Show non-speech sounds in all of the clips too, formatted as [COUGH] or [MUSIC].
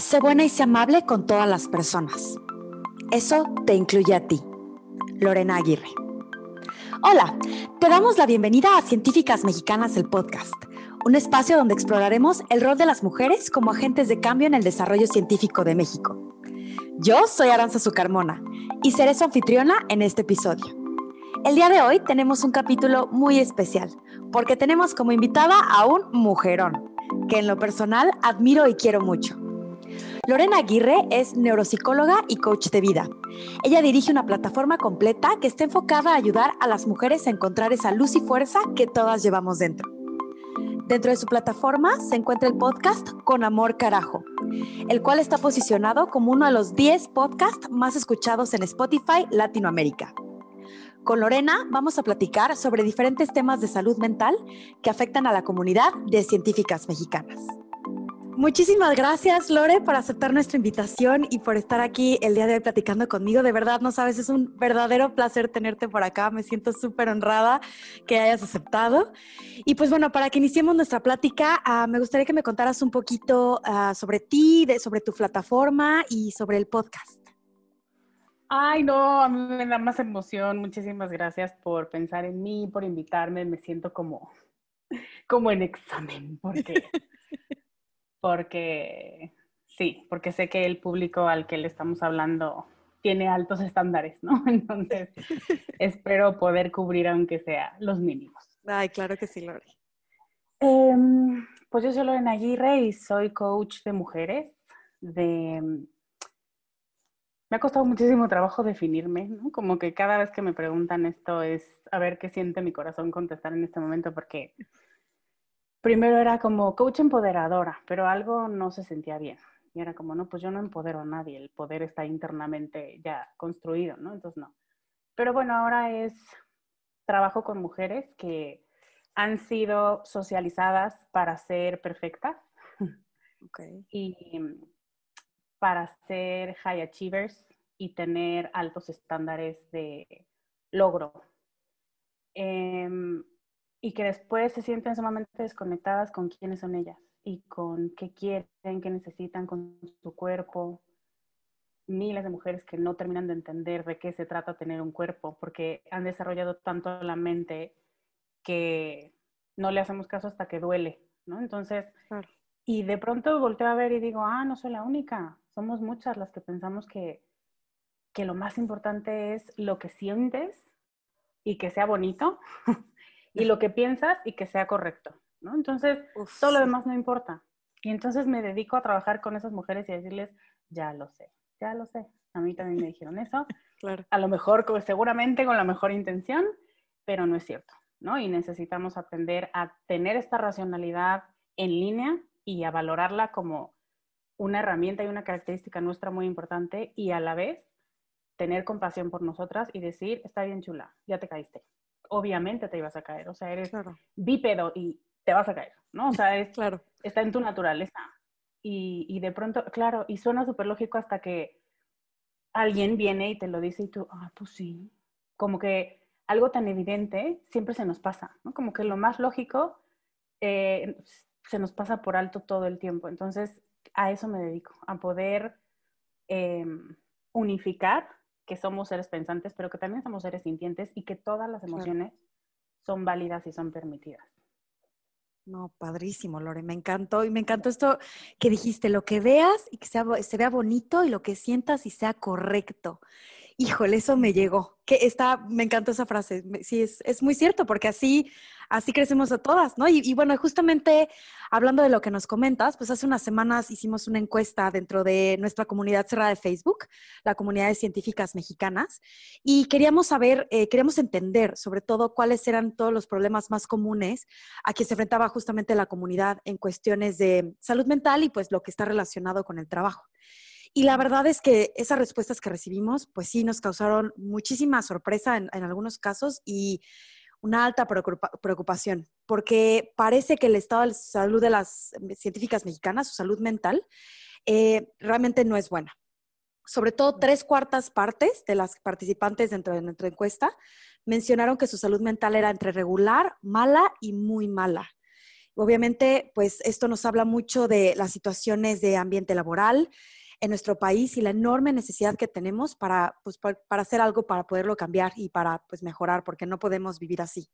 Sé buena y sé amable con todas las personas. Eso te incluye a ti. Lorena Aguirre. Hola, te damos la bienvenida a Científicas Mexicanas, el podcast, un espacio donde exploraremos el rol de las mujeres como agentes de cambio en el desarrollo científico de México. Yo soy Aranza Sucarmona y seré su anfitriona en este episodio. El día de hoy tenemos un capítulo muy especial porque tenemos como invitada a un mujerón que en lo personal admiro y quiero mucho. Lorena Aguirre es neuropsicóloga y coach de vida. Ella dirige una plataforma completa que está enfocada a ayudar a las mujeres a encontrar esa luz y fuerza que todas llevamos dentro. Dentro de su plataforma se encuentra el podcast Con Amor Carajo, el cual está posicionado como uno de los 10 podcasts más escuchados en Spotify Latinoamérica. Con Lorena vamos a platicar sobre diferentes temas de salud mental que afectan a la comunidad de científicas mexicanas. Muchísimas gracias, Lore, por aceptar nuestra invitación y por estar aquí el día de hoy platicando conmigo. De verdad, no sabes, es un verdadero placer tenerte por acá. Me siento súper honrada que hayas aceptado. Y pues bueno, para que iniciemos nuestra plática, uh, me gustaría que me contaras un poquito uh, sobre ti, de, sobre tu plataforma y sobre el podcast. Ay, no, a mí me da más emoción. Muchísimas gracias por pensar en mí, por invitarme. Me siento como, como en examen, porque [LAUGHS] porque sí, porque sé que el público al que le estamos hablando tiene altos estándares, ¿no? [LAUGHS] Entonces, [LAUGHS] espero poder cubrir aunque sea los mínimos. Ay, claro que sí, Lore. Eh, pues yo soy Lorena Aguirre y soy coach de mujeres. De... Me ha costado muchísimo trabajo definirme, ¿no? Como que cada vez que me preguntan esto es a ver qué siente mi corazón contestar en este momento, porque primero era como coach empoderadora, pero algo no se sentía bien. Y era como, no, pues yo no empodero a nadie, el poder está internamente ya construido, ¿no? Entonces no. Pero bueno, ahora es trabajo con mujeres que han sido socializadas para ser perfectas [LAUGHS] okay. y para ser high achievers y tener altos estándares de logro. Eh, y que después se sienten sumamente desconectadas con quiénes son ellas y con qué quieren, qué necesitan con su cuerpo. Miles de mujeres que no terminan de entender de qué se trata tener un cuerpo porque han desarrollado tanto la mente que no le hacemos caso hasta que duele, ¿no? Entonces, claro. y de pronto volteo a ver y digo, ah, no soy la única, somos muchas las que pensamos que, que lo más importante es lo que sientes y que sea bonito [LAUGHS] y lo que piensas y que sea correcto, ¿no? Entonces, Uf, todo lo demás no importa. Y entonces me dedico a trabajar con esas mujeres y a decirles, ya lo sé, ya lo sé. A mí también me dijeron eso. [LAUGHS] claro. A lo mejor, seguramente con la mejor intención, pero no es cierto, ¿no? Y necesitamos aprender a tener esta racionalidad en línea y a valorarla como una herramienta y una característica nuestra muy importante y a la vez tener compasión por nosotras y decir, está bien chula, ya te caíste, obviamente te ibas a caer. O sea, eres claro. bípedo y te vas a caer, ¿no? O sea, es, [LAUGHS] claro. está en tu naturaleza. Y, y de pronto, claro, y suena súper lógico hasta que alguien viene y te lo dice y tú, ah, pues sí. Como que algo tan evidente siempre se nos pasa, ¿no? Como que lo más lógico eh, se nos pasa por alto todo el tiempo. Entonces, a eso me dedico, a poder eh, unificar que somos seres pensantes, pero que también somos seres sintientes y que todas las emociones claro. son válidas y son permitidas. No, padrísimo, Lore, me encantó y me encantó esto que dijiste, lo que veas y que sea, se vea bonito y lo que sientas y sea correcto. Híjole, eso me llegó. Que está, me encantó esa frase. Sí, es, es muy cierto, porque así, así crecemos a todas, ¿no? Y, bueno, justamente hablando de lo que nos comentas, pues hace unas semanas hicimos una encuesta dentro de nuestra comunidad cerrada de Facebook, la comunidad de científicas mexicanas, y queríamos saber, eh, queríamos entender sobre todo cuáles eran todos los problemas más comunes a que se enfrentaba justamente la comunidad en cuestiones de salud mental y pues lo que está relacionado con el trabajo. Y la verdad es que esas respuestas que recibimos, pues sí, nos causaron muchísima sorpresa en, en algunos casos y una alta preocupa preocupación, porque parece que el estado de salud de las científicas mexicanas, su salud mental, eh, realmente no es buena. Sobre todo tres cuartas partes de las participantes dentro de nuestra encuesta mencionaron que su salud mental era entre regular, mala y muy mala. Obviamente, pues esto nos habla mucho de las situaciones de ambiente laboral en nuestro país y la enorme necesidad que tenemos para, pues, para, hacer algo para poderlo cambiar y para pues, mejorar, porque no podemos vivir así.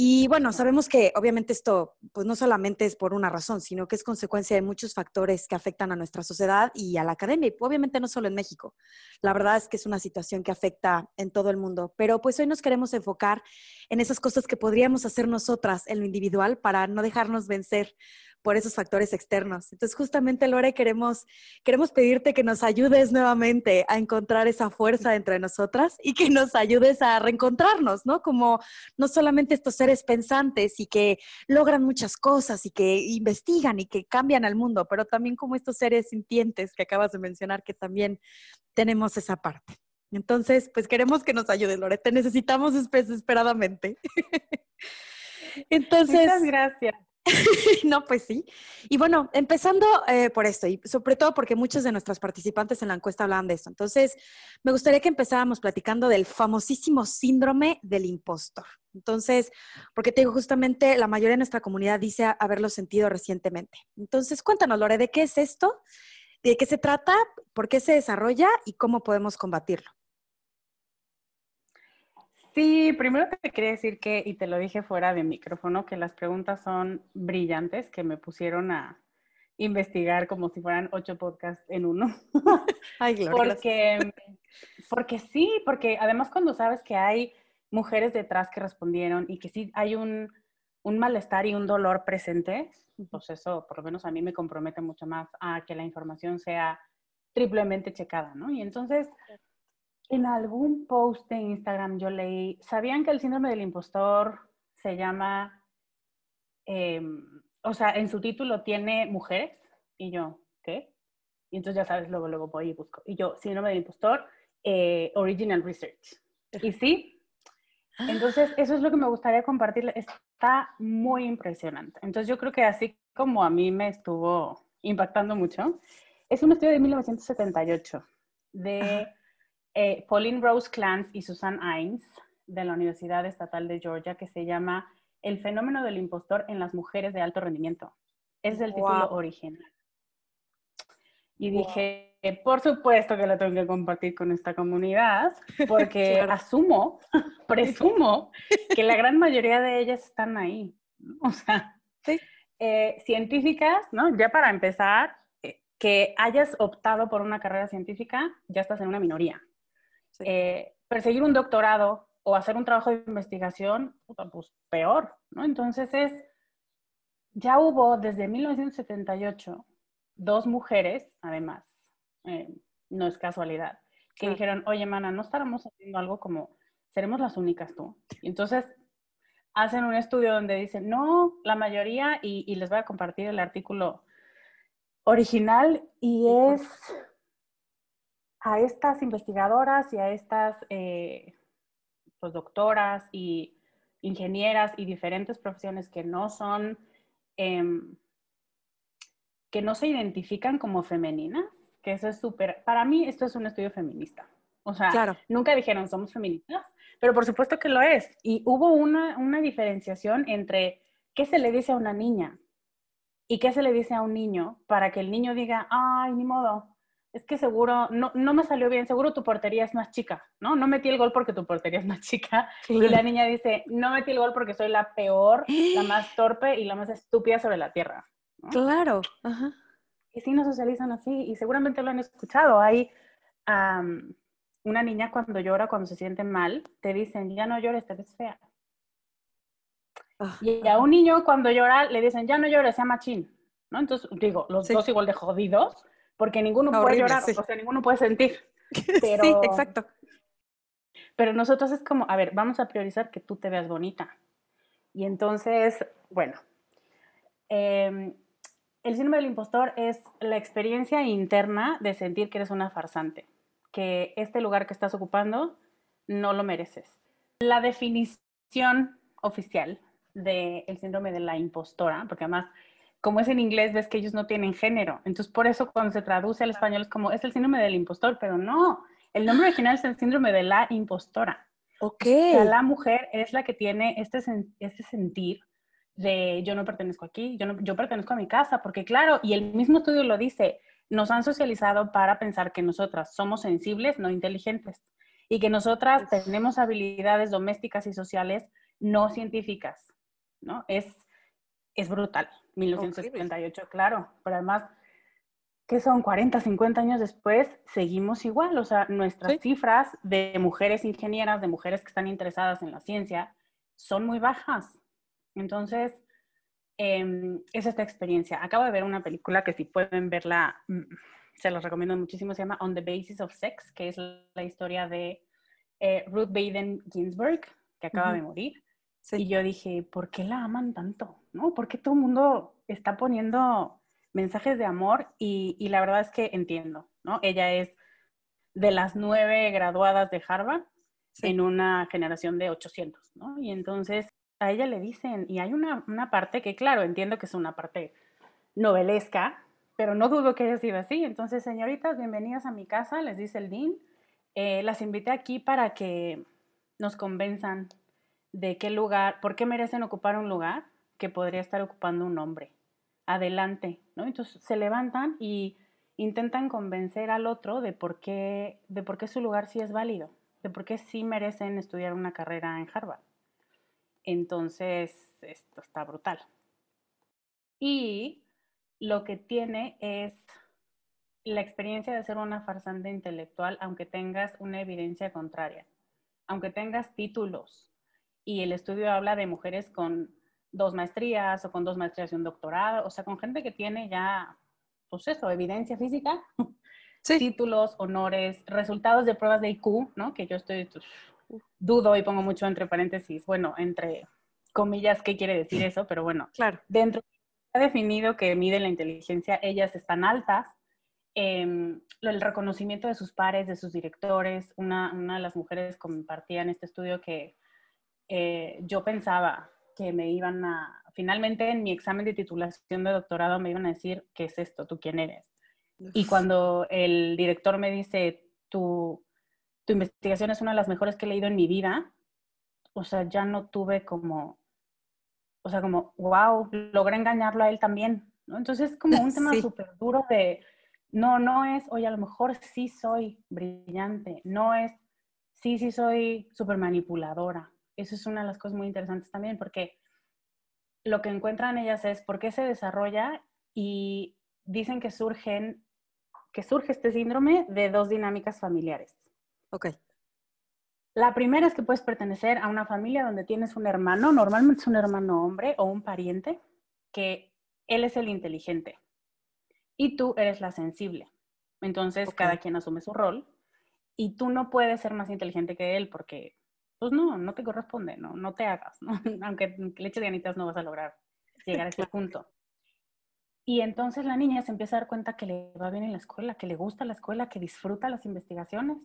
Y bueno, sabemos que obviamente esto pues no solamente es por una razón, sino que es consecuencia de muchos factores que afectan a nuestra sociedad y a la academia, y obviamente no solo en México. La verdad es que es una situación que afecta en todo el mundo, pero pues hoy nos queremos enfocar en esas cosas que podríamos hacer nosotras en lo individual para no dejarnos vencer por esos factores externos. Entonces, justamente, Lore, queremos, queremos pedirte que nos ayudes nuevamente a encontrar esa fuerza entre nosotras y que nos ayudes a reencontrarnos, ¿no? Como no solamente estos seres pensantes y que logran muchas cosas y que investigan y que cambian al mundo, pero también como estos seres sintientes que acabas de mencionar, que también tenemos esa parte. Entonces, pues queremos que nos ayudes, Lore. Te necesitamos desesperadamente. [LAUGHS] Entonces. Muchas gracias. [LAUGHS] no, pues sí. Y bueno, empezando eh, por esto, y sobre todo porque muchos de nuestras participantes en la encuesta hablaban de esto. Entonces, me gustaría que empezáramos platicando del famosísimo síndrome del impostor. Entonces, porque te digo, justamente la mayoría de nuestra comunidad dice haberlo sentido recientemente. Entonces, cuéntanos, Lore, ¿de qué es esto? ¿De qué se trata? ¿Por qué se desarrolla? ¿Y cómo podemos combatirlo? Sí, primero te quería decir que, y te lo dije fuera de micrófono, que las preguntas son brillantes, que me pusieron a investigar como si fueran ocho podcasts en uno. [LAUGHS] Ay, [LAUGHS] Gloria. porque, porque sí, porque además cuando sabes que hay mujeres detrás que respondieron y que sí hay un, un malestar y un dolor presente, pues eso por lo menos a mí me compromete mucho más a que la información sea triplemente checada, ¿no? Y entonces en algún post de Instagram yo leí, ¿sabían que el síndrome del impostor se llama, em, o sea, en su título tiene mujeres? Y yo, ¿qué? Y entonces ya sabes, luego, luego voy y busco. Y yo, síndrome del impostor, eh, original research. Y sí, entonces eso es lo que me gustaría compartir. Está muy impresionante. Entonces yo creo que así como a mí me estuvo impactando mucho, es un estudio de 1978 de... Eh, Pauline Rose Clance y Susan Ains de la Universidad Estatal de Georgia que se llama El fenómeno del impostor en las mujeres de alto rendimiento. Es el título original. Y dije, por supuesto que lo tengo que compartir con esta comunidad, porque [LAUGHS] asumo, [LAUGHS] presumo [LAUGHS] que la gran mayoría de ellas están ahí. O sea, eh, científicas, ¿no? Ya para empezar, eh, que hayas optado por una carrera científica, ya estás en una minoría. Eh, perseguir un doctorado o hacer un trabajo de investigación, pues peor, ¿no? Entonces es, ya hubo desde 1978 dos mujeres, además, eh, no es casualidad, que dijeron, oye, mana, no estaremos haciendo algo como, seremos las únicas tú. Y entonces hacen un estudio donde dicen, no, la mayoría, y, y les voy a compartir el artículo original, y es a estas investigadoras y a estas eh, pues, doctoras y ingenieras y diferentes profesiones que no son, em, que no se identifican como femeninas, que eso es súper, para mí esto es un estudio feminista. O sea, nunca dijeron somos feministas, pero por supuesto que lo es. Y hubo una, una diferenciación entre qué se le dice a una niña y qué se le dice a un niño para que el niño diga, ay, ni modo, es que seguro, no, no me salió bien, seguro tu portería es más chica, ¿no? No metí el gol porque tu portería es más chica. Y la niña dice, no metí el gol porque soy la peor, la más [GASPS] torpe y la más estúpida sobre la tierra. Claro. Ajá. Y sí nos socializan así, y seguramente lo han escuchado. Hay una niña cuando llora, cuando se siente mal, te dicen, ya no llores, te ves fea. Y a un niño cuando llora le dicen, ya no llores, sea machín. ¿no? Entonces, digo, los dos igual de jodidos, porque ninguno puede llorar, o sea, ninguno puede sentir. [LAUGHS] Pero, sí, exacto. Pero nosotros es como, a ver, vamos a priorizar que tú te veas bonita. Y entonces, bueno, em, el síndrome del impostor es la experiencia interna de sentir que eres una farsante, que este lugar que estás ocupando no lo mereces. La definición oficial del síndrome de la impostora, porque además como es en inglés, ves que ellos no tienen género. Entonces, por eso cuando se traduce al español es como, es el síndrome del impostor, pero no. El nombre original es el síndrome de la impostora. Ok. O sea, la mujer es la que tiene este, este sentir de yo no pertenezco aquí, yo, no, yo pertenezco a mi casa, porque claro, y el mismo estudio lo dice, nos han socializado para pensar que nosotras somos sensibles, no inteligentes, y que nosotras tenemos habilidades domésticas y sociales no científicas, ¿no? Es, es brutal, 1978, claro, pero además, que son 40, 50 años después, seguimos igual, o sea, nuestras cifras de mujeres ingenieras, de mujeres que están interesadas en la ciencia, son muy bajas. Entonces, em, es esta experiencia. Acabo de ver una película que si pueden verla, mm, se los recomiendo muchísimo, se llama On the Basis of Sex, que es la historia de eh, Ruth Baden Ginsburg, que acaba de morir. Y yo dije, ¿por qué la aman tanto? ¿No? ¿Por qué todo el mundo está poniendo mensajes de amor? Y, y, la verdad es que entiendo, ¿no? Ella es de las nueve graduadas de Harvard en una generación de 800, ¿no? Y entonces a ella le dicen, y hay una, una parte que, claro, entiendo que es una parte novelesca, pero no dudo que haya sido así. Entonces, señoritas, bienvenidas a mi casa, les dice el Dean. Eh, las invité aquí para que nos convenzan de qué lugar, por qué merecen ocupar un lugar que podría estar ocupando un hombre. Adelante, ¿no? Entonces se levantan y intentan convencer al otro de por qué, de por qué su lugar sí es válido, de por qué sí merecen estudiar una carrera en Harvard. Entonces, esto está brutal. Y lo que tiene es la experiencia de ser una farsante intelectual, aunque tengas una evidencia contraria, aunque tengas títulos. Y el estudio habla de mujeres con dos maestrías o con dos maestrías y un doctorado, o sea, con gente que tiene ya, pues eso, evidencia física, [LAUGHS] títulos, honores, resultados de pruebas de IQ, ¿no? Que yo estoy, pues, dudo y pongo mucho entre paréntesis, bueno, entre comillas, qué quiere decir eso, pero bueno, claro. dentro ha definido que mide la inteligencia, ellas están altas. Eh, el reconocimiento de sus pares, de sus directores, una, una de las mujeres compartía en este estudio que eh, yo pensaba que me iban a, finalmente en mi examen de titulación de doctorado me iban a decir, ¿qué es esto? ¿Tú quién eres? Y cuando el director me dice, tu, tu investigación es una de las mejores que he leído en mi vida, o sea, ya no tuve como, o sea, como, wow, logré engañarlo a él también, ¿no? Entonces es como un [LAUGHS] tema súper duro de, no, no es, oye, a lo mejor sí soy brillante, no es, sí, sí soy súper manipuladora. Eso es una de las cosas muy interesantes también, porque lo que encuentran ellas es por qué se desarrolla y dicen que surgen, que surge este síndrome de dos dinámicas familiares. Ok. La primera es que puedes pertenecer a una familia donde tienes un hermano, normalmente es un hermano hombre o un pariente, que él es el inteligente y tú eres la sensible. Entonces, cada quien asume su rol y tú no puedes ser más inteligente que él porque, pues no, no te corresponde, no, no te hagas, ¿no? [LAUGHS] aunque le eches ganitas no vas a lograr llegar a ese punto. Y entonces la niña se empieza a dar cuenta que le va bien en la escuela, que le gusta la escuela, que disfruta las investigaciones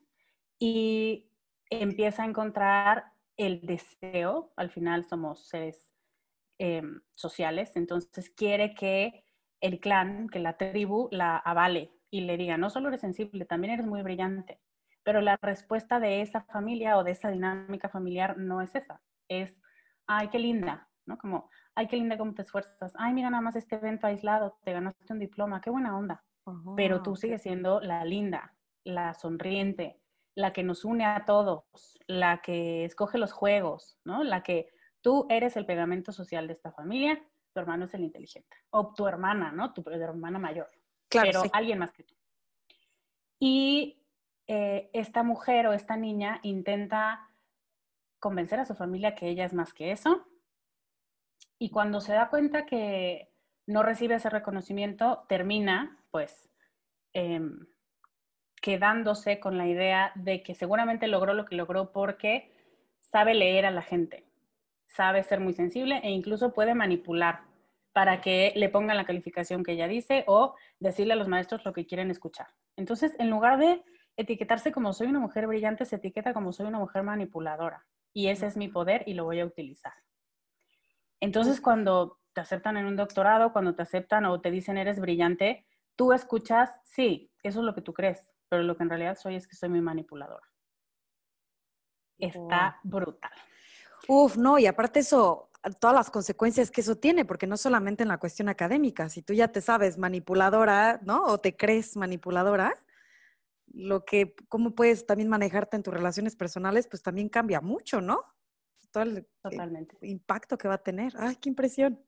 y empieza a encontrar el deseo, al final somos seres em, sociales, entonces quiere que el clan, que la tribu la avale y le diga, no solo eres sensible, también eres muy brillante, pero la respuesta de esa familia o de esa dinámica familiar no es esa, es, ay, qué linda, ¿no? Como, ay, qué linda cómo te esfuerzas, ay, mira nada más este evento aislado, te ganaste un diploma, qué buena onda, pero tú sigues siendo la linda, la sonriente, la que nos une a todos, la que escoge los juegos, ¿no? La que tú eres el pegamento social de esta familia, tu hermano es el inteligente. O tu hermana, ¿no? Tu, hermana mayor. Claro, pero alguien más que tú. Y eh, esta mujer o esta niña intenta convencer a su familia que ella es más que eso. Y cuando se da cuenta que no recibe ese reconocimiento, termina, pues, em, quedándose con la idea de que seguramente logró lo que logró porque sabe leer a la gente, sabe ser muy sensible e incluso puede manipular para que le pongan la calificación que ella dice o decirle a los maestros lo que quieren escuchar. Entonces, en lugar de etiquetarse como soy una mujer brillante, se etiqueta como soy una mujer manipuladora. Y ese es mi poder y lo voy a utilizar. Entonces, cuando te aceptan en un doctorado, cuando te aceptan o te dicen eres brillante, tú escuchas, sí, eso es lo que tú crees, pero lo que en realidad soy es que soy muy manipuladora. Está brutal. Uf, no, y aparte eso, todas las consecuencias que eso tiene, porque no solamente en la cuestión académica, si tú ya te sabes manipuladora, ¿no? O te crees manipuladora, lo que, cómo puedes también manejarte en tus relaciones personales, pues también cambia mucho, ¿no? Todo el, Totalmente. impacto que va a tener. ¡Ay, qué impresión!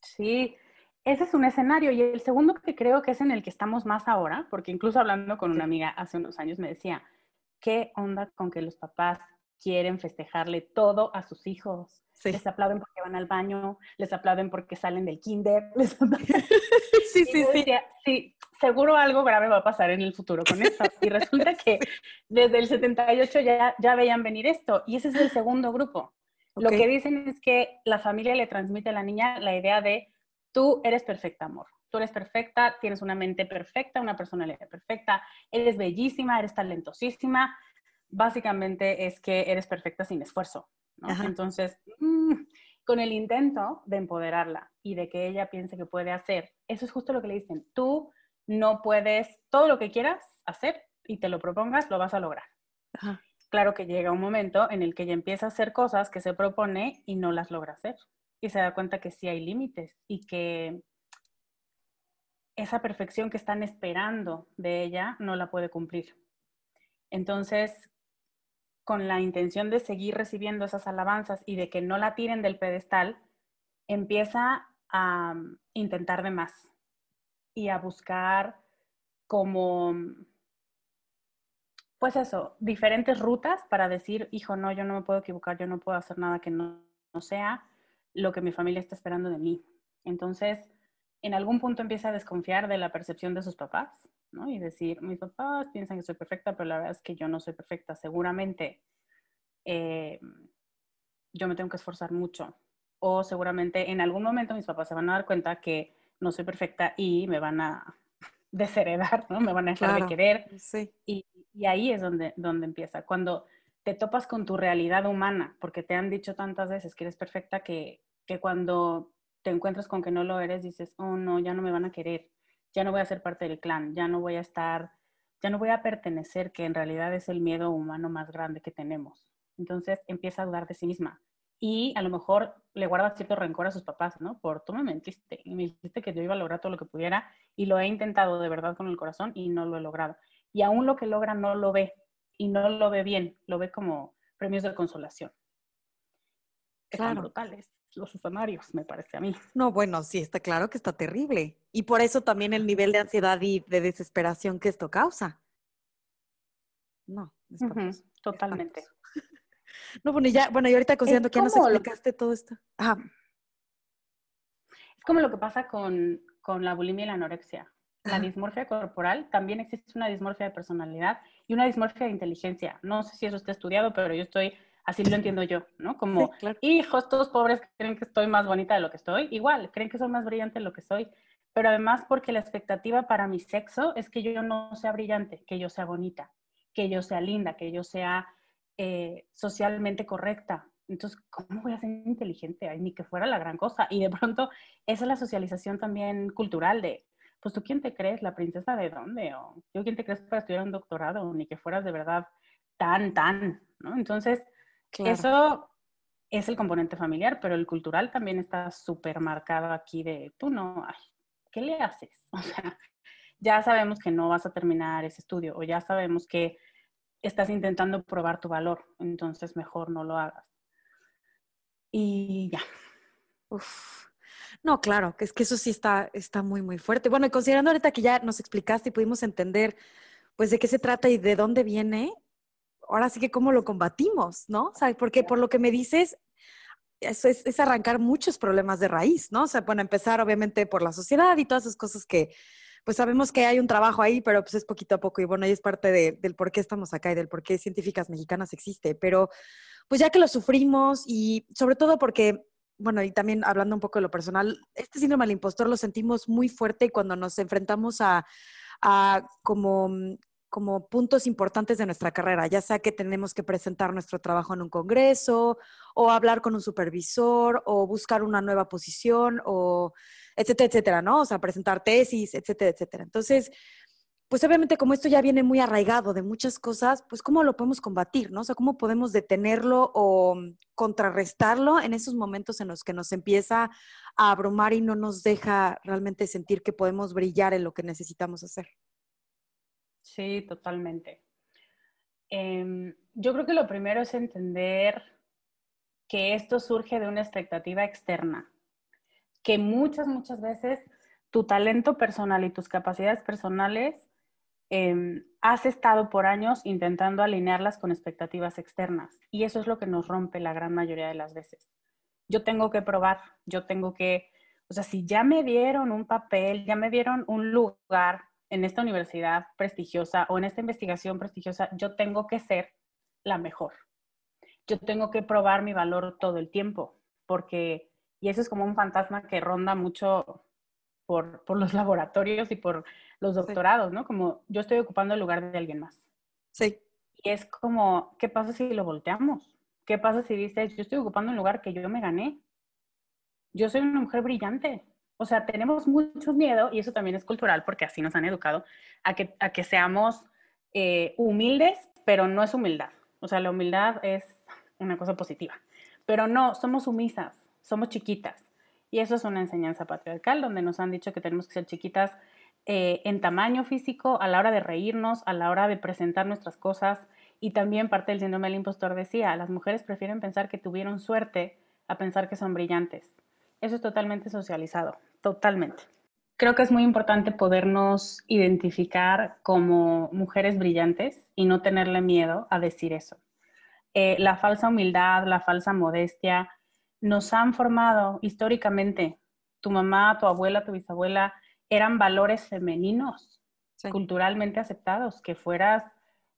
Sí, ese es un escenario. Y el segundo que creo que es en el que estamos más ahora, porque incluso hablando con una amiga hace unos años me decía, ¿qué onda con que los papás quieren festejarle todo a sus hijos? Les aplauden porque van al baño, les aplauden porque salen del kinder. [LAUGHS] [LAUGHS] sí, sí, sí. sí, seguro algo grave va a pasar en el futuro con eso. Y [LAUGHS] resulta que desde el 78 ya, ya veían venir esto. Y ese es el segundo grupo. Lo que dicen es que la familia le transmite a la niña la idea de tú eres perfecta, amor. Tú eres perfecta, tienes una mente perfecta, una personalidad perfecta, eres bellísima, eres talentosísima. Básicamente es que eres perfecta sin esfuerzo. Entonces, mm, con el intento de empoderarla y de que ella piense que puede hacer, eso es justo lo que le dicen. Tú no puedes, todo lo que quieras hacer y te lo propongas, lo vas a lograr. Claro que llega un momento en el que ella empieza a hacer cosas que se propone y no las logra hacer. Y se da cuenta que sí hay límites y que esa perfección que están esperando de ella no la puede cumplir. Entonces, con la intención de seguir recibiendo esas alabanzas y de que no la tiren del pedestal, empieza a mm, intentar de más y a buscar como, pues eso, diferentes rutas para decir, hijo, no, yo no me puedo equivocar, yo no puedo hacer nada que no, sea lo que mi familia está esperando de mí. Entonces, en algún punto empieza a desconfiar de la percepción de sus papás ¿no? Y decir, mis papás piensan que soy perfecta, pero la verdad es que yo no soy perfecta. Seguramente eh, yo me tengo que esforzar mucho. O seguramente en algún momento mis papás se van a dar cuenta que no soy perfecta y me van a [LAUGHS] desheredar, ¿no? Me van a dejar de querer. Y, y, ahí es donde, donde empieza. Cuando te topas con tu realidad humana, porque te han dicho tantas veces que eres perfecta que, que cuando te encuentras con que no lo eres, dices, oh no, ya no me van a querer ya no voy a ser parte del clan, ya no voy a estar, ya no voy a pertenecer, que en realidad es el miedo humano más grande que tenemos. Entonces empieza a dudar de sí misma y a lo mejor le guarda cierto rencor a sus papás, ¿no? Por tú me mentiste y me dijiste que yo iba a lograr todo lo que pudiera y lo he intentado de verdad con el corazón y no lo he logrado. Y aún lo que logra no lo ve y no lo ve bien, lo ve como premios de consolación. Están brutales los escenarios, me parece a mí. No, bueno, sí, está claro que está terrible. Y por eso también el nivel de ansiedad y de desesperación que esto causa. No, totalmente. no, bueno, y ya, bueno, y ahorita considerando que ya nos explicaste todo esto. Es como lo que pasa con, con la bulimia y la anorexia. La dismorfia corporal, también existe una dismorfia de personalidad y una dismorfia de inteligencia. No sé si eso está estudiado, pero yo estoy Así lo entiendo yo, ¿no? Como, hijos, todos pobres creen que estoy más bonita de lo que estoy. Igual, creen que soy más brillante de lo que soy. Pero además porque la expectativa para mi sexo es que yo no sea brillante, que yo sea bonita, que yo sea linda, que yo sea eh, socialmente correcta. Entonces, ¿cómo voy a ser inteligente? Ay, ni que fuera la gran cosa. Y de pronto, esa es la socialización también cultural de, pues tú quién te crees, la princesa de dónde, o yo quién te crees para estudiar un doctorado, ni que fueras de verdad tan, tan, ¿no? Entonces, eso es el componente familiar, pero el cultural también está súper marcado aquí de tú no, ay, ¿qué le haces? [LAUGHS] O sea, ya sabemos que no vas a terminar ese estudio o ya sabemos que estás intentando probar tu valor, entonces mejor no lo hagas. Y ya. Uf. No, claro, que es que eso sí está, está muy, muy fuerte. Bueno, y considerando ahorita que ya nos explicaste y pudimos entender, pues, de qué se trata y de dónde viene, ahora sí que cómo lo combatimos, ¿no? ¿Sabes? Porque por lo que me dices, eso es, arrancar muchos problemas de raíz, ¿no? O sea, bueno, empezar obviamente por la sociedad y todas esas cosas que, pues sabemos que hay un trabajo ahí, pero pues es poquito a poco y bueno, ahí es parte del por qué estamos acá y del por qué Científicas Mexicanas existe, pero pues ya que lo sufrimos y sobre todo porque, bueno, y también hablando un poco de lo personal, este síndrome del impostor lo sentimos muy fuerte cuando nos enfrentamos a, a como como puntos importantes de nuestra carrera, ya sea que tenemos que presentar nuestro trabajo en un congreso o hablar con un supervisor o buscar una nueva posición o etcétera, etcétera, ¿no? O sea, presentar tesis, etcétera, etcétera. Entonces, pues obviamente como esto ya viene muy arraigado de muchas cosas, pues cómo lo podemos combatir, ¿no? O sea, cómo podemos detenerlo o contrarrestarlo en esos momentos en los que nos empieza a abrumar y no nos deja realmente sentir que podemos brillar en lo que necesitamos hacer. Sí, totalmente. Em, yo creo que lo primero es entender que esto surge de una expectativa externa, que muchas, muchas veces tu talento personal y tus capacidades personales Em, has estado por años intentando alinearlas con expectativas externas y eso es lo que nos rompe la gran mayoría de las veces. Yo tengo que probar, yo tengo que, o sea, si ya me dieron un papel, ya me dieron un lugar en esta universidad prestigiosa o en esta investigación prestigiosa, yo tengo que ser la mejor. Yo tengo que probar mi valor todo el tiempo, porque, y eso es como un fantasma que ronda mucho por, por los [LAUGHS] laboratorios y por los doctorados, ¿no? Como yo estoy ocupando el lugar de alguien más. Sí. Y es como, ¿qué pasa si lo volteamos? ¿Qué pasa si dices, yo estoy ocupando un lugar que yo me gané? Yo soy una mujer brillante. O sea, tenemos mucho miedo, y eso también es cultural, porque así nos han educado, a que, a que seamos eh, humildes, pero no es humildad. O sea, la humildad es una cosa positiva. Pero no, somos sumisas, somos chiquitas. Y eso es una enseñanza patriarcal, donde nos han dicho que tenemos que ser chiquitas eh, en tamaño físico, a la hora de reírnos, a la hora de presentar nuestras cosas. Y también parte del síndrome del impostor decía, las mujeres prefieren pensar que tuvieron suerte a pensar que son brillantes. Eso es totalmente socializado, totalmente. Creo que es muy importante podernos identificar como mujeres brillantes y no tenerle miedo a decir eso. Eh, la falsa humildad, la falsa modestia, nos han formado históricamente. Tu mamá, tu abuela, tu bisabuela eran valores femeninos culturalmente aceptados, que fueras,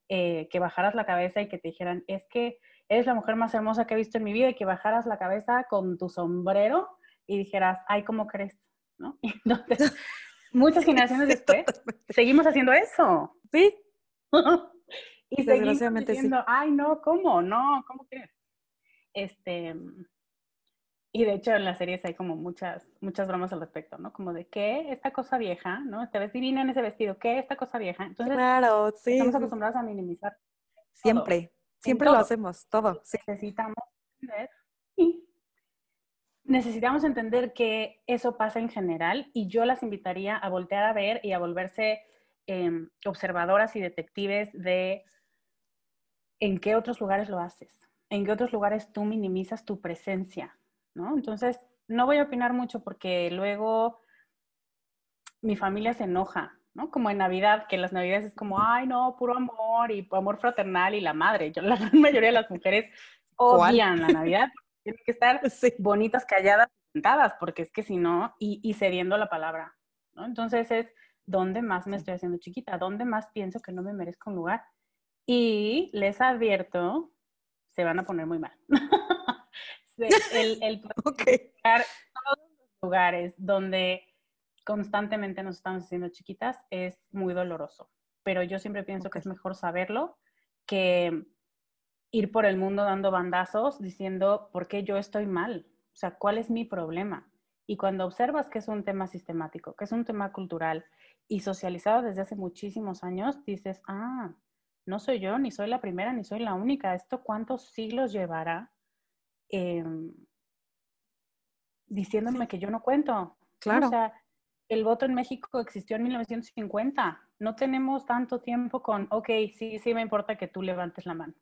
eh, que bajaras la cabeza y que te dijeran, es que eres la mujer más hermosa que he visto en mi vida y que bajaras la cabeza con tu sombrero y dijeras, ay, ¿cómo crees? ¿No? [LAUGHS] entonces, muchas [LAUGHS] generaciones después, seguimos haciendo eso. Sí. [LAUGHS] y seguimos diciendo, ay, no, ¿cómo? No, ¿cómo crees? Este, y de hecho en las series hay como muchas, muchas bromas al respecto, ¿no? Como de qué esta cosa vieja, ¿no? Te ves divina en ese vestido, ¿qué esta cosa vieja? Entonces, claro, sí. Estamos acostumbrados a minimizar. Siempre, siempre lo hacemos, todo. Necesitamos entender necesitamos entender que eso pasa en general y yo las invitaría a voltear a ver y a volverse em, observadoras y detectives de en qué otros lugares lo haces, en qué otros lugares tú minimizas tu presencia, ¿no? Entonces, no voy a opinar mucho porque luego mi familia se enoja, ¿no? Como en Navidad, que las Navidades es como, ay, no, puro amor y amor fraternal y la madre. Yo, la [LAUGHS] gran mayoría de las mujeres odian la Navidad. Tienen que estar [LAUGHS] bonitas, calladas, sentadas, porque es que si no, y, y cediendo la palabra, ¿no? Entonces es, ¿dónde más me estoy haciendo chiquita? ¿Dónde más pienso que no me merezco un lugar? Y les advierto, se van a poner muy mal. [LAUGHS] el, el [LAUGHS] todos los lugares donde constantemente nos estamos haciendo chiquitas es muy doloroso. Pero yo siempre pienso que es mejor saberlo que ir por el mundo dando bandazos diciendo por qué yo estoy mal, o sea, cuál es mi problema. Y cuando observas que es un tema sistemático, que es un tema cultural y socializado desde hace muchísimos años, dices, ah, no soy yo, ni soy la primera, ni soy la única. ¿Esto cuántos siglos llevará Em, diciéndome que yo no cuento. Claro. O sea, el voto en México existió en 1950. No tenemos tanto tiempo con, ok, sí, sí me importa que tú levantes la mano.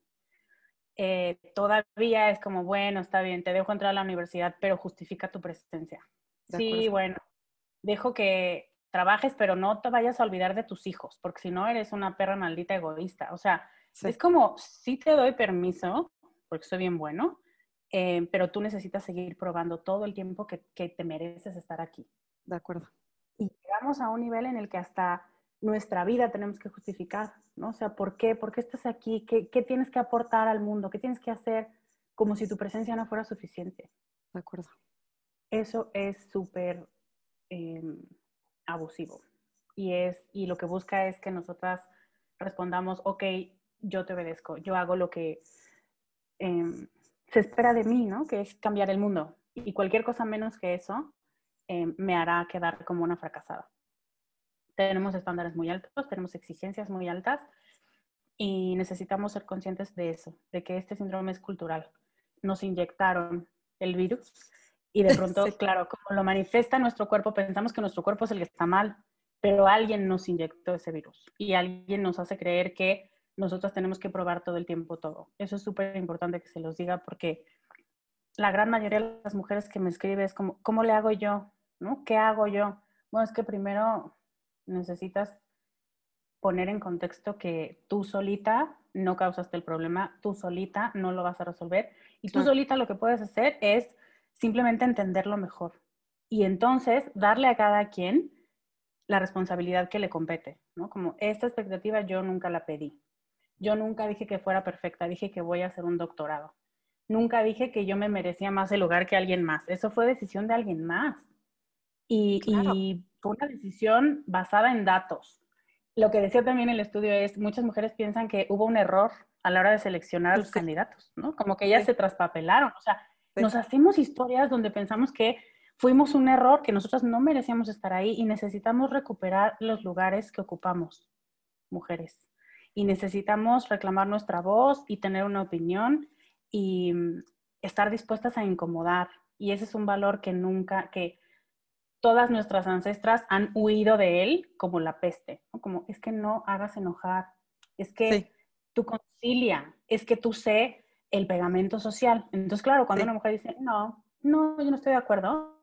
Eh, todavía es como, bueno, está bien, te dejo entrar a la universidad, pero justifica tu presencia. sí, bueno, dejo que trabajes, pero no te vayas a olvidar de tus hijos, porque si no eres una perra maldita egoísta. O sea, es como, sí te doy permiso, porque soy bien bueno, eh, pero tú necesitas seguir probando todo el tiempo que, te mereces estar aquí. De acuerdo. Y llegamos a un nivel en el que hasta nuestra vida tenemos que justificar, ¿no? O sea, ¿por qué? ¿Por qué estás aquí? ¿Qué, qué tienes que aportar al mundo? ¿Qué tienes que hacer como si tu presencia no fuera suficiente? De acuerdo. Eso es súper em, abusivo. Y, es, y lo que busca es que nosotras respondamos, ok, yo te obedezco, yo hago lo que, em, se espera de mí, ¿no? Que es cambiar el mundo. Y cualquier cosa menos que eso eh, me hará quedar como una fracasada. Tenemos estándares muy altos, tenemos exigencias muy altas y necesitamos ser conscientes de eso, de que este síndrome es cultural. Nos inyectaron el virus y de [LAUGHS] pronto, claro, como lo manifiesta nuestro cuerpo, pensamos que nuestro cuerpo es el que está mal, pero alguien nos inyectó ese virus y alguien nos hace creer que nosotros tenemos que probar todo el tiempo todo. Eso es súper importante que se los diga porque la gran mayoría de las mujeres que me escriben es como, ¿cómo le hago yo? ¿No? ¿Qué hago yo? Bueno, es que primero necesitas poner en contexto que tú solita no causaste el problema, tú solita no lo vas a resolver y tú solita lo que puedes hacer es simplemente entenderlo mejor y entonces darle a cada quien la responsabilidad que le compete, ¿no? Como esta expectativa yo nunca la pedí. Yo nunca dije que fuera perfecta, dije que voy a hacer un doctorado. Nunca dije que yo me merecía más el lugar que alguien más. Eso fue decisión de alguien más. Y, y fue una decisión basada en datos. Lo que decía también el estudio es, muchas mujeres piensan que hubo un error a la hora de seleccionar a los candidatos, ¿no? Como que ellas se traspapelaron. O sea, nos hacemos historias donde pensamos que fuimos un error, que nosotras no merecíamos estar ahí y necesitamos recuperar los lugares que ocupamos, mujeres. Y necesitamos reclamar nuestra voz y tener una opinión y mm, estar dispuestas a incomodar. Y ese es un valor que nunca, que todas nuestras ancestras han huido de él como la peste, como es que no hagas enojar, es que tú concilia, es que tú sé el pegamento social. Entonces, claro, cuando una mujer dice, no, no, yo no estoy de acuerdo,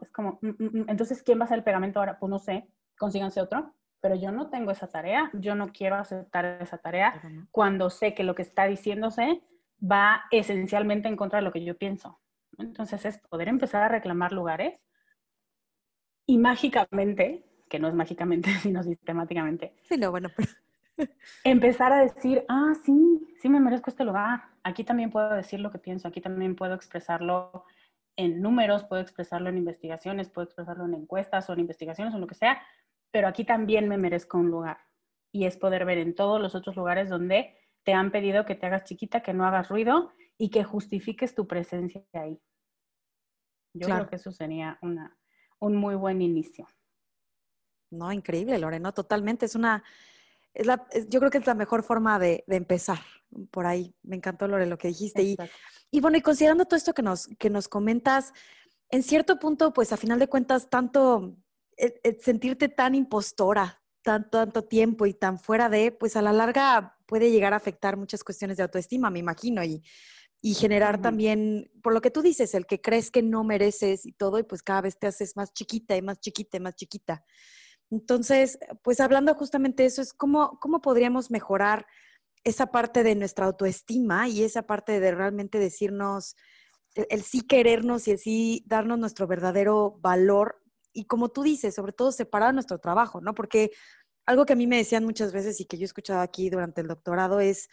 es como, mm, mm, mm, entonces, ¿quién va a hacer el pegamento ahora? Pues no sé, consíganse otro, pero yo no tengo esa tarea, yo no quiero aceptar esa tarea cuando sé que lo que está diciéndose va esencialmente en contra de lo que yo pienso. Entonces, es poder empezar a reclamar lugares y mágicamente, que no es mágicamente, [LAUGHS] sino sistemáticamente. Sí, no, bueno, [LAUGHS] Empezar a decir, ah, sí, sí me merezco este lugar. Aquí también puedo decir lo que pienso, aquí también puedo expresarlo en números, puedo expresarlo en investigaciones, puedo expresarlo en encuestas o en investigaciones o lo que sea, pero aquí también me merezco un lugar. Y es poder ver en todos los otros lugares donde te han pedido que te hagas chiquita, que no hagas ruido y que justifiques tu presencia ahí. Yo creo que eso sería una, un muy buen inicio. No, increíble, Lorena, totalmente. Es una, es la, yo creo que es la mejor forma de, empezar por ahí. Me encantó, Lore, lo que dijiste. Y, y, bueno, y considerando todo esto que nos, que nos comentas, en cierto punto, pues a final de cuentas, tanto sentirte tan impostora, tanto, tanto tiempo y tan fuera de, pues a la larga puede llegar a afectar muchas cuestiones de autoestima, me imagino. Y, y generar también, por lo que tú dices, el que crees que no mereces y todo, y pues cada vez te haces más chiquita y más chiquita y más chiquita. Entonces, pues hablando justamente de eso, es cómo, cómo podríamos mejorar esa parte de nuestra autoestima y esa parte de realmente decirnos, el, sí querernos y el sí darnos nuestro verdadero valor. Y como tú dices, sobre todo separar nuestro trabajo, ¿no? Porque algo que a mí me decían muchas veces y que yo he escuchado aquí durante el doctorado es,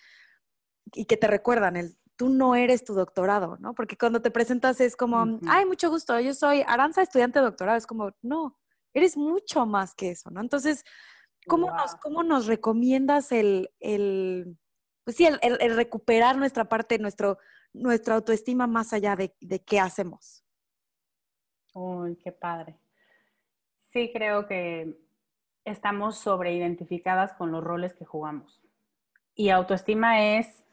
y que te recuerdan, el tú no eres tu doctorado, ¿no? Porque cuando te presentas es como, ay, mucho gusto, yo soy Aranza, estudiante de doctorado. Es como, no, eres mucho más que eso, ¿no? Entonces, ¿cómo, nos, cómo nos recomiendas el, el pues sí, el, recuperar nuestra parte, nuestro, nuestra autoestima más allá de, de qué hacemos? Uy, qué padre. Sí, creo que estamos sobreidentificadas con los roles que jugamos. Y autoestima es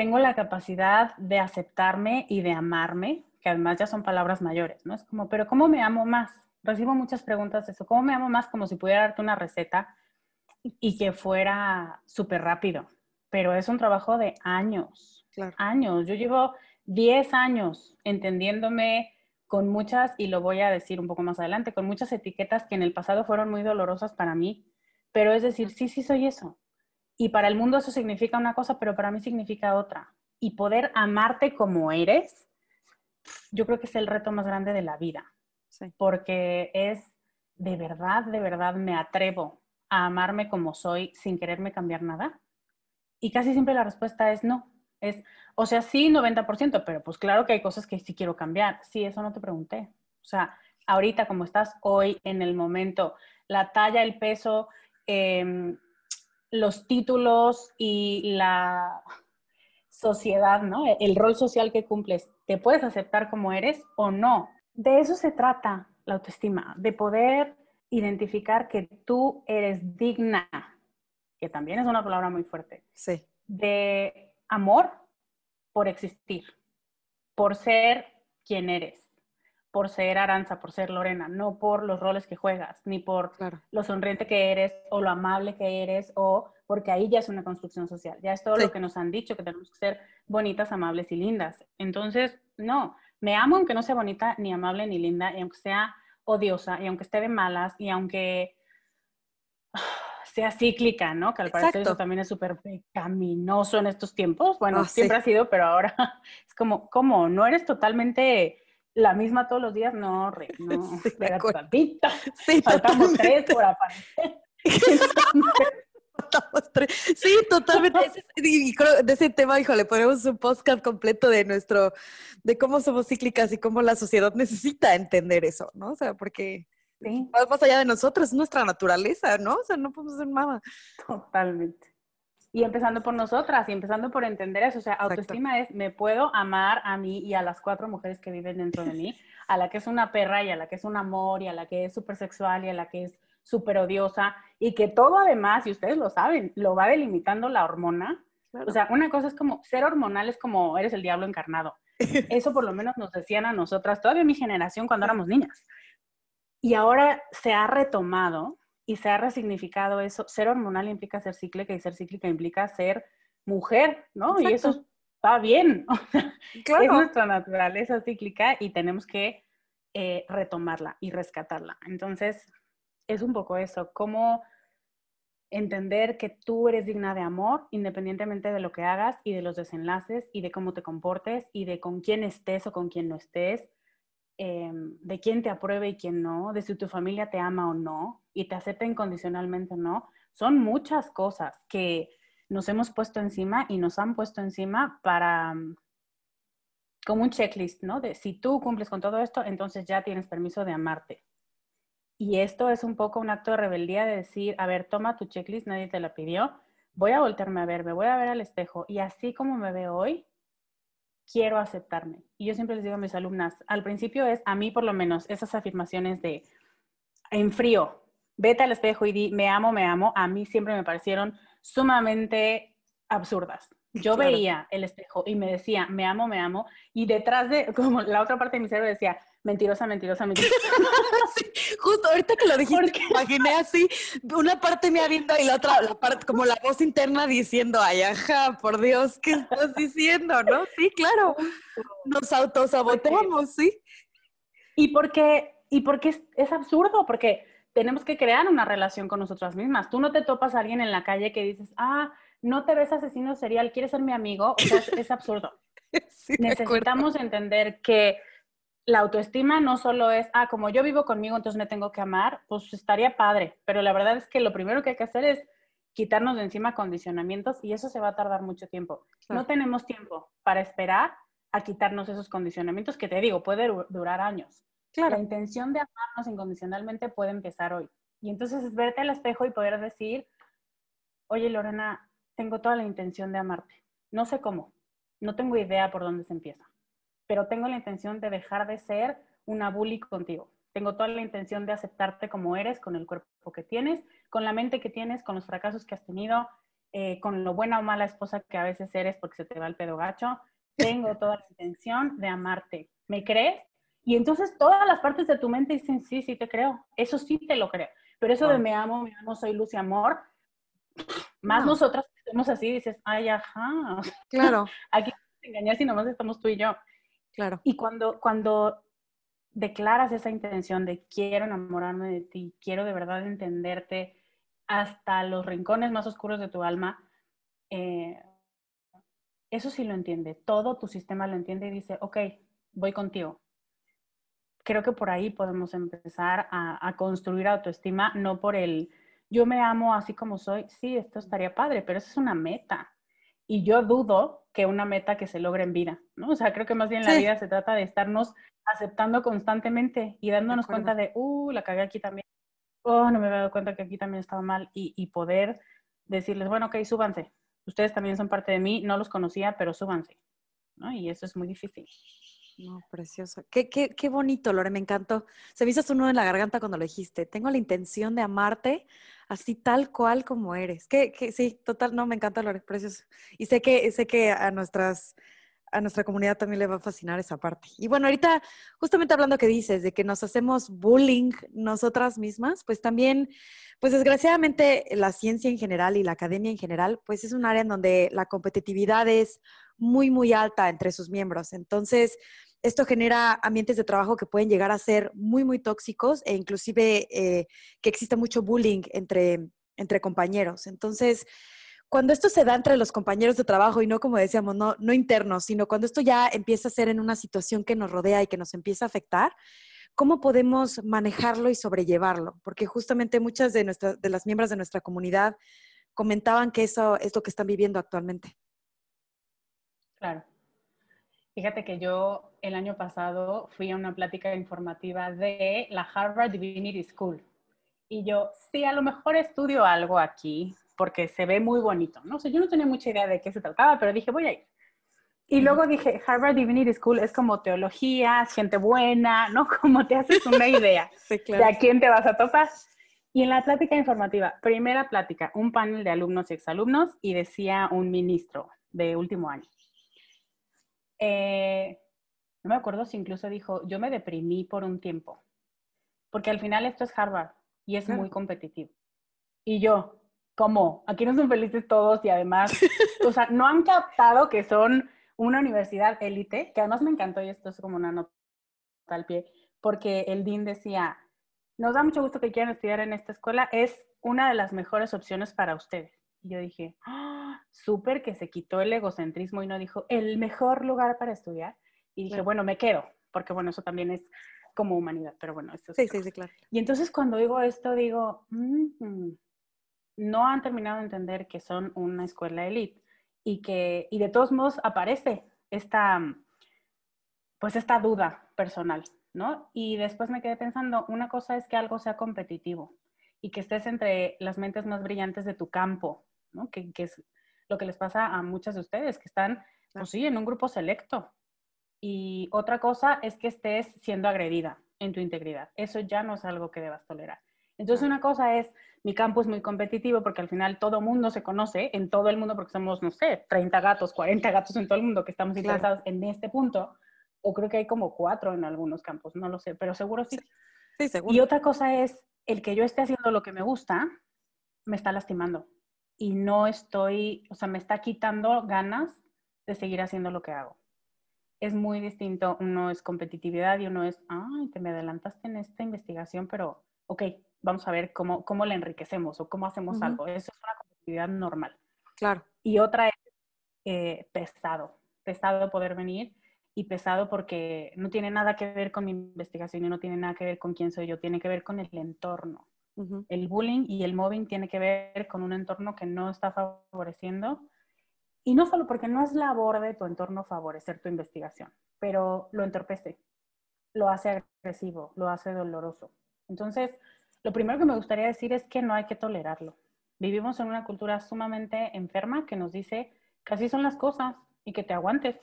tengo la capacidad de aceptarme y de amarme, que además ya son palabras mayores, ¿no? Es como, pero ¿cómo me amo más? Recibo muchas preguntas de eso. ¿Cómo me amo más? Como si pudiera darte una receta y que fuera súper rápido. Pero es un trabajo de años, años. Yo llevo 10 años entendiéndome con muchas, y lo voy a decir un poco más adelante, con muchas etiquetas que en el pasado fueron muy dolorosas para mí. Pero es decir, sí, sí soy eso. Y para el mundo eso significa una cosa, pero para mí significa otra. Y poder amarte como eres, yo creo que es el reto más grande de la vida. Porque es de verdad, de verdad me atrevo a amarme como soy sin quererme cambiar nada. Y casi siempre la respuesta es no. Es, o sea, sí, 90%, pero pues claro que hay cosas que sí quiero cambiar. Sí, eso no te pregunté. O sea, ahorita como estás hoy en el momento, la talla, el peso, eh, los títulos y la sociedad, ¿no? El rol social que cumples, ¿te puedes aceptar como eres o no? De eso se trata la autoestima, de poder identificar que tú eres digna, que también es una palabra muy fuerte, sí. de amor por existir, por ser quien eres, por ser Aranza, por ser Lorena, no por los roles que juegas, ni por lo sonriente que eres o lo amable que eres, o porque ahí ya es una construcción social, ya es todo lo que nos han dicho, que tenemos que ser bonitas, amables y lindas. Entonces, no, me amo aunque no sea bonita, ni amable, ni linda, y aunque sea odiosa, y aunque esté de malas, y aunque [SIGHS] sea cíclica, ¿no? Que al parecer eso también es súper pecaminoso en estos tiempos. Bueno, ah, siempre ha sido, pero ahora [LAUGHS] es como, ¿cómo? ¿No eres totalmente la misma todos los días? No, re, [LAUGHS] no. Sí, Sí, [LAUGHS] Faltamos tres por aparecer. Sí, totalmente. Y de ese tema, híjole, ponemos un podcast completo de nuestro, de cómo somos cíclicas y cómo la sociedad necesita entender eso, ¿no? O sea, porque sí. más allá de nosotros, es nuestra naturaleza, ¿no? O sea, no podemos hacer nada. Totalmente. Y empezando por nosotras y empezando por entender eso, o sea, autoestima es, me puedo amar a mí y a las cuatro mujeres que viven dentro de mí, a la que es una perra y a la que es un amor y a la que es súper sexual y a la que es súper odiosa y que todo además, y ustedes lo saben, lo va delimitando la hormona. O sea, una cosa es como, ser hormonal es como, eres el diablo encarnado. [LAUGHS] Eso por lo menos nos decían a nosotras, todavía mi generación cuando éramos niñas. Y ahora se ha retomado y se ha resignificado eso. Ser hormonal implica ser cíclica y ser cíclica implica ser mujer, ¿no? Y eso está bien. [LAUGHS] claro. Es nuestra naturaleza cíclica y tenemos que eh, retomarla y rescatarla. Entonces, es un poco eso, cómo entender que tú eres digna de amor independientemente de lo que hagas y de los desenlaces y de cómo te comportes y de con quién estés o con quién no estés, em, de quién te apruebe y quién no, de si tu familia te ama o no y te acepta incondicionalmente o no. Son muchas cosas que nos hemos puesto encima y nos han puesto encima para como un checklist, ¿no? De si tú cumples con todo esto, entonces ya tienes permiso de amarte. Y esto es un poco un acto de rebeldía de decir, a ver, toma tu checklist, nadie te la pidió, voy a voltearme a ver, me voy a ver al espejo y así como me veo hoy, quiero aceptarme. Y yo siempre les digo a mis alumnas, al principio es, a mí por lo menos, esas afirmaciones de en frío, vete al espejo y di, me amo, me amo, a mí siempre me parecieron sumamente absurdas. Yo veía el espejo y me decía, me amo, me amo, y detrás de, [LAUGHS] como la otra parte de mi cerebro decía, mentirosa, mentirosa, mentirosa. [LAUGHS] justo ahorita que lo dijiste, me imaginé así, una parte me viendo y la otra, la parte, como la voz interna diciendo, ay, ajá, por Dios, ¿qué estás diciendo? ¿No? Sí, claro. Nos autosaboteamos, sí. Y porque, y porque es, es absurdo, porque tenemos que crear una relación con nosotras mismas. Tú no te topas a alguien en la calle que dices, ah, no te ves asesino serial, quieres ser mi amigo, o sea, es, [LAUGHS] absurdo. Necesitamos entender que la autoestima no solo es, ah, como yo vivo conmigo, entonces me tengo que amar, pues estaría padre, pero la verdad es que lo primero que hay que hacer es quitarnos de encima condicionamientos y eso se va a tardar mucho tiempo. No tenemos tiempo para esperar a quitarnos esos condicionamientos que te digo, puede durar años. La intención de amarnos incondicionalmente puede empezar hoy. Y entonces es verte al espejo y poder decir, oye Lorena, tengo toda la intención de amarte. No sé cómo, no tengo idea por dónde se empieza pero tengo la intención de dejar de ser una bully contigo. Tengo toda la intención de aceptarte como eres, con el cuerpo que tienes, con la mente que tienes, con los fracasos que has tenido, eh, con lo buena o mala esposa que a veces eres porque se te va el pedo gacho. Tengo [LAUGHS] toda la intención de amarte. ¿Me crees? Y entonces todas las partes de tu mente dicen, sí, sí te creo. Eso sí te lo creo. Pero eso de me amo, me amo, soy luz y amor, más nosotras que estamos así, dices, ay, ajá. [LAUGHS] Claro. Aquí no te engañar si nomás estamos tú y yo. Claro. Y cuando, cuando declaras esa intención de quiero enamorarme de ti, quiero de verdad entenderte hasta los rincones más oscuros de tu alma, eh, eso sí lo entiende, todo tu sistema lo entiende y dice, ok, voy contigo. Creo que por ahí podemos empezar a, a construir autoestima, no por el yo me amo así como soy, sí, esto estaría padre, pero eso es una meta. Y yo dudo que una meta que se logre en vida, ¿no? O sea, creo que más bien la vida se trata de estarnos aceptando constantemente y dándonos cuenta de, uh, la cagué aquí también, oh, no me había dado cuenta que aquí también estaba mal y, y poder decirles, bueno, ok, súbanse, ustedes también son parte de mí, no los conocía, pero súbanse, ¿no? Y eso es muy difícil. No, precioso. Qué, qué, qué bonito, Lore, me encantó. Se me hizo un nudo en la garganta cuando lo dijiste. Tengo la intención de amarte así tal cual como eres. Que, que sí, total, no, me encanta, Lore, precioso. Y sé que, sé que a nuestras a nuestra comunidad también le va a fascinar esa parte. Y bueno, ahorita, justamente hablando que dices, de que nos hacemos bullying nosotras mismas, pues también, pues desgraciadamente la ciencia en general y la academia en general, pues es un área en donde la competitividad es muy, muy alta entre sus miembros. Entonces, esto genera ambientes de trabajo que pueden llegar a ser muy, muy tóxicos e inclusive eh, que existe mucho bullying entre, entre compañeros. Entonces, cuando esto se da entre los compañeros de trabajo y no, como decíamos, no, no internos, sino cuando esto ya empieza a ser en una situación que nos rodea y que nos empieza a afectar, ¿cómo podemos manejarlo y sobrellevarlo? Porque justamente muchas de, nuestras, de las miembros de nuestra comunidad comentaban que eso es lo que están viviendo actualmente. Claro. Fíjate que yo el año pasado fui a una plática informativa de la Harvard Divinity School. Y yo, sí, a lo mejor estudio algo aquí, porque se ve muy bonito, ¿no? O sea, yo no tenía mucha idea de qué se trataba, pero dije, voy a ir. Y luego dije, Harvard Divinity School es como teología, gente buena, ¿no? [LAUGHS] Como te haces una idea [LAUGHS] de a quién te vas a topar. Y en la plática informativa, primera plática, un panel de alumnos y exalumnos y decía un ministro de último año. Eh, no me acuerdo si incluso dijo, yo me deprimí por un tiempo, porque al final esto es Harvard y es muy competitivo. Y yo, ¿cómo? Aquí no son felices todos y además, [LAUGHS] o sea, no han captado que son una universidad élite, que además me encantó y esto es como una nota al pie, porque el DIN decía, nos da mucho gusto que quieran estudiar en esta escuela, es una de las mejores opciones para ustedes. Y yo dije, ¡Ah! súper que se quitó el egocentrismo y no dijo, el mejor lugar para estudiar. Y dije, bueno, me quedo, porque bueno, eso también es como humanidad, pero bueno, esto es... Sí, sí, sí, claro. Y entonces cuando digo esto, digo, mm, no han terminado de entender que son una escuela elite y que, y de todos modos aparece esta, pues esta duda personal, ¿no? Y después me quedé pensando, una cosa es que algo sea competitivo y que estés entre las mentes más brillantes de tu campo, ¿no? Que, es lo que les pasa a muchas de ustedes, que están, pues sí, en un grupo selecto. Y otra cosa es que estés siendo agredida en tu integridad. Eso ya no es algo que debas tolerar. Entonces, una cosa es, mi campo es muy competitivo porque al final todo mundo se conoce en todo el mundo porque somos, no sé, 30 gatos, 40 gatos en todo el mundo que estamos interesados en este punto. O creo que hay como cuatro en algunos campos, no lo sé, pero seguro sí. Sí, seguro. Y otra cosa es, el que yo esté haciendo lo que me gusta, me está lastimando y no estoy, o sea, me está quitando ganas de seguir haciendo lo que hago. Es muy distinto, uno es competitividad y uno es, ay, te me adelantaste en esta investigación, pero, ok, vamos a ver cómo, cómo le enriquecemos o cómo hacemos algo. Eso es una competitividad normal. Claro. Y otra es eh, pesado, pesado poder venir y pesado porque no tiene nada que ver con mi investigación y no tiene nada que ver con quién soy yo, tiene que ver con el entorno. El bullying y el mobbing tiene que ver con un entorno que no está favoreciendo. Y no solo porque no es labor de tu entorno favorecer tu investigación, pero lo entorpece, lo hace agresivo, lo hace doloroso. Entonces, lo primero que me gustaría decir es que no hay que tolerarlo. Vivimos en una cultura sumamente enferma que nos dice que así son las cosas y que te aguantes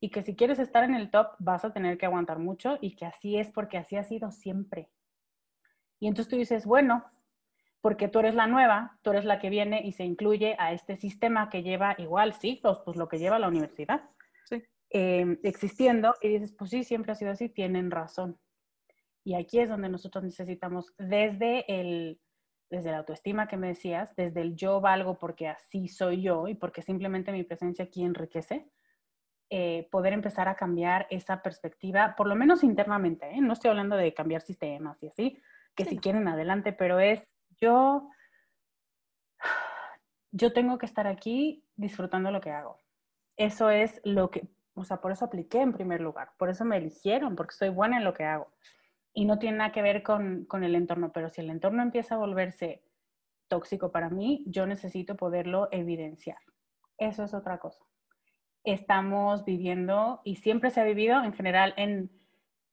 y que si quieres estar en el top vas a tener que aguantar mucho y que así es porque así ha sido siempre. Y entonces tú dices, bueno, porque tú eres la nueva, tú eres la que viene y se incluye a este sistema que lleva igual siglos, pues lo que lleva la universidad em, existiendo, y dices, pues sí, siempre ha sido así, tienen razón. Y aquí es donde nosotros necesitamos, desde, el, desde la autoestima que me decías, desde el yo valgo porque así soy yo y porque simplemente mi presencia aquí enriquece, eh, poder empezar a cambiar esa perspectiva, por lo menos internamente, ¿eh? no estoy hablando de cambiar sistemas y así, que si quieren adelante, pero es yo, yo tengo que estar aquí disfrutando lo que hago. Eso es lo que, o sea, por eso apliqué en primer lugar, por eso me eligieron, porque soy buena en lo que hago. Y no tiene nada que ver con, con el entorno, pero si el entorno empieza a volverse tóxico para mí, yo necesito poderlo evidenciar. Eso es otra cosa. Estamos viviendo, y siempre se ha vivido en general en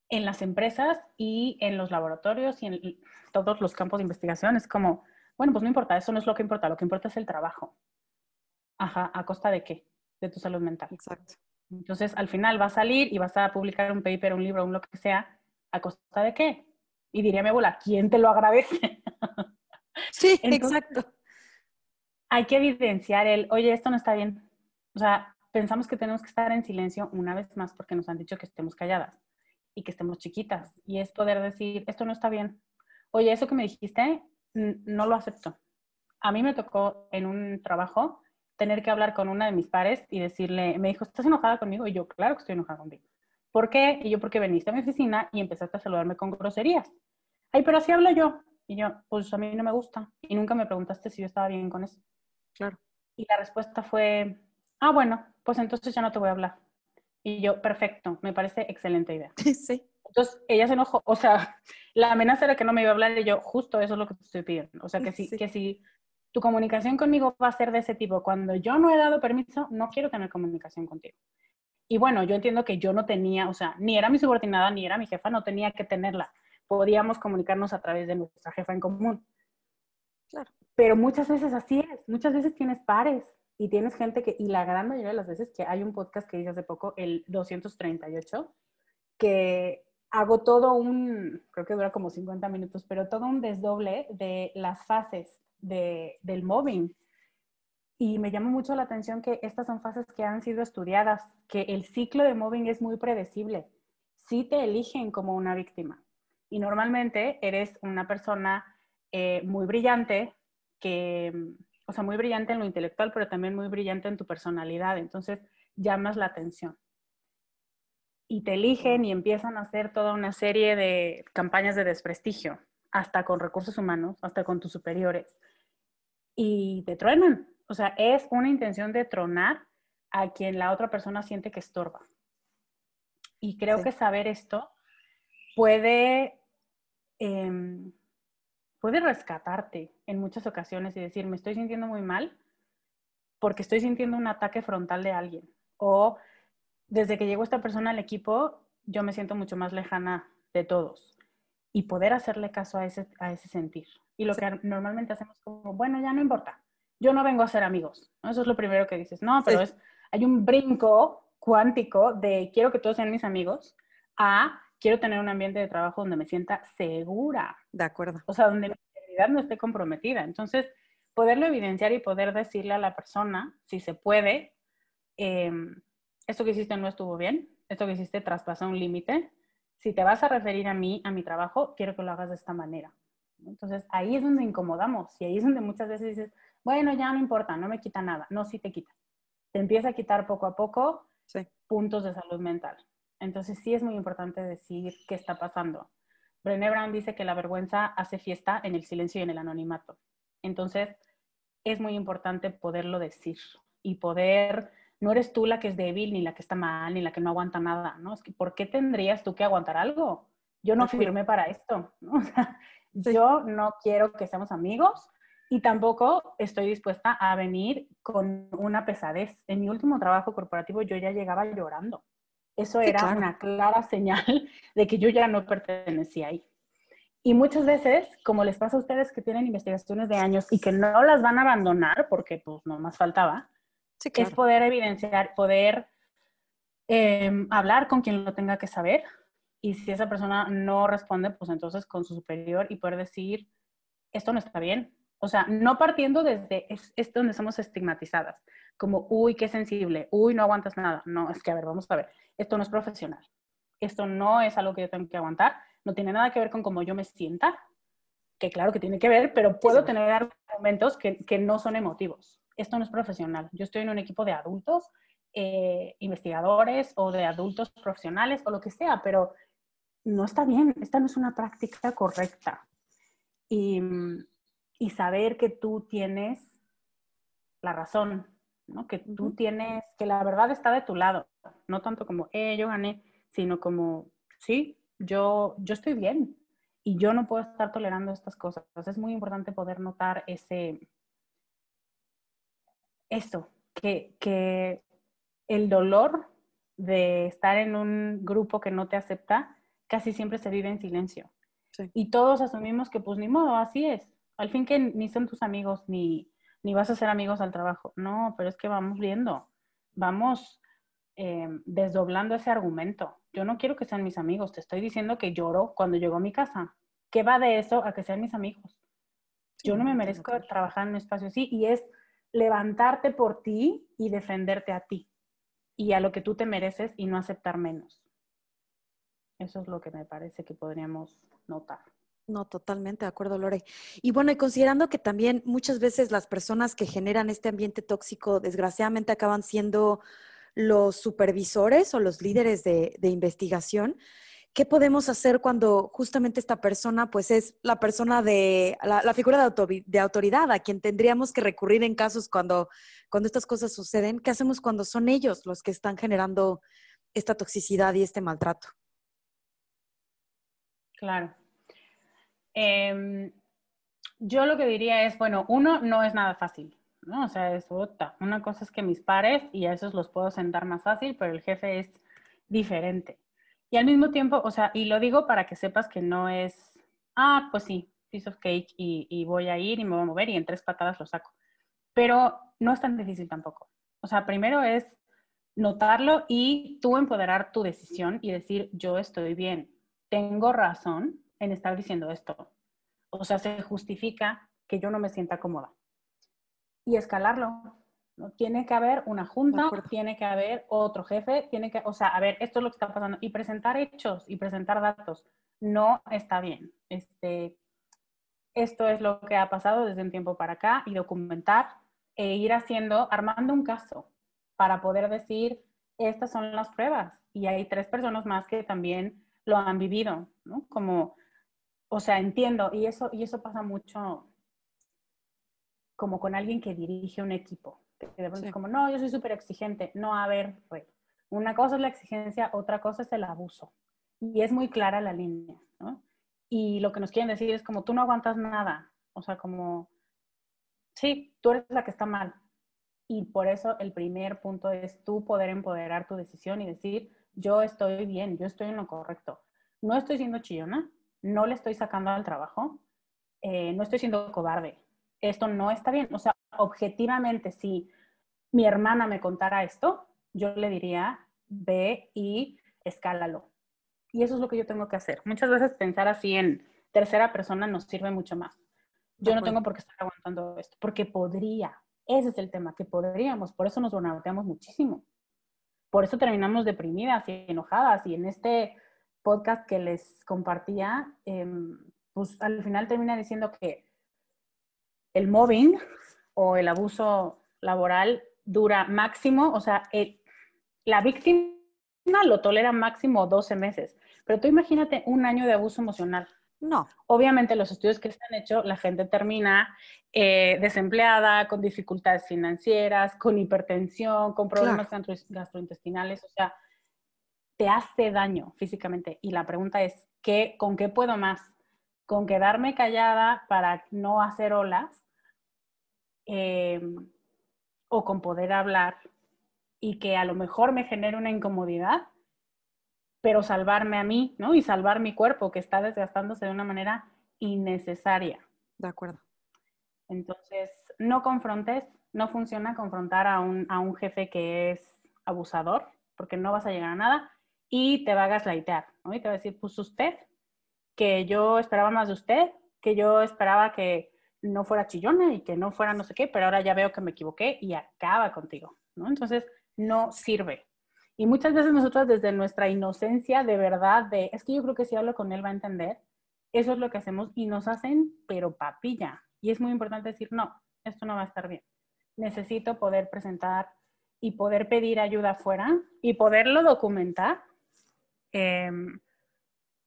en las empresas y en los laboratorios y en todos los campos de investigación es como, bueno, pues no importa, eso no es lo que importa, lo que importa es el trabajo. Ajá, ¿a costa de qué? De tu salud mental. Exacto. Entonces, al final va a salir y vas a publicar un paper, un libro, un lo que sea, ¿a costa de qué? Y diría mi abuela, ¿quién te lo agradece? [LAUGHS] Sí, exacto. Hay que evidenciar el, oye, esto no está bien. O sea, pensamos que tenemos que estar en silencio una vez más porque nos han dicho que estemos calladas y que estemos chiquitas. Y es poder decir, esto no está bien. Oye, eso que me dijiste, no lo acepto. A mí me tocó en un trabajo tener que hablar con una de mis pares y decirle, me dijo, ¿estás enojada conmigo? Y yo, claro que estoy enojada contigo. ¿Por qué? Y yo, porque veniste a mi oficina y empezaste a saludarme con groserías. Ay, pero así hablo yo. Y yo, pues a mí no me gusta. Y nunca me preguntaste si yo estaba bien con eso. Claro. Y la respuesta fue, ah, bueno, pues entonces ya no te voy a hablar. Y yo, perfecto, me parece excelente idea. [LAUGHS] Sí. Entonces ella se enojó, o sea, [LAUGHS] la amenaza era que no me iba a hablar y yo, justo eso es lo que te estoy pidiendo. O sea, que si, que si tu comunicación conmigo va a ser de ese tipo, cuando yo no he dado permiso, no quiero tener comunicación contigo. Y bueno, yo entiendo que yo no tenía, o sea, ni era mi subordinada, ni era mi jefa, no tenía que tenerla. Podíamos comunicarnos a través de nuestra jefa en común. Claro. Pero muchas veces así es, muchas veces tienes pares y tienes gente que, y la gran mayoría de las veces que hay un podcast que hice hace poco, el 238, que hago todo un, creo que dura como 50 minutos, pero todo un desdoble de las fases de, del mobbing. Y me llama mucho la atención que estas son fases que han sido estudiadas, que el ciclo de mobbing es muy predecible. Sí te eligen como una víctima. Y normalmente eres una persona eh, muy brillante, que, o sea, muy brillante en lo intelectual, pero también muy brillante en tu personalidad. Entonces, llamas la atención. Y te eligen y empiezan a hacer toda una serie de campañas de desprestigio, hasta con recursos humanos, hasta con tus superiores. Y te truenan. O sea, es una intención de tronar a quien la otra persona siente que estorba. Y creo que saber esto puede eh, puede rescatarte en muchas ocasiones y decir, me estoy sintiendo muy mal porque estoy sintiendo un ataque frontal de alguien. O desde que llegó esta persona al equipo, yo me siento mucho más lejana de todos. Y poder hacerle caso a ese, a ese sentir. Y lo que normalmente hacemos como, bueno, ya no importa, yo no vengo a ser amigos. Eso es lo primero que dices. No, pero es, hay un brinco cuántico de quiero que todos sean mis amigos a quiero tener un ambiente de trabajo donde me sienta segura. De acuerdo. O sea, donde mi integridad no esté comprometida. Entonces, poderlo evidenciar y poder decirle a la persona, si se puede, em, esto que hiciste no estuvo bien, esto que hiciste traspasó un límite. Si te vas a referir a mí, a mi trabajo, quiero que lo hagas de esta manera. Entonces, ahí es donde incomodamos y ahí es donde muchas veces dices, bueno, ya no importa, no me quita nada. No, sí te quita. Te empieza a quitar poco a poco puntos de salud mental. Entonces sí es muy importante decir qué está pasando. Brené Brown dice que la vergüenza hace fiesta en el silencio y en el anonimato. Entonces es muy importante poderlo decir y poder, no eres tú la que es débil, ni la que está mal, ni la que no aguanta nada, ¿no? Es que ¿por qué tendrías tú que aguantar algo? Yo no firmé para esto, ¿no? [LAUGHS] Yo no quiero que seamos amigos y tampoco estoy dispuesta a venir con una pesadez. En mi último trabajo corporativo yo ya llegaba llorando eso era una clara señal [LAUGHS] de que yo ya no pertenecía ahí. Y muchas veces, como les pasa a ustedes que tienen investigaciones de años y que no las van a abandonar, porque pues no más faltaba, es poder evidenciar, poder em, hablar con quien lo tenga que saber. Y si esa persona no responde, pues entonces con su superior y poder decir, esto no está bien. O sea, no partiendo desde, es, es donde somos estigmatizadas, como, uy, qué sensible, uy, no aguantas nada. No, es que, a ver, vamos a ver esto no es profesional. Esto no es algo que yo tengo que aguantar. No tiene nada que ver con cómo yo me sienta, que claro que tiene que ver, pero puedo tener argumentos que, que, no son emotivos. Esto no es profesional. Yo estoy en un equipo de adultos, eh, investigadores o de adultos profesionales o lo que sea, pero no está bien. Esta no es una práctica correcta. Y, y saber que tú tienes la razón, ¿no? que tú tienes, que la verdad está de tu lado, no tanto como, eh, yo gané, sino como, sí, yo, yo estoy bien y yo no puedo estar tolerando estas cosas. Entonces es muy importante poder notar ese, esto, que, que el dolor de estar en un grupo que no te acepta casi siempre se vive en silencio. Y todos asumimos que pues ni modo, así es. Al fin que ni son tus amigos, ni, ni vas a ser amigos al trabajo. No, pero es que vamos viendo, vamos eh, desdoblando ese argumento. Yo no quiero que sean mis amigos, te estoy diciendo que lloro cuando llego a mi casa. ¿Qué va de eso a que sean mis amigos? Yo no me merezco trabajar en un espacio así y es levantarte por ti y defenderte a ti y a lo que tú te mereces y no aceptar menos. Eso es lo que me parece que podríamos notar. No, totalmente de acuerdo, Lore. Y bueno, y considerando que también muchas veces las personas que generan este ambiente tóxico, desgraciadamente acaban siendo los supervisores o los líderes de, investigación, ¿qué podemos hacer cuando justamente esta persona, pues es la persona de, la, figura de, de, autoridad a quien tendríamos que recurrir en casos cuando, cuando estas cosas suceden? ¿Qué hacemos cuando son ellos los que están generando esta toxicidad y este maltrato? Claro. Em, yo lo que diría es, bueno, uno, no es nada fácil, ¿no? O sea, es otra. Una cosa es que mis pares, y a esos los puedo sentar más fácil, pero el jefe es diferente. Y al mismo tiempo, o sea, y lo digo para que sepas que no es, ah, pues sí, piece of cake y, y voy a ir y me voy a mover y en tres patadas lo saco. Pero no es tan difícil tampoco. O sea, primero es notarlo y tú empoderar tu decisión y decir, yo estoy bien, tengo razón en estar diciendo esto. O sea, se justifica que yo no me sienta cómoda. Y escalarlo. ¿no? Tiene que haber una junta, tiene que haber otro jefe, tiene que, o sea, a ver, esto es lo que está pasando. Y presentar hechos y presentar datos no está bien. Este, esto es lo que ha pasado desde un tiempo para acá y documentar e ir haciendo, armando un caso para poder decir, estas son las pruebas. Y hay tres personas más que también lo han vivido, ¿no? Como o sea, entiendo, y eso, y eso pasa mucho como con alguien que dirige un equipo. Que de pronto es como, no, yo soy súper exigente. No, a ver, una cosa es la exigencia, otra cosa es el abuso. Y es muy clara la línea, ¿no? Y lo que nos quieren decir es como, tú no aguantas nada. O sea, como, sí, tú eres la que está mal. Y por eso el primer punto es tú poder empoderar tu decisión y decir, yo estoy bien, yo estoy en lo correcto. No estoy siendo chillona, no le estoy sacando al trabajo, eh, no estoy siendo cobarde. Esto no está bien. O sea, objetivamente, si mi hermana me contara esto, yo le diría, ve y escálalo. Y eso es lo que yo tengo que hacer. Muchas veces pensar así en tercera persona nos sirve mucho más. Yo no tengo por qué estar aguantando esto, porque podría. Ese es el tema, que podríamos. Por eso nos burnouteamos muchísimo. Por eso terminamos deprimidas y enojadas. Y en este podcast que les compartía, em, pues al final termina diciendo que el mobbing [LAUGHS] o el abuso laboral dura máximo, o sea, la víctima lo tolera máximo 12 meses, pero tú imagínate un año de abuso emocional. No. Obviamente los estudios que se han hecho, la gente termina eh, desempleada, con dificultades financieras, con hipertensión, con problemas gastrointestinales, o sea, te hace daño físicamente. Y la pregunta es, ¿qué, ¿con qué puedo más? ¿Con quedarme callada para no hacer olas? Em, ¿O con poder hablar y que a lo mejor me genere una incomodidad, pero salvarme a mí, ¿no? Y salvar mi cuerpo que está desgastándose de una manera innecesaria. De acuerdo. Entonces, no confrontes, no funciona confrontar a un, a un jefe que es abusador, porque no vas a llegar a nada y te va a gaslightear, ¿no? Y te va a decir, pues usted, que yo esperaba más de usted, que yo esperaba que no fuera chillona y que no fuera no sé qué, pero ahora ya veo que me equivoqué y acaba contigo, ¿no? Entonces, no sirve. Y muchas veces nosotros desde nuestra inocencia de verdad, de, es que yo creo que si hablo con él va a entender, eso es lo que hacemos y nos hacen, pero papilla. Y es muy importante decir, no, esto no va a estar bien. Necesito poder presentar y poder pedir ayuda afuera y poderlo documentar Em,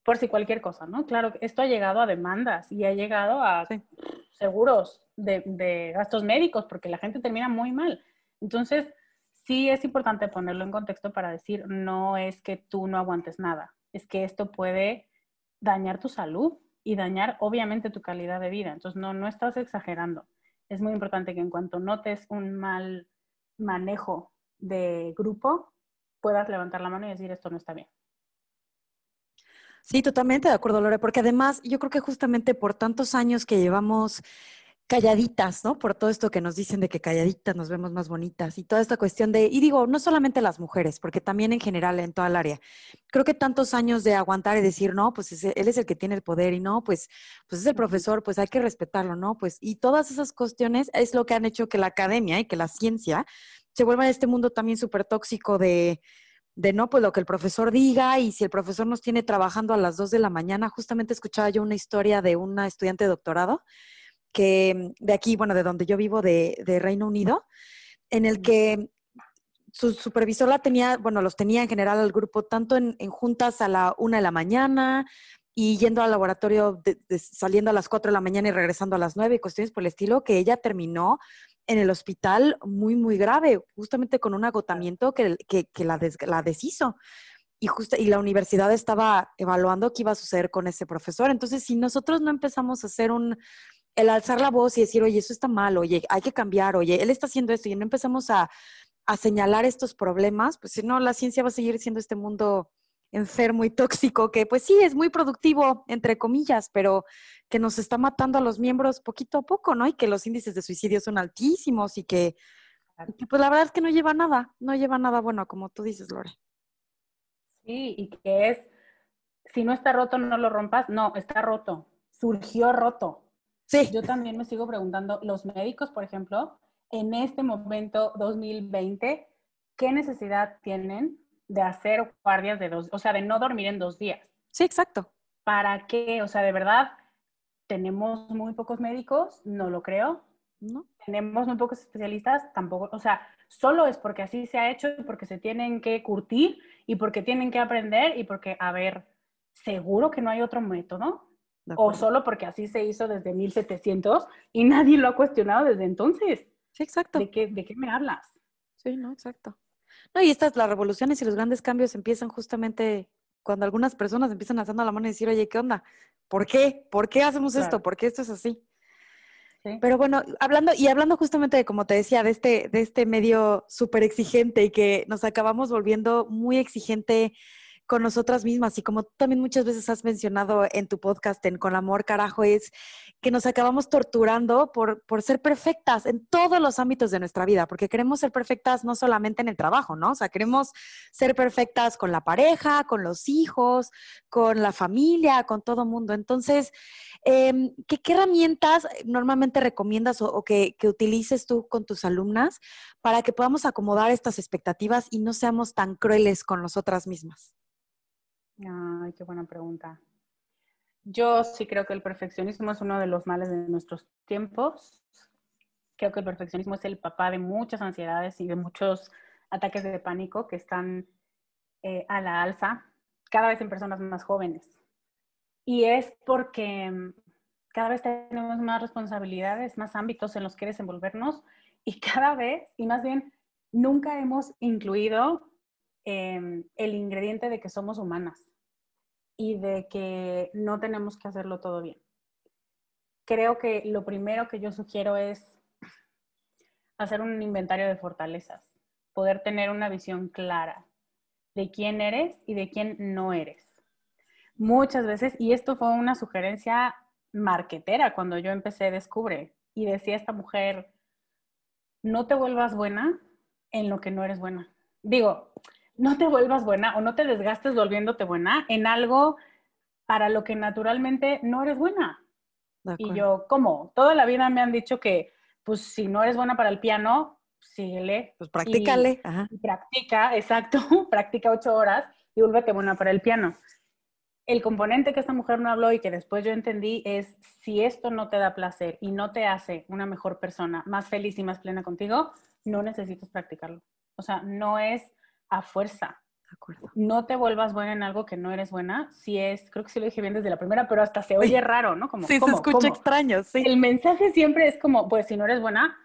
por si cualquier cosa, ¿no? Claro, esto ha llegado a demandas y ha llegado a seguros de, gastos médicos porque la gente termina muy mal. Entonces, sí es importante ponerlo en contexto para decir, no es que tú no aguantes nada, es que esto puede dañar tu salud y dañar obviamente tu calidad de vida. Entonces, no, no estás exagerando. Es muy importante que en cuanto notes un mal manejo de grupo, puedas levantar la mano y decir, esto no está bien. Sí, totalmente de acuerdo, Lore, porque además yo creo que justamente por tantos años que llevamos calladitas, ¿no? Por todo esto que nos dicen de que calladitas nos vemos más bonitas y toda esta cuestión de, y digo, no solamente las mujeres, porque también en general en toda el área. Creo que tantos años de aguantar y decir, no, pues él es el que tiene el poder y no, pues, pues es el profesor, pues hay que respetarlo, ¿no? Pues, y todas esas cuestiones es lo que han hecho que la academia y que la ciencia se vuelva este mundo también súper tóxico de, de no, pues lo que el profesor diga y si el profesor nos tiene trabajando a las dos de la mañana, justamente escuchaba yo una historia de una estudiante de doctorado que de aquí, bueno, de donde yo vivo, de, Reino Unido, en el que su supervisor la tenía, bueno, los tenía en general al grupo tanto en, juntas a la una de la mañana y yendo al laboratorio, saliendo a las cuatro de la mañana y regresando a las nueve y cuestiones por el estilo, que ella terminó en el hospital muy, muy grave, justamente con un agotamiento que, la, la deshizo. Y, justo, y la universidad estaba evaluando qué iba a suceder con ese profesor. Entonces, si nosotros no empezamos a hacer un, el alzar la voz y decir, oye, eso está mal, oye, hay que cambiar, oye, él está haciendo esto y no empezamos a, señalar estos problemas, pues si no, la ciencia va a seguir siendo este mundo enfermo y tóxico que pues sí es muy productivo, entre comillas, pero que nos está matando a los miembros poquito a poco, ¿no? Y que los índices de suicidio son altísimos y que, pues la verdad es que no lleva nada, no lleva nada bueno, como tú dices, Lore. Sí, y que es, si no está roto, no lo rompas, no, está roto, surgió roto. Sí. Yo también me sigo preguntando, los médicos, por ejemplo, en este momento 2020, ¿qué necesidad tienen de hacer guardias de dos, o sea, de no dormir en dos días? Sí, exacto. ¿Para qué? O sea, de verdad, tenemos muy pocos médicos, no lo creo. No. Tenemos muy pocos especialistas, tampoco, o sea, solo es porque así se ha hecho y porque se tienen que curtir y porque tienen que aprender y porque, a ver, seguro que no hay otro método o solo porque así se hizo desde 1700 y nadie lo ha cuestionado desde entonces. Sí, exacto. ¿De qué, de qué me hablas? Sí, no, exacto. No, y estas, las revoluciones y los grandes cambios empiezan justamente cuando algunas personas empiezan alzando la mano y decir, oye, ¿qué onda? ¿Por qué? ¿Por qué hacemos esto? ¿Por qué esto es así? Sí. Pero bueno, hablando, y hablando justamente de, como te decía, de este, de este medio súper exigente y que nos acabamos volviendo muy exigente con nosotras mismas y como tú también muchas veces has mencionado en tu podcast en Con Amor Carajo, es que nos acabamos torturando por, por ser perfectas en todos los ámbitos de nuestra vida, porque queremos ser perfectas no solamente en el trabajo, ¿no? O sea, queremos ser perfectas con la pareja, con los hijos, con la familia, con todo mundo. Entonces, em, ¿qué, herramientas normalmente recomiendas o, que, que utilices tú con tus alumnas para que podamos acomodar estas expectativas y no seamos tan crueles con nosotras mismas? Ay, qué buena pregunta. Yo sí creo que el perfeccionismo es uno de los males de nuestros tiempos. Creo que el perfeccionismo es el papá de muchas ansiedades y de muchos ataques de pánico que están eh, a la alza, cada vez en personas más jóvenes. Y es porque mm, cada vez tenemos más responsabilidades, más ámbitos en los que desenvolvernos y [LAUGHS] cada vez, y más bien, nunca hemos incluido em, el ingrediente de que somos humanas y de que no tenemos que hacerlo todo bien. Creo que lo primero que yo sugiero es hacer un inventario de fortalezas, poder tener una visión clara de quién eres y de quién no eres. Muchas veces, y esto fue una sugerencia marquetera cuando yo empecé Descubre, y decía esta mujer, no te vuelvas buena en lo que no eres buena. Digo, no te vuelvas buena o no te desgastes volviéndote buena en algo para lo que naturalmente no eres buena. Y yo, ¿cómo? Toda la vida me han dicho que, pues, si no eres buena para el piano, síguele. Pues practícale. practica, exacto, [LAUGHS] practica ocho horas y vuélvete buena para el piano. El componente que esta mujer no habló y que después yo entendí es, si esto no te da placer y no te hace una mejor persona, más feliz y más plena contigo, no necesitas practicarlo. O sea, no es a fuerza. No te vuelvas buena en algo que no eres buena. Si es, creo que sí lo dije bien desde la primera, pero hasta se oye raro, ¿no? Como, sí, se escucha extraño, sí. El mensaje siempre es como, pues si no eres buena,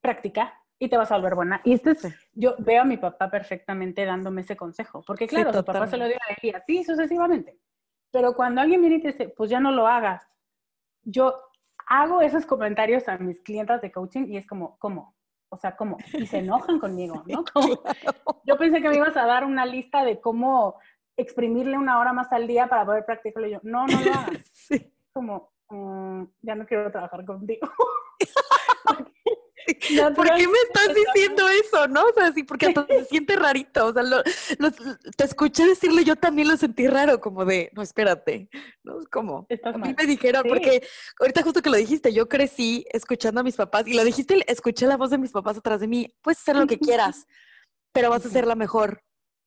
practica y te vas a volver buena. Y esto es, yo veo a mi papá perfectamente dándome ese consejo, porque claro, su papá se lo dio a él y así sucesivamente. Pero cuando alguien viene y te dice, pues ya no lo hagas, yo hago esos comentarios a mis clientas de coaching y es como, ¿cómo? O sea, como, y se enojan conmigo, [LAUGHS] ¿no? Yo pensé que me ibas a dar una lista de cómo exprimirle una hora más al día para poder practicarlo. yo, no, no lo hagas. [LAUGHS] Como, mm, ya no quiero trabajar contigo. [LAUGHS] ¿Por qué me estás diciendo eso, no? O sea, sí, porque hasta se siente rarito. O sea, te escuché decirlo, yo también lo sentí raro, como de, no, espérate, ¿no? Como, a mí me dijeron, porque ahorita justo que lo dijiste, yo crecí escuchando a mis papás, y lo dijiste, escuché la voz de mis papás atrás de mí, puedes hacer lo que [LAUGHS] quieras, pero vas a ser la mejor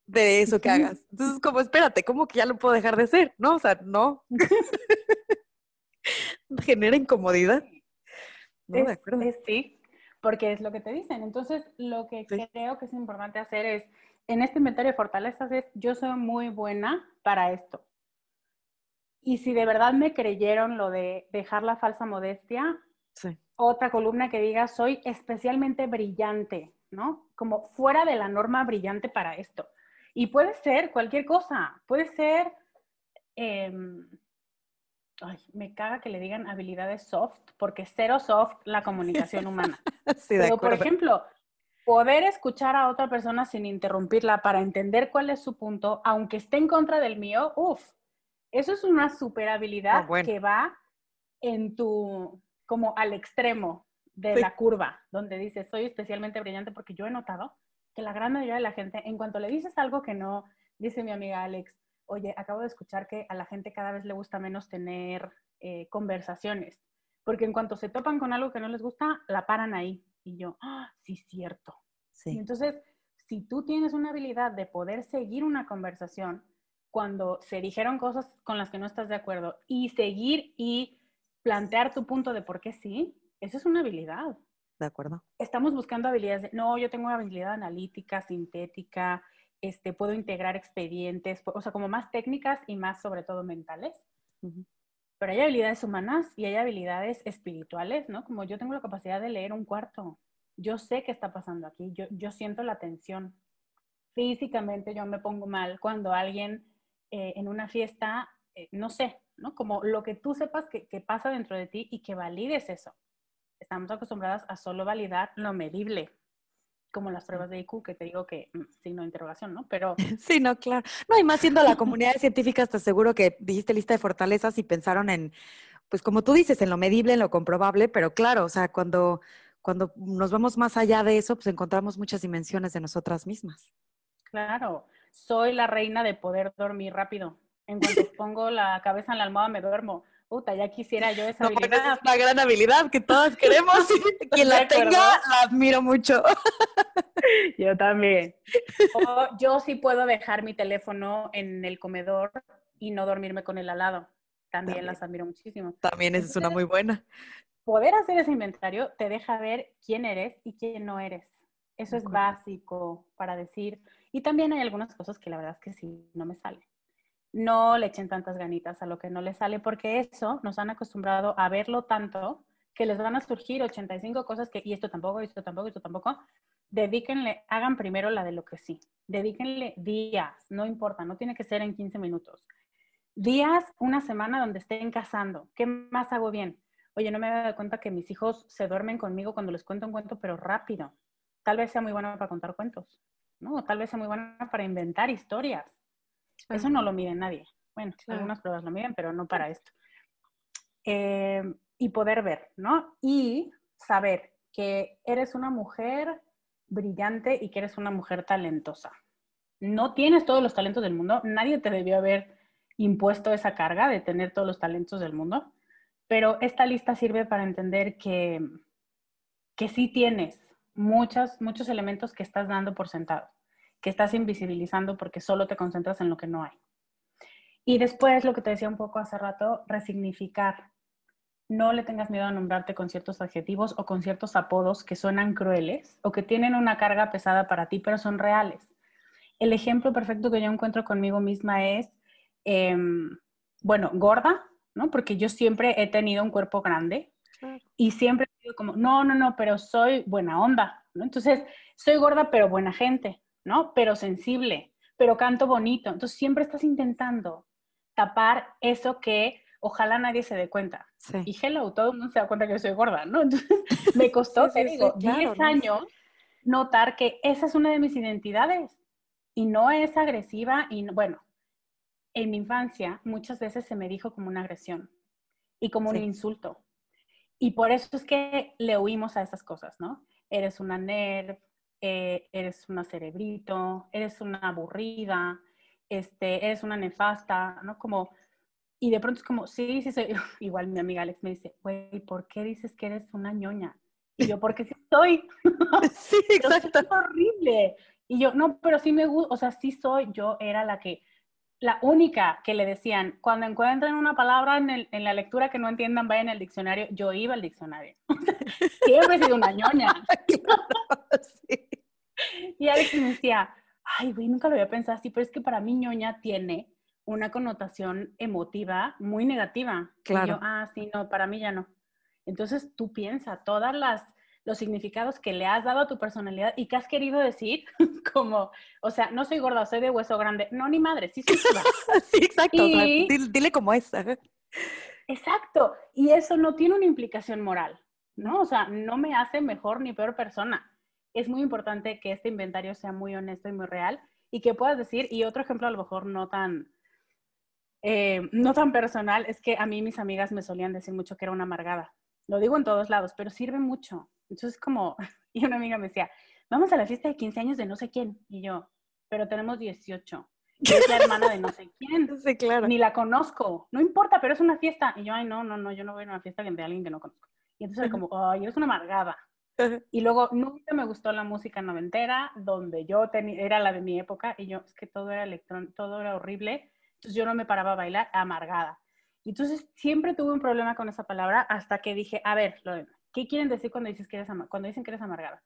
de eso que hagas. Entonces, como, espérate, ¿cómo que ya lo puedo dejar de ser? ¿No? O sea, no. [LAUGHS] [LAUGHS] Genera incomodidad. No, de acuerdo. sí, porque es lo que te dicen. Entonces, lo que creo que es importante hacer es, en este inventario de fortalezas es, yo soy muy buena para esto. Y si de verdad me creyeron lo de dejar la falsa modestia, otra columna que diga, soy especialmente brillante, ¿no? Como fuera de la norma brillante para esto. Y puede ser cualquier cosa, puede ser... Em, ay, me caga que le digan habilidades soft, porque cero soft la comunicación humana. [LAUGHS] sí, Pero, por ejemplo, poder escuchar a otra persona sin interrumpirla para entender cuál es su punto, aunque esté en contra del mío, uff, eso es una super habilidad ah, que va en tu, como al extremo de la curva, donde dices, soy especialmente brillante porque yo he notado que la gran mayoría de la gente, en cuanto le dices algo que no, dice mi amiga Alex, oye, acabo de escuchar que a la gente cada vez le gusta menos tener eh, conversaciones, porque en cuanto se topan con algo que no les gusta, la paran ahí. Y yo, ah, sí, cierto. Sí. entonces, si tú tienes una habilidad de poder seguir una conversación cuando se dijeron cosas con las que no estás de acuerdo y seguir y plantear tu punto de por qué sí, eso es una habilidad. De acuerdo. Estamos buscando habilidades de, no, yo tengo una habilidad analítica, sintética, este, puedo integrar expedientes, o sea, como más técnicas y más sobre todo mentales. Pero hay habilidades humanas y hay habilidades espirituales, ¿no? Como yo tengo la capacidad de leer un cuarto. Yo sé qué está pasando aquí, yo, yo siento la tensión. Físicamente yo me pongo mal cuando alguien eh, en una fiesta, eh, no sé, ¿no? Como lo que tú sepas que, que pasa dentro de ti y que valides eso. Estamos acostumbradas a solo validar lo medible, como las pruebas de IQ, que te digo que mm, signo de interrogación, ¿no? Pero... [LAUGHS] Sí, no, claro. No, y más siendo la comunidad científica, te aseguro que dijiste lista de fortalezas y pensaron en, pues como tú dices, en lo medible, en lo comprobable, pero claro, o sea, cuando, cuando nos vamos más allá de eso, pues encontramos muchas dimensiones de nosotras mismas. Claro, soy la reina de poder dormir rápido. En cuanto [LAUGHS] pongo la cabeza en la almohada me duermo. Puta, ya quisiera yo esa habilidad. Es una gran habilidad que todas queremos. [LAUGHS] Quien la tenga, la admiro mucho. [LAUGHS] Yo también. [LAUGHS] yo sí puedo dejar mi teléfono en el comedor y no dormirme con el al lado. También, las admiro muchísimo. También esa es una muy buena. Poder hacer ese inventario te deja ver quién eres y quién no eres. Eso es básico para decir. Y también hay algunas cosas que la verdad es que sí no me salen no le echen tantas ganitas a lo que no les sale, porque eso nos han acostumbrado a verlo tanto que les van a surgir 85 cosas que, y esto tampoco, esto tampoco, esto tampoco. Dedíquenle, hagan primero la de lo que sí. Dedíquenle días, no importa, no tiene que ser en 15 minutos. Días, una semana donde estén cazando. ¿Qué más hago bien? Oye, no me he dado cuenta que mis hijos se duermen conmigo cuando les cuento un cuento, pero rápido. Tal vez sea muy bueno para contar cuentos, ¿no? Tal vez sea muy bueno para inventar historias eso no lo mide nadie. Bueno, algunas pruebas lo miden, pero no para esto. Eh, y poder ver, ¿no? Y saber que eres una mujer brillante y que eres una mujer talentosa. No tienes todos los talentos del mundo, nadie te debió haber impuesto esa carga de tener todos los talentos del mundo, pero esta lista sirve para entender que, que sí tienes muchos, muchos elementos que estás dando por sentado que estás invisibilizando porque solo te concentras en lo que no hay. Y después, lo que te decía un poco hace rato, resignificar. No le tengas miedo a nombrarte con ciertos adjetivos o con ciertos apodos que suenan crueles o que tienen una carga pesada para ti, pero son reales. El ejemplo perfecto que yo encuentro conmigo misma es, em, bueno, gorda, ¿no? Porque yo siempre he tenido un cuerpo grande y siempre he sido como, no, no, no, pero soy buena onda, ¿no? Entonces, soy gorda, pero buena gente. ¿No? Pero sensible, pero canto bonito. Entonces siempre estás intentando tapar eso que ojalá nadie se dé cuenta. Y hello, todo el mundo se da cuenta que yo soy gorda, ¿no? [LAUGHS] Entonces [LAUGHS] me costó, te digo, 10 años notar que esa es una de mis identidades y no es agresiva y bueno, en mi infancia muchas veces se me dijo como una agresión. y como un insulto. Y por eso es que le huimos a esas cosas, ¿no? Eres una nerd, eh, eres una cerebrito, eres una aburrida, este, eres una nefasta, ¿no? Como, y de pronto es como, sí, sí, soy. [LAUGHS] Igual mi amiga Alex me dice, güey, ¿por qué dices que eres una ñoña? Y yo, porque sí soy. [LAUGHS] [LAUGHS] sí, exacto. Es horrible. Y yo, no, pero sí me gusta, o sea, sí soy. Yo era la que, la única que le decían, cuando encuentren una palabra en, el, en la lectura que no entiendan, vayan al diccionario. Yo iba al diccionario. Siempre he sido una ñoña. sí. [LAUGHS] Y Alex me decía, ay, güey, nunca lo había pensado así, pero es que para mí ñoña tiene una connotación emotiva muy negativa. Claro. Y yo, ah, sí, no, para mí ya no. Entonces tú piensa todas las los significados que le has dado a tu personalidad y que has querido decir, [LAUGHS] como, o sea, no soy gorda, soy de hueso grande. No, ni madre, sí soy gorda. [LAUGHS] sí, exacto. dile, como es. Exacto. Y eso no tiene una implicación moral, ¿no? O sea, no me hace mejor ni peor persona. Es muy importante que este inventario sea muy honesto y muy real y que puedas decir, y otro ejemplo a lo mejor no tan, eh, no tan personal, es que a mí mis amigas me solían decir mucho que era una amargada. Lo digo en todos lados, pero sirve mucho. Entonces, como, [LAUGHS] y una amiga me decía, vamos a la fiesta de 15 años de no sé quién. Y yo, pero tenemos 18. Yo es la hermana de no sé quién. [LAUGHS] Sí, claro. Ni la conozco. No importa, pero es una fiesta. Y yo, ay, no, no, no, yo no voy a una fiesta de alguien que no conozco. Y entonces, como, ay, eres una amargada. Y luego, nunca me gustó la música noventera, donde yo tenía, era la de mi época, y yo, es que todo era electrónico, todo era horrible. Entonces, yo no me paraba a bailar amargada. Y entonces, siempre tuve un problema con esa palabra hasta que dije, a ver, Lorena, ¿Qué quieren decir cuando, dices que eres cuando dicen que eres amargada?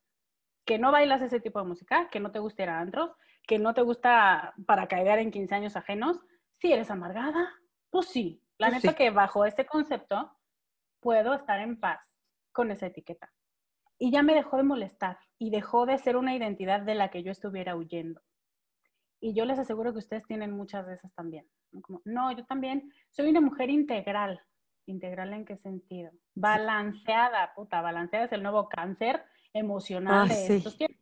Que no bailas ese tipo de música, que no te gusta ir a antros, que no te gusta para caer en 15 años ajenos. Si eres amargada, pues sí. La pues neta que bajo este concepto puedo estar en paz con esa etiqueta. Y ya me dejó de molestar y dejó de ser una identidad de la que yo estuviera huyendo. Y yo les aseguro que ustedes tienen muchas de esas también. Como, no, yo también soy una mujer integral. ¿Integral en qué sentido? Balanceada, puta, balanceada es el nuevo cáncer emocional ah, de estos tiempos.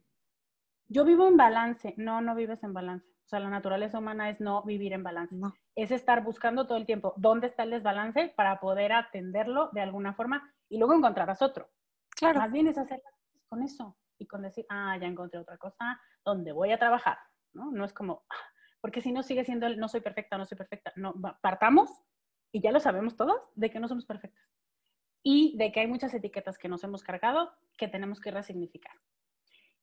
Yo vivo en balance. No, no vives en balance. O sea, la naturaleza humana es no vivir en balance. Es estar buscando todo el tiempo dónde está el desbalance para poder atenderlo de alguna forma y luego encontrarás otro. Claro. Más bien es hacer con eso y con decir, ah, ya encontré otra cosa donde voy a trabajar, ¿no? No es como, ah", porque si no sigue siendo el no soy perfecta, no soy perfecta. No, partamos y ya lo sabemos todos, de que no somos perfectas y de que hay muchas etiquetas que nos hemos cargado que tenemos que resignificar.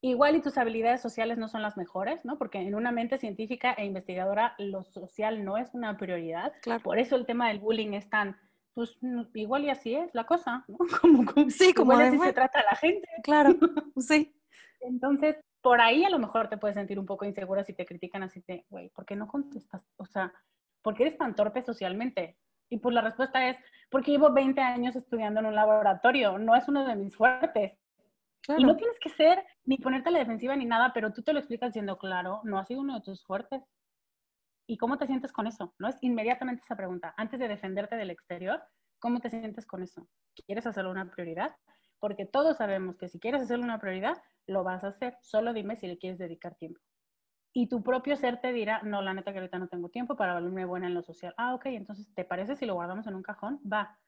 Igual y tus habilidades sociales no son las mejores, ¿no? Porque en una mente científica e investigadora lo social no es una prioridad. Claro. Por eso el tema del bullying es tan, pues igual y así es la cosa, ¿no? [LAUGHS] Como, sí, como igual así se trata a la gente. Claro, [LAUGHS] sí. Entonces, por ahí a lo mejor te puedes sentir un poco insegura si te critican así de, güey, ¿por qué no contestas? O sea, ¿por qué eres tan torpe socialmente? Y pues la respuesta es, porque llevo 20 años estudiando en un laboratorio, no es uno de mis fuertes. Y no tienes que ser ni ponerte a la defensiva ni nada, pero tú te lo explicas diciendo, claro, no ha sido uno de tus fuertes. ¿Y cómo te sientes con eso? No es inmediatamente esa pregunta. Antes de defenderte del exterior, ¿cómo te sientes con eso? ¿Quieres hacerlo una prioridad? Porque todos sabemos que si quieres hacerlo una prioridad, lo vas a hacer. Solo dime si le quieres dedicar tiempo y tu propio ser te dirá, no, la neta que ahorita no tengo tiempo para volverme buena en lo social. Ah, ok, entonces, ¿te parece si lo guardamos en un cajón? Va.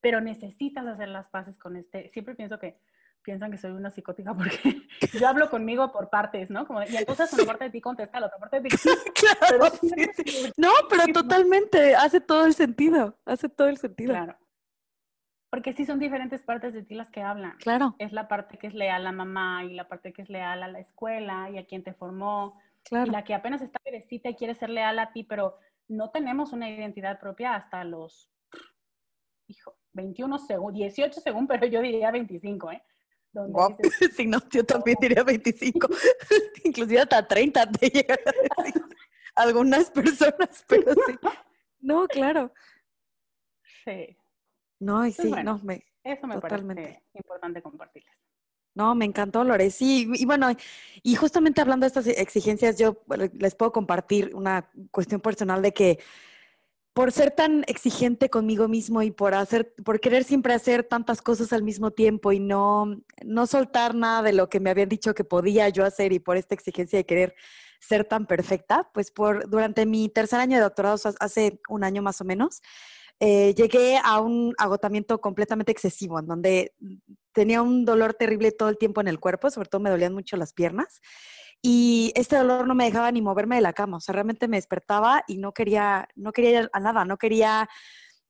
Pero necesitas hacer las paces con este. Siempre pienso que piensan que soy una psicótica [LAUGHS] porque yo hablo conmigo por partes, ¿no? Como, y entonces una parte de ti contesta, la otra parte de ti. [LAUGHS] claro, No, pero totalmente, hace todo el sentido, hace todo el sentido. Claro. Porque sí son diferentes partes de ti las que hablan. Claro. Es la parte que es leal a la mamá y la parte que es leal a la escuela y a quien te formó y la que apenas está bebecita y quiere ser leal a ti, pero no tenemos una identidad propia hasta los, hijo, 21 según, 18 según, pero yo diría 25, ¿eh? Donde sí, [LAUGHS] no, yo también diría 25. [LAUGHS] Inclusive hasta 30 te llegan a decir algunas personas, [LAUGHS] pero sí. No, claro. Sí. No, y sí, no, me, eso me totalmente. parece importante compartirles. No, me encantó, Lore. Sí, y bueno, y justamente hablando de estas exigencias, yo les puedo compartir una cuestión personal de que por ser tan exigente conmigo mismo y por hacer, por querer siempre hacer tantas cosas al mismo tiempo y no, no soltar nada de lo que me habían dicho que podía yo hacer y por esta exigencia de querer ser tan perfecta, pues por durante mi tercer año de doctorado, hace un año más o menos, eh, llegué a un agotamiento completamente excesivo, en donde tenía un dolor terrible todo el tiempo en el cuerpo, sobre todo me dolían mucho las piernas. Y este dolor no me dejaba ni moverme de la cama, o sea, realmente me despertaba y no quería, no quería ir a nada, no quería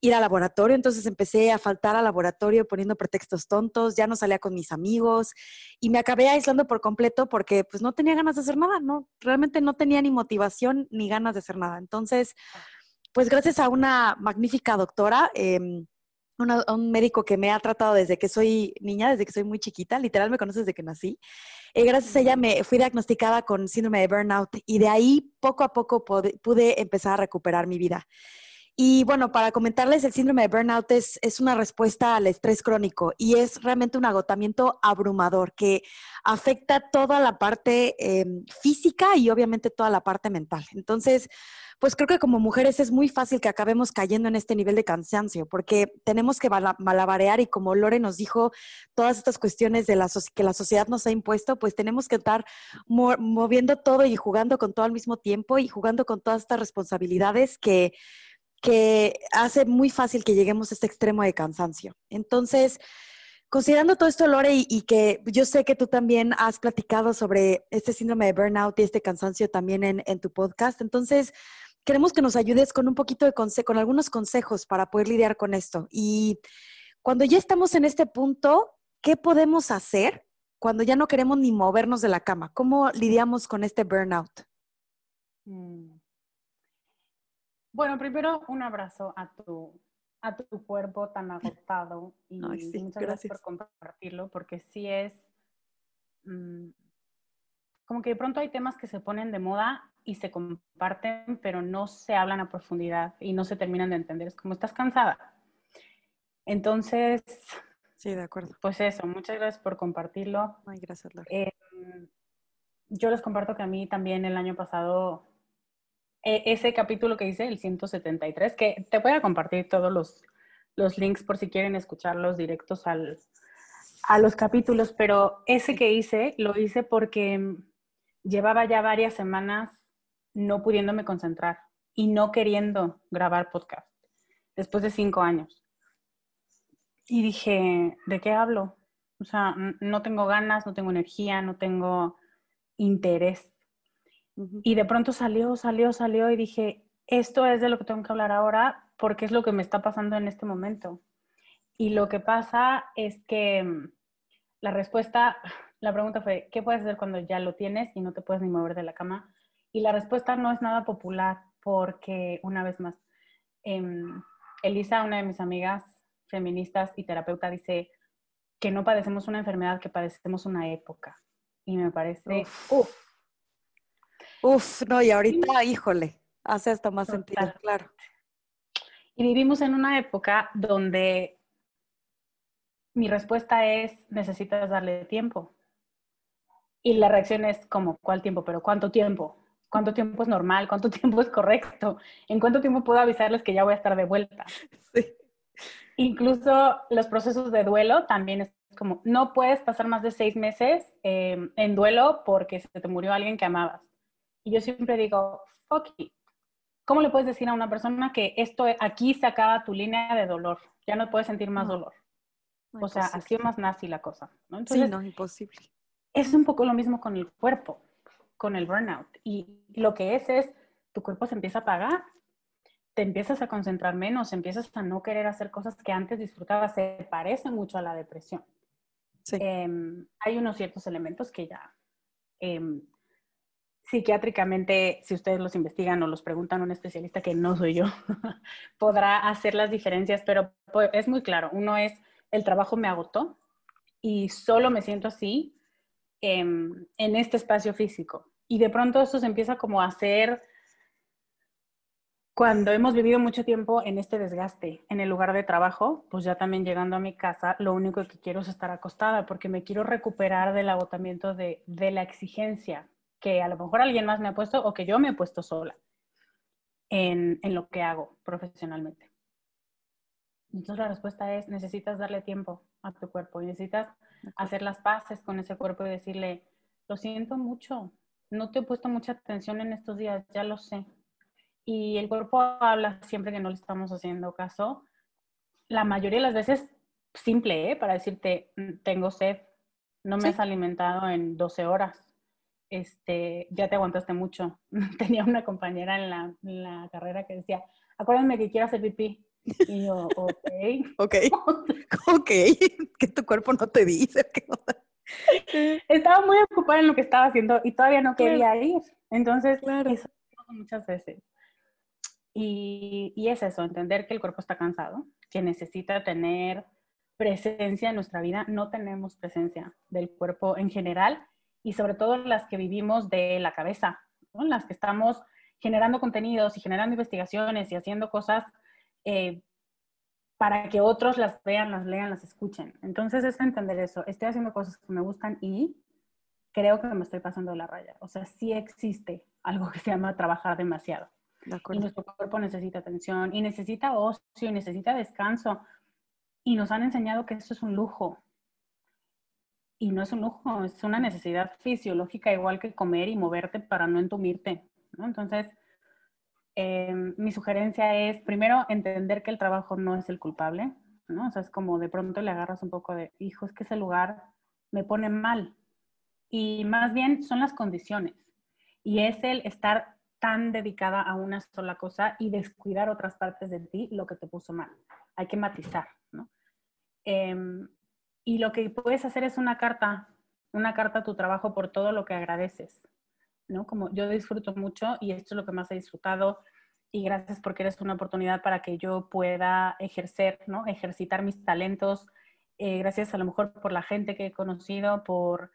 ir al laboratorio, entonces empecé a faltar al laboratorio poniendo pretextos tontos, ya no salía con mis amigos y me acabé aislando por completo porque pues no tenía ganas de hacer nada, no, realmente no tenía ni motivación ni ganas de hacer nada. Entonces, pues gracias a una magnífica doctora, em, un médico que me ha tratado desde que soy niña, desde que soy muy chiquita, literal me conoce desde que nací. Eh, gracias a ella me fui diagnosticada con síndrome de burnout y de ahí poco a poco pude empezar a recuperar mi vida. Y bueno, para comentarles, el síndrome de burnout es, es, una respuesta al estrés crónico y es realmente un agotamiento abrumador que afecta toda la parte em, física y obviamente toda la parte mental. Entonces, pues creo que como mujeres es muy fácil que acabemos cayendo en este nivel de cansancio, porque tenemos que malabarear y como Lore nos dijo, todas estas cuestiones de la que la sociedad nos ha impuesto, pues tenemos que estar moviendo todo y jugando con todo al mismo tiempo y jugando con todas estas responsabilidades que, que hace muy fácil que lleguemos a este extremo de cansancio. Entonces, Considerando todo esto, Lore, y, que yo sé que tú también has platicado sobre este síndrome de burnout y este cansancio también en, tu podcast, entonces queremos que nos ayudes con un poquito de consejo, con algunos consejos para poder lidiar con esto. Y cuando ya estamos en este punto, ¿qué podemos hacer cuando ya no queremos ni movernos de la cama? ¿Cómo lidiamos con este burnout? Mm. Bueno, primero un abrazo a tu, a tu cuerpo tan agotado [LAUGHS] y muchas gracias. por compartirlo porque sí es mm, como que de pronto hay temas que se ponen de moda y se comparten, pero no se hablan a profundidad y no se terminan de entender. Es como estás cansada. Entonces, sí, de acuerdo. Pues eso, muchas gracias por compartirlo. Ay, gracias, Laura. Eh, yo les comparto que a mí también el año pasado, ese capítulo que hice, el 173, que te voy a compartir todos los, los links por si quieren escucharlos directos al, a los capítulos, pero ese que hice, lo hice porque llevaba ya varias semanas no pudiéndome concentrar y no queriendo grabar podcast después de cinco años. Y dije, ¿de qué hablo? O sea, no tengo ganas, no tengo energía, no tengo interés. Y de pronto salió, salió, salió y dije, esto es de lo que tengo que hablar ahora porque es lo que me está pasando en este momento. Y lo que pasa es que mm, la respuesta [SIGHS] la pregunta fue, ¿qué puedes hacer cuando ya lo tienes y no te puedes ni mover de la cama? Y la respuesta no es nada popular porque, una vez más, em, Elisa, una de mis amigas feministas y terapeuta, dice que no padecemos una enfermedad, que padecemos una época. Y me parece... Uf. Uf, no, y ahorita, híjole, hace hasta más sentido, claro. Y vivimos en una época donde mi respuesta es, necesitas darle tiempo. Y la reacción es como, ¿cuál tiempo? Pero ¿cuánto tiempo? ¿Cuánto tiempo es normal? ¿Cuánto [LAUGHS] tiempo es correcto? ¿En cuánto tiempo puedo avisarles que ya voy a estar de vuelta? [LAUGHS] Incluso los procesos de duelo también es como, no puedes pasar más de seis meses em, en duelo porque se te murió alguien que amabas. Y yo siempre digo, fuck ¿Cómo le puedes decir a una persona que esto aquí se acaba tu línea de dolor? Ya no puedes sentir más dolor. o sea, así más nazi la cosa. ¿no? sí, no, imposible es un poco lo mismo con el cuerpo, con el burnout. Y lo que es es, tu cuerpo se empieza a apagar, te empiezas a concentrar menos, empiezas a no querer hacer cosas que antes disfrutabas, se parece mucho a la depresión. Em, hay unos ciertos elementos que ya em, psiquiátricamente, si ustedes los investigan o los preguntan a un especialista que no soy yo, [LAUGHS] podrá hacer las diferencias, pero pues, es muy claro. Uno es, el trabajo me agotó y solo me siento así en este espacio físico. Y de pronto esto se empieza como a hacer cuando hemos vivido mucho tiempo en este desgaste en el lugar de trabajo, pues ya también llegando a mi casa, lo único que quiero es estar acostada porque me quiero recuperar del agotamiento de, de la exigencia que a lo mejor alguien más me ha puesto o que yo me he puesto sola en, en lo que hago profesionalmente. Entonces la respuesta es, necesitas darle tiempo a tu cuerpo y necesitas hacer las paces con ese cuerpo y decirle, lo siento mucho, no te he puesto mucha atención en estos días, ya lo sé. y el cuerpo habla siempre que no le estamos haciendo caso. La mayoría de las veces simple, ¿eh? Para decirte, mm, tengo sed, no me has alimentado en 12 horas, este, ya te aguantaste mucho. [LAUGHS] Tenía una compañera en la, en la carrera que decía, acuérdame que quiero hacer pipí. Y yo, [LAUGHS] ok. ok. [LAUGHS] ok. Que tu cuerpo no te dice. estaba muy ocupada en lo que estaba haciendo y todavía no quería ir. Entonces, claro. eso muchas veces. Y, y, es eso, entender que el cuerpo está cansado, que necesita tener presencia en nuestra vida. No tenemos presencia del cuerpo en general y sobre todo las que vivimos de la cabeza, las que estamos generando contenidos y generando investigaciones y haciendo cosas eh, para que otros las vean, las lean, las escuchen. Entonces es entender eso. Estoy haciendo cosas que me gustan y creo que me estoy pasando de la raya. O sea, sí existe algo que se llama trabajar demasiado. y nuestro cuerpo necesita atención y necesita ocio y necesita descanso. Y nos han enseñado que eso es un lujo. Y no es un lujo, es una necesidad fisiológica igual que comer y moverte para no entumirte. Entonces, Em, mi sugerencia es, primero, entender que el trabajo no es el culpable, ¿no? O sea, es como de pronto le agarras un poco de, hijo, es que ese lugar me pone mal. Y más bien son las condiciones. Y es el estar tan dedicada a una sola cosa y descuidar otras partes de ti lo que te puso mal. Hay que matizar, ¿no? Em, y lo que puedes hacer es una carta, una carta a tu trabajo por todo lo que agradeces. ¿no? Como yo disfruto mucho y esto es lo que más he disfrutado y gracias porque eres una oportunidad para que yo pueda ejercer, ¿no? Ejercitar mis talentos. Eh, gracias a lo mejor por la gente que he conocido, por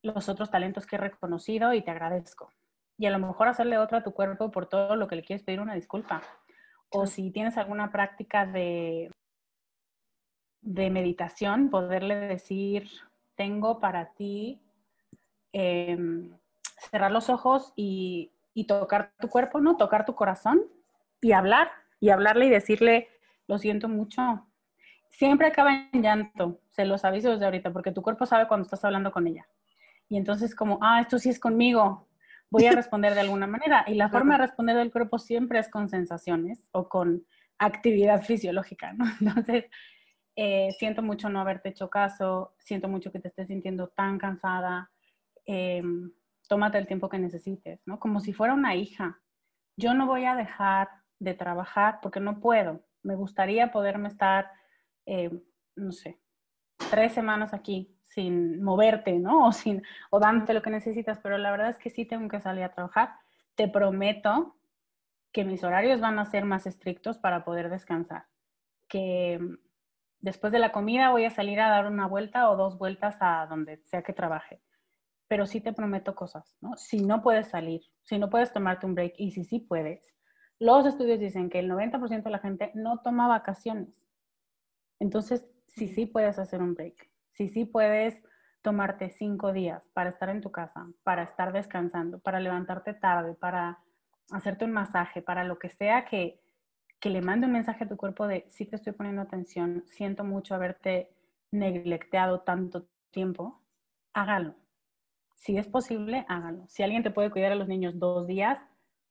los otros talentos que he reconocido y te agradezco. Y a lo mejor hacerle otro a tu cuerpo por todo lo que le quieres pedir una disculpa. O si tienes alguna práctica de, de meditación, poderle decir, tengo para ti em, cerrar los ojos y, tocar tu cuerpo, ¿no? Tocar tu corazón y hablar, y hablarle y decirle, lo siento mucho. Siempre acaba en llanto, se los aviso desde ahorita, porque tu cuerpo sabe cuando estás hablando con ella. Y entonces como, ah, esto sí es conmigo, voy a [LAUGHS] responder de alguna manera. Y la forma de responder del cuerpo siempre es con sensaciones o con actividad fisiológica, ¿no? [LAUGHS] Entonces, eh, siento mucho no haberte hecho caso, siento mucho que te estés sintiendo tan cansada. Eh, tómate el tiempo que necesites, ¿no? Como si fuera una hija. Yo no voy a dejar de trabajar porque no puedo. Me gustaría poderme estar, eh, no sé, tres semanas aquí sin moverte, ¿no? [LAUGHS] O, sin, o dándote lo que necesitas, pero la verdad es que sí tengo que salir a trabajar. Te prometo que mis horarios van a ser más estrictos para poder descansar. Que después de la comida voy a salir a dar una vuelta o dos vueltas a donde sea que trabaje pero sí te prometo cosas, ¿no? Si no puedes salir, si no puedes tomarte un break y si sí puedes, los estudios dicen que el 90% de la gente no toma vacaciones. Entonces, si sí puedes hacer un break, si sí puedes tomarte cinco días para estar en tu casa, para estar descansando, para levantarte tarde, para hacerte un masaje, para lo que sea que, que le mande un mensaje a tu cuerpo de sí te estoy poniendo atención, siento mucho haberte neglecteado tanto tiempo, hágalo si es posible, hágalo. Si alguien te puede cuidar a los niños dos días,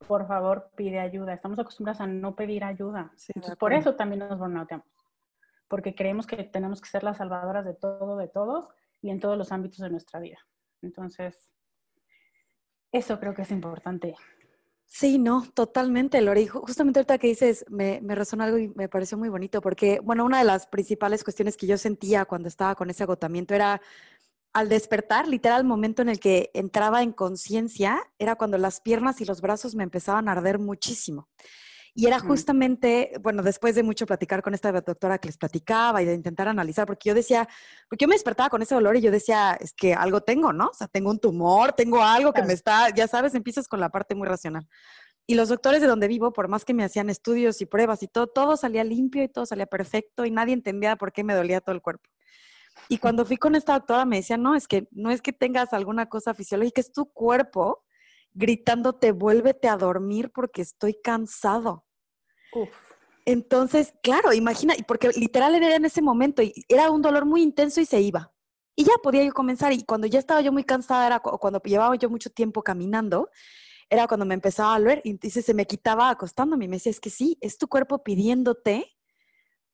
por favor, pide ayuda. Estamos acostumbrados a no pedir ayuda. por eso también nos burnouteamos. Porque creemos que tenemos que ser las salvadoras de todo, de todos y en todos los ámbitos de nuestra vida. Entonces, eso creo que es importante. Sí, no, totalmente, Lori. Justamente ahorita que dices, me, me resonó algo y me pareció muy bonito, porque, bueno, una de las principales cuestiones que yo sentía cuando estaba con ese agotamiento era al despertar, literal, el momento en el que entraba en conciencia, era cuando las piernas y los brazos me empezaban a arder muchísimo. Y era justamente, bueno, después de mucho platicar con esta doctora que les platicaba y de intentar analizar, porque yo decía, porque yo me despertaba con ese dolor y yo decía, es que algo tengo, ¿no? O sea, tengo un tumor, tengo algo que me está, ya sabes, empiezas con la parte muy racional. Y los doctores de donde vivo, por más que me hacían estudios y pruebas y todo, todo salía limpio y todo salía perfecto y nadie entendía por qué me dolía todo el cuerpo. Y cuando fui con esta doctora me decía, no, es que no es que tengas alguna cosa fisiológica, es tu cuerpo gritándote, vuélvete a dormir porque estoy cansado. Entonces, claro, imagina, porque literal era en ese momento y era un dolor muy intenso y se iba. Y ya podía yo comenzar y cuando ya estaba yo muy cansada, era cuando llevaba yo mucho tiempo caminando, era cuando me empezaba a doler y entonces se me quitaba acostándome y me decía, es que sí, es tu cuerpo pidiéndote,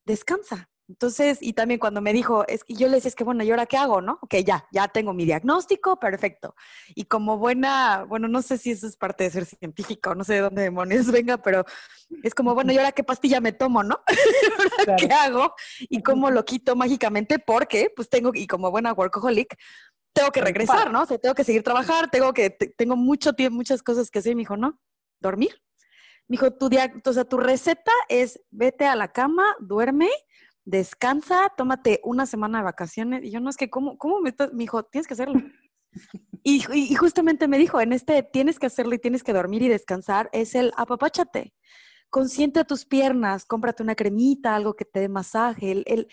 descansa. Entonces, y también cuando me dijo, es que yo le decía, es que bueno, ¿y ahora qué hago, no? Ok, ya, ya tengo mi diagnóstico, perfecto. Y como buena, bueno, no sé si eso es parte de ser científico, no sé de dónde demonios [LAUGHS] venga, pero es como, bueno, ¿y ahora qué pastilla me tomo, no? [LAUGHS] ¿Qué hago? ¿Y cómo lo quito mágicamente? Porque, pues tengo, y como buena workaholic, tengo que regresar, ¿no? O sea, tengo que seguir trabajar, tengo que, tengo mucho tiempo, muchas cosas que hacer. Y me dijo, no, dormir. Me dijo, tu, o sea, tu receta es vete a la cama, duerme descansa, tómate una semana de vacaciones. Y yo no es que, ¿cómo, cómo me estás? Me dijo, tienes que hacerlo. [LAUGHS] Y, y, justamente me dijo, en este tienes que hacerlo y tienes que dormir y descansar, es el apapáchate. Consiente a tus piernas, cómprate una cremita, algo que te dé masaje. El, el,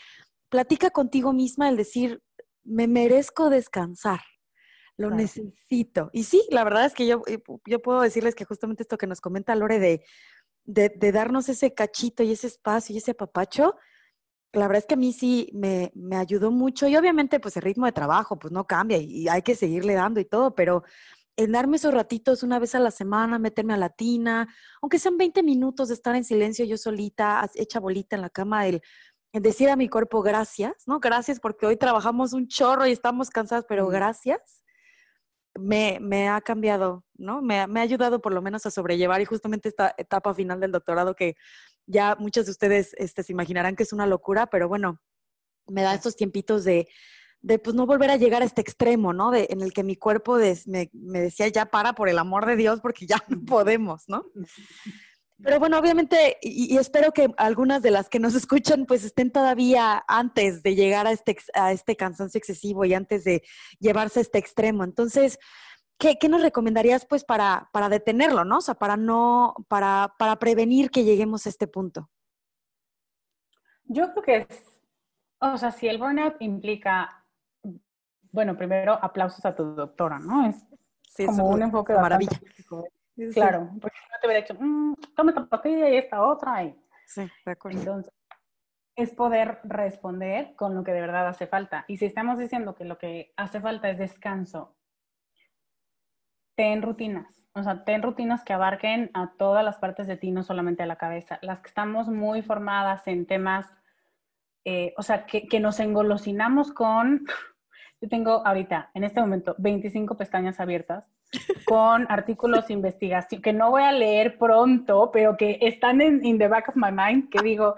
platica contigo misma el decir, me merezco descansar, lo necesito. Y sí, la verdad es que yo, eh, yo puedo decirles que justamente esto que nos comenta Lore de, de, de darnos ese cachito y ese espacio y ese apapacho, la verdad es que a mí sí me, ayudó mucho y obviamente pues el ritmo de trabajo pues no cambia y, hay que seguirle dando y todo, pero en darme esos ratitos una vez a la semana, meterme a la tina, aunque sean 20 minutos de estar en silencio yo solita, hecha bolita en la cama, el, decir a mi cuerpo gracias, ¿no? Gracias porque hoy trabajamos un chorro y estamos cansados, pero gracias. Me, me, ha cambiado, ¿no? Me, me, ha ayudado por lo menos a sobrellevar y justamente esta etapa final del doctorado que ya muchos de ustedes este, se imaginarán que es una locura, pero bueno, me da estos tiempitos de, de pues no volver a llegar a este extremo, ¿no? De, en el que mi cuerpo me, me, decía, ya para, por el amor de Dios, porque ya no podemos, ¿no? [LAUGHS] Pero bueno, obviamente, y, espero que algunas de las que nos [LAUGHS] escuchan, pues estén todavía antes de llegar a este, a este cansancio excesivo y antes de llevarse a este extremo. Entonces, ¿qué, nos recomendarías pues para, para detenerlo, ¿no? O sea, para no, para, para prevenir que lleguemos a este punto. Yo creo que es, o sea, si el burnout implica, bueno, primero aplausos a tu doctora, ¿no? Es como un enfoque de maravilla. Claro, porque no te hubiera dicho, mmm, toma esta pastilla y esta otra. Y... Sí, de acuerdo. Entonces, es poder responder con lo que de verdad hace falta. Y si estamos diciendo que lo que hace falta es descanso ten rutinas. O sea, ten rutinas que abarquen a todas las partes de ti, no solamente a la cabeza. Las que estamos muy formadas en temas, eh, o sea, que, que, nos engolosinamos con, [LAUGHS] yo tengo ahorita, en este momento, 25 pestañas abiertas [LAUGHS] con artículos de investigación que no voy a leer pronto, pero que están en in the back of my mind, que digo,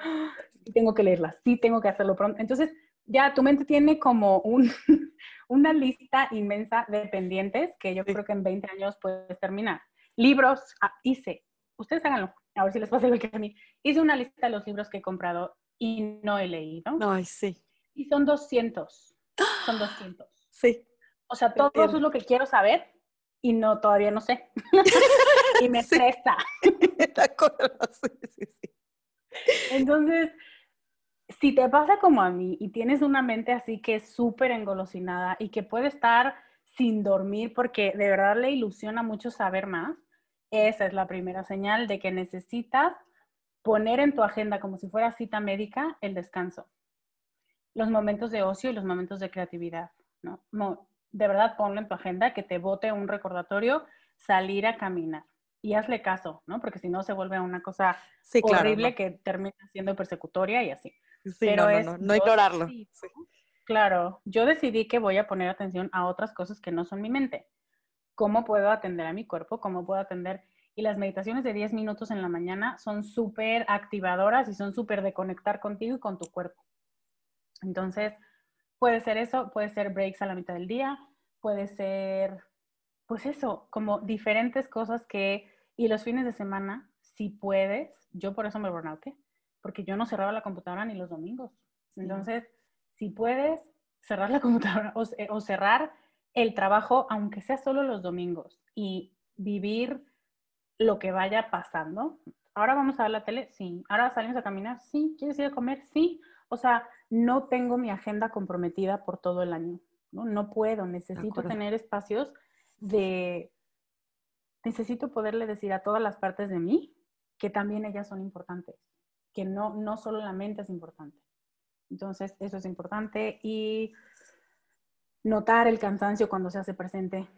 sí tengo que leerlas, sí tengo que hacerlo pronto. Entonces, ya tu mente tiene como un, [LAUGHS] una lista inmensa de pendientes que yo creo que en 20 años puedes terminar. Libros, ah, hice, ustedes háganlo, a ver si les pasa igual que a mí. Hice una lista de los libros que he comprado y no he leído. Ay, sí. Y son 200. Son [GASPS] 200. Sí. O sea, todo eso es lo que quiero saber y no, todavía no sé. [LAUGHS] y me estresa. [LAUGHS] sí, sí, sí. Entonces, si te pasa como a mí y tienes una mente así que es súper engolosinada y que puede estar sin dormir porque de verdad le ilusiona mucho saber más, esa es la primera señal de que necesitas poner en tu agenda como si fuera cita médica el descanso, los momentos de ocio y los momentos de creatividad, ¿no? de verdad ponlo en tu agenda que te bote un recordatorio, salir a caminar y hazle caso, ¿no? Porque si no se vuelve una cosa horrible que termina siendo persecutoria y así. Pero no, es, no, ignorarlo. Claro, yo decidí que voy a poner atención a otras cosas que no son mi mente. ¿Cómo puedo atender a mi cuerpo? ¿Cómo puedo atender? Y las meditaciones de 10 minutos en la mañana son súper activadoras y son súper de conectar contigo y con tu cuerpo. Entonces, puede ser eso, puede ser breaks a la mitad del día, puede ser, pues eso, como diferentes cosas que, y los fines de semana, si puedes, yo por eso me burnouté, porque yo no cerraba la computadora ni los domingos. Entonces, si puedes cerrar la [LAUGHS] computadora o, cerrar el trabajo, aunque sea solo los domingos, y vivir lo que vaya pasando. Ahora vamos a ver la tele, sí. Ahora salimos a caminar, sí. ¿Quieres ir a comer? Sí. O sea, no tengo mi agenda comprometida por todo el año. No, no puedo, necesito tener espacios de... Necesito poderle decir a todas las partes de mí que también ellas son importantes que no, no solo la mente es importante. Entonces, eso es importante y notar el cansancio cuando se hace presente.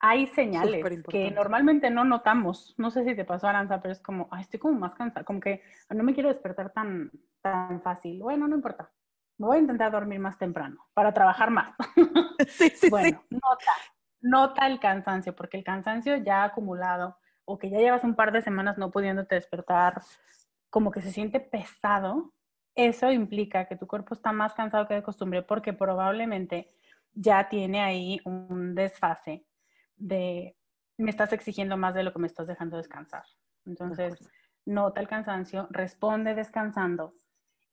hay señales que normalmente no notamos. No sé si te pasó, Aranza, pero es como, ay, estoy como más cansada, como que no me quiero despertar tan, tan fácil. Bueno, no importa. Me voy a intentar dormir más temprano para trabajar más. [LAUGHS] Sí, sí, bueno, nota, nota el cansancio, porque el cansancio ya acumulado o que ya llevas un par de semanas no pudiéndote despertar, como que se siente pesado, eso implica que tu cuerpo está más cansado que de costumbre porque probablemente ya tiene ahí un desfase de me estás exigiendo más de lo que me estás dejando descansar. Entonces, nota el cansancio, responde descansando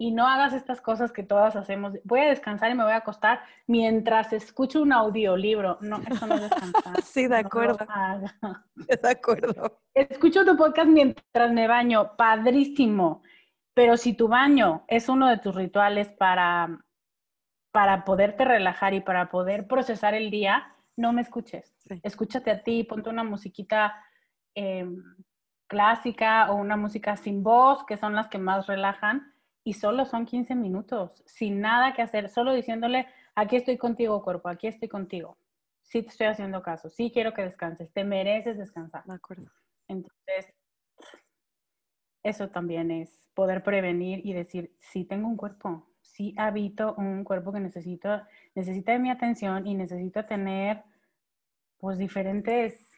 y no hagas estas cosas que todas hacemos. Voy a descansar y me voy a acostar mientras escucho un audiolibro. No, eso no es descansar. [LAUGHS] sí, de acuerdo. de acuerdo. Escucho tu podcast mientras me baño. Padrísimo. Pero si tu baño es uno de tus rituales para, para poderte relajar y para poder procesar el día, no me escuches. Escúchate a ti, ponte una musiquita em, clásica o una música sin voz, que son las que más relajan y solo son 15 minutos, sin nada que hacer, solo diciéndole, aquí estoy contigo, cuerpo, aquí estoy contigo. Sí te estoy haciendo caso, sí quiero que descanses, te mereces descansar. De acuerdo. Entonces, eso también es poder prevenir y decir, sí tengo un cuerpo, sí habito un cuerpo que necesito, necesita de mi atención y necesito tener, pues, diferentes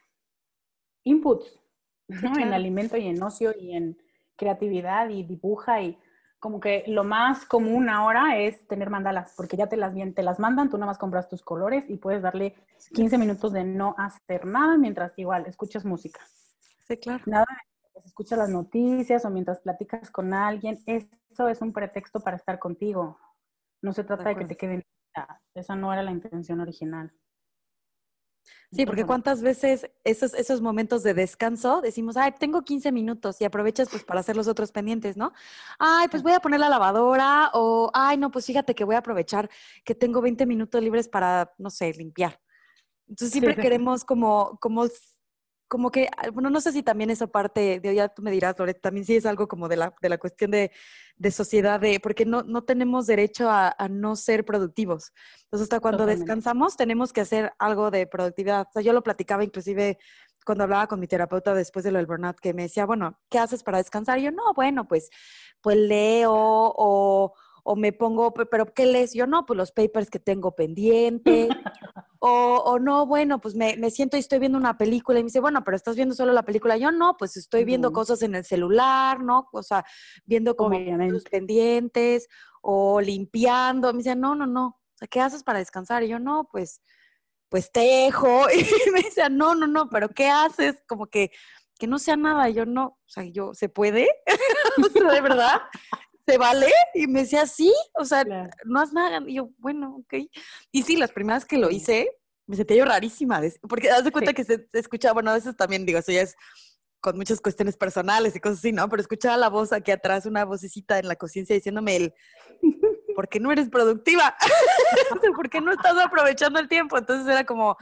inputs, En alimento y en ocio y en creatividad y dibuja y como que lo más común ahora es tener mandalas, porque ya te las, te las mandan, tú nada más compras tus colores y puedes darle 15 minutos de no hacer nada mientras igual escuchas música. Sí, claro. Nada, escuchas las noticias o mientras platicas con alguien, eso es un pretexto para estar contigo. No se trata de, de que te queden. Esa no era la intención original. Sí, porque cuántas veces esos, esos momentos de descanso decimos, ay, tengo 15 minutos y aprovechas pues para hacer los otros pendientes, ¿no? Ay, pues voy a poner la lavadora o, ay, no, pues fíjate que voy a aprovechar que tengo 20 minutos libres para, no sé, limpiar. Entonces siempre queremos como, como como que, ah, bueno, no sé si también eso parte de, ya tú me dirás, Loret, también sí es algo como de la, de la cuestión de, de sociedad, de, porque no, no tenemos derecho a, a, no ser productivos. Entonces, hasta cuando descansamos, tenemos que hacer algo de productividad. O sea, yo lo platicaba inclusive cuando hablaba con mi terapeuta después de lo del burnout, que me decía, bueno, ¿qué haces para descansar? Y yo, no, bueno, pues, pues leo o o me pongo, pero ¿qué lees? Yo no, pues los papers que tengo pendientes, o, o, no, bueno, pues me, me, siento y estoy viendo una película y me dice, bueno, pero estás viendo solo la película. Yo no, pues estoy viendo cosas en el celular, ¿no? O sea, viendo como los pendientes o limpiando. Me dice, no, no, no. O sea, ¿qué haces para descansar? Y yo, no, pues, pues tejo. [LAUGHS] Y me dice, no, no, no, pero ¿qué haces? Como que, que no sea nada. Yo no, o sea, yo, ¿se puede? [LAUGHS] de verdad. ¿Se vale? Y me decía, sí, o sea, no has nada. Y yo, bueno, ok. Y sí, las primeras que lo hice, me sentía yo rarísima, porque das de cuenta que se, escuchaba, bueno, a veces también digo, eso ya es con muchas cuestiones personales y cosas así, ¿no? Pero escuchaba la voz aquí atrás, una vocecita en la conciencia diciéndome el, [LAUGHS] ¿por qué no eres productiva? [LAUGHS] ¿Por qué no estás aprovechando el tiempo? Entonces era como,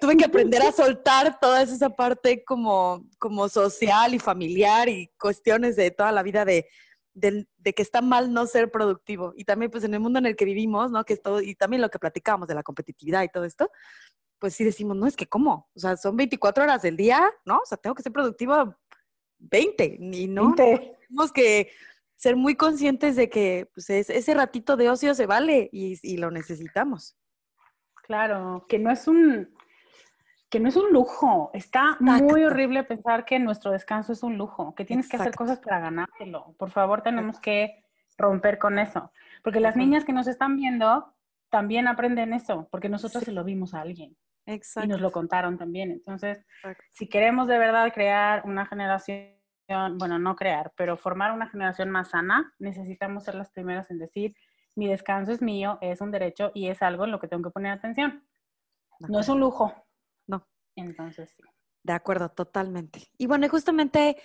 tuve que aprender a soltar toda esa parte como, como social y familiar y cuestiones de toda la vida de de, que está mal no ser productivo. Y también, pues, en el mundo en el que vivimos, ¿no? Que es todo, y también lo que platicábamos de la competitividad y todo esto, pues sí decimos, no, es que ¿cómo? O sea, son 24 horas del día, ¿no? O sea, tengo que ser productivo 20, y no. Tenemos que ser muy conscientes de que pues, ese ratito de ocio se vale y, y lo necesitamos. Claro, que no es un, que no es un lujo. Está muy horrible pensar que nuestro descanso es un lujo, que tienes que hacer cosas para ganártelo. Por favor, tenemos que romper con eso. Porque las niñas que nos están viendo también aprenden eso, porque nosotros se lo vimos a alguien. Exacto. Y nos lo contaron también. Entonces, si queremos de verdad crear una generación, bueno, no crear, pero formar una generación más sana, necesitamos ser las primeras en decir, mi descanso es mío, es un derecho y es algo en lo que tengo que poner atención. No es un lujo, entonces, sí. De acuerdo, totalmente. Y bueno, justamente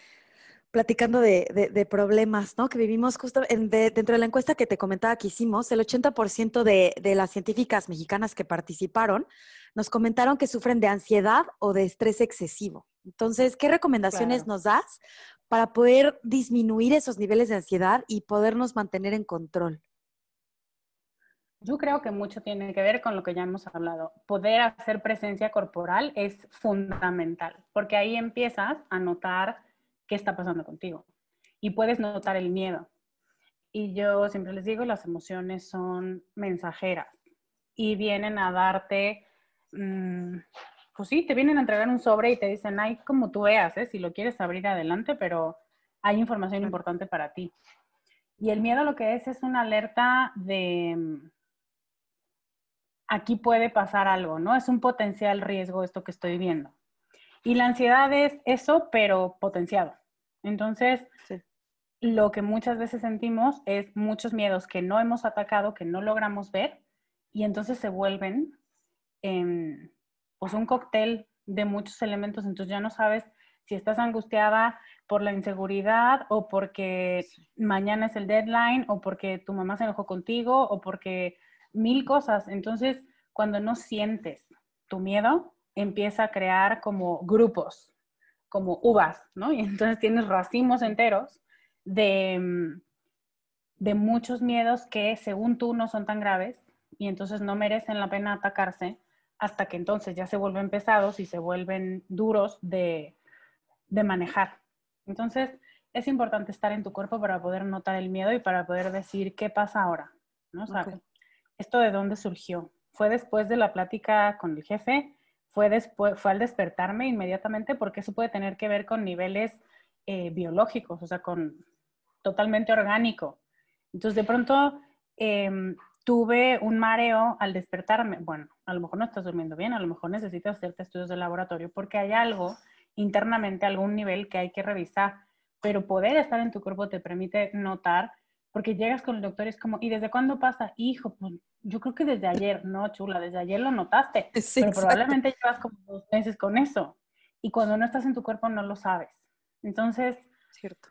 platicando de, problemas, ¿no? Que vivimos justo dentro de la encuesta que te comentaba que hicimos, el 80% de, de, las científicas mexicanas que participaron nos comentaron que sufren de ansiedad o de estrés excesivo. Entonces, ¿qué recomendaciones nos das para poder disminuir esos niveles de ansiedad y podernos mantener en control? Yo creo que mucho tiene que ver con lo que ya hemos hablado. Poder hacer presencia corporal es fundamental, porque ahí empiezas a notar qué está pasando contigo y puedes notar el miedo. Y yo siempre les digo, las emociones son mensajeras y vienen a darte, mm, pues sí, te vienen a entregar un sobre y te dicen, ay, como tú veas, ¿eh? si lo quieres abrir adelante, pero hay información importante para ti. Y el miedo lo que es es una alerta de aquí puede pasar algo, ¿no? Es un potencial riesgo esto que estoy viendo. Y la ansiedad es eso, pero potenciado. Entonces, lo que muchas veces sentimos es muchos miedos que no hemos atacado, que no logramos ver, y entonces se vuelven pues un cóctel de muchos elementos. Entonces ya no sabes si estás angustiada por la inseguridad o porque mañana es el deadline o porque tu mamá se enojó contigo o porque mil cosas. Entonces, cuando no sientes tu miedo, empieza a crear como grupos, como uvas, ¿no? Y entonces tienes racimos enteros de, mm, de muchos miedos que según tú no son tan graves y entonces no merecen la pena atacarse hasta que entonces ya se vuelven pesados y se vuelven duros de, de manejar. Entonces, es importante estar en tu cuerpo para poder notar el miedo y para poder decir qué pasa ahora, ¿no? ¿Esto de dónde surgió? ¿Fue después de la plática con el jefe? ¿Fue, después, fue al despertarme inmediatamente? Porque eso puede tener que ver con niveles eh, biológicos, o sea, con totalmente orgánico. Entonces, de pronto em, tuve un mareo al despertarme. Bueno, a lo mejor no estás durmiendo bien, a lo mejor necesitas hacerte estudios de laboratorio porque hay algo internamente, algún nivel que hay que revisar. Pero poder estar en tu cuerpo te permite notar, porque llegas con el doctor y es como, ¿y desde cuándo pasa? Hijo, pues yo creo que desde ayer, no, chula, desde ayer lo notaste, [LAUGHS] pero probablemente llevas como dos meses con eso. Y cuando no estás en tu cuerpo no lo sabes. Entonces, cierto.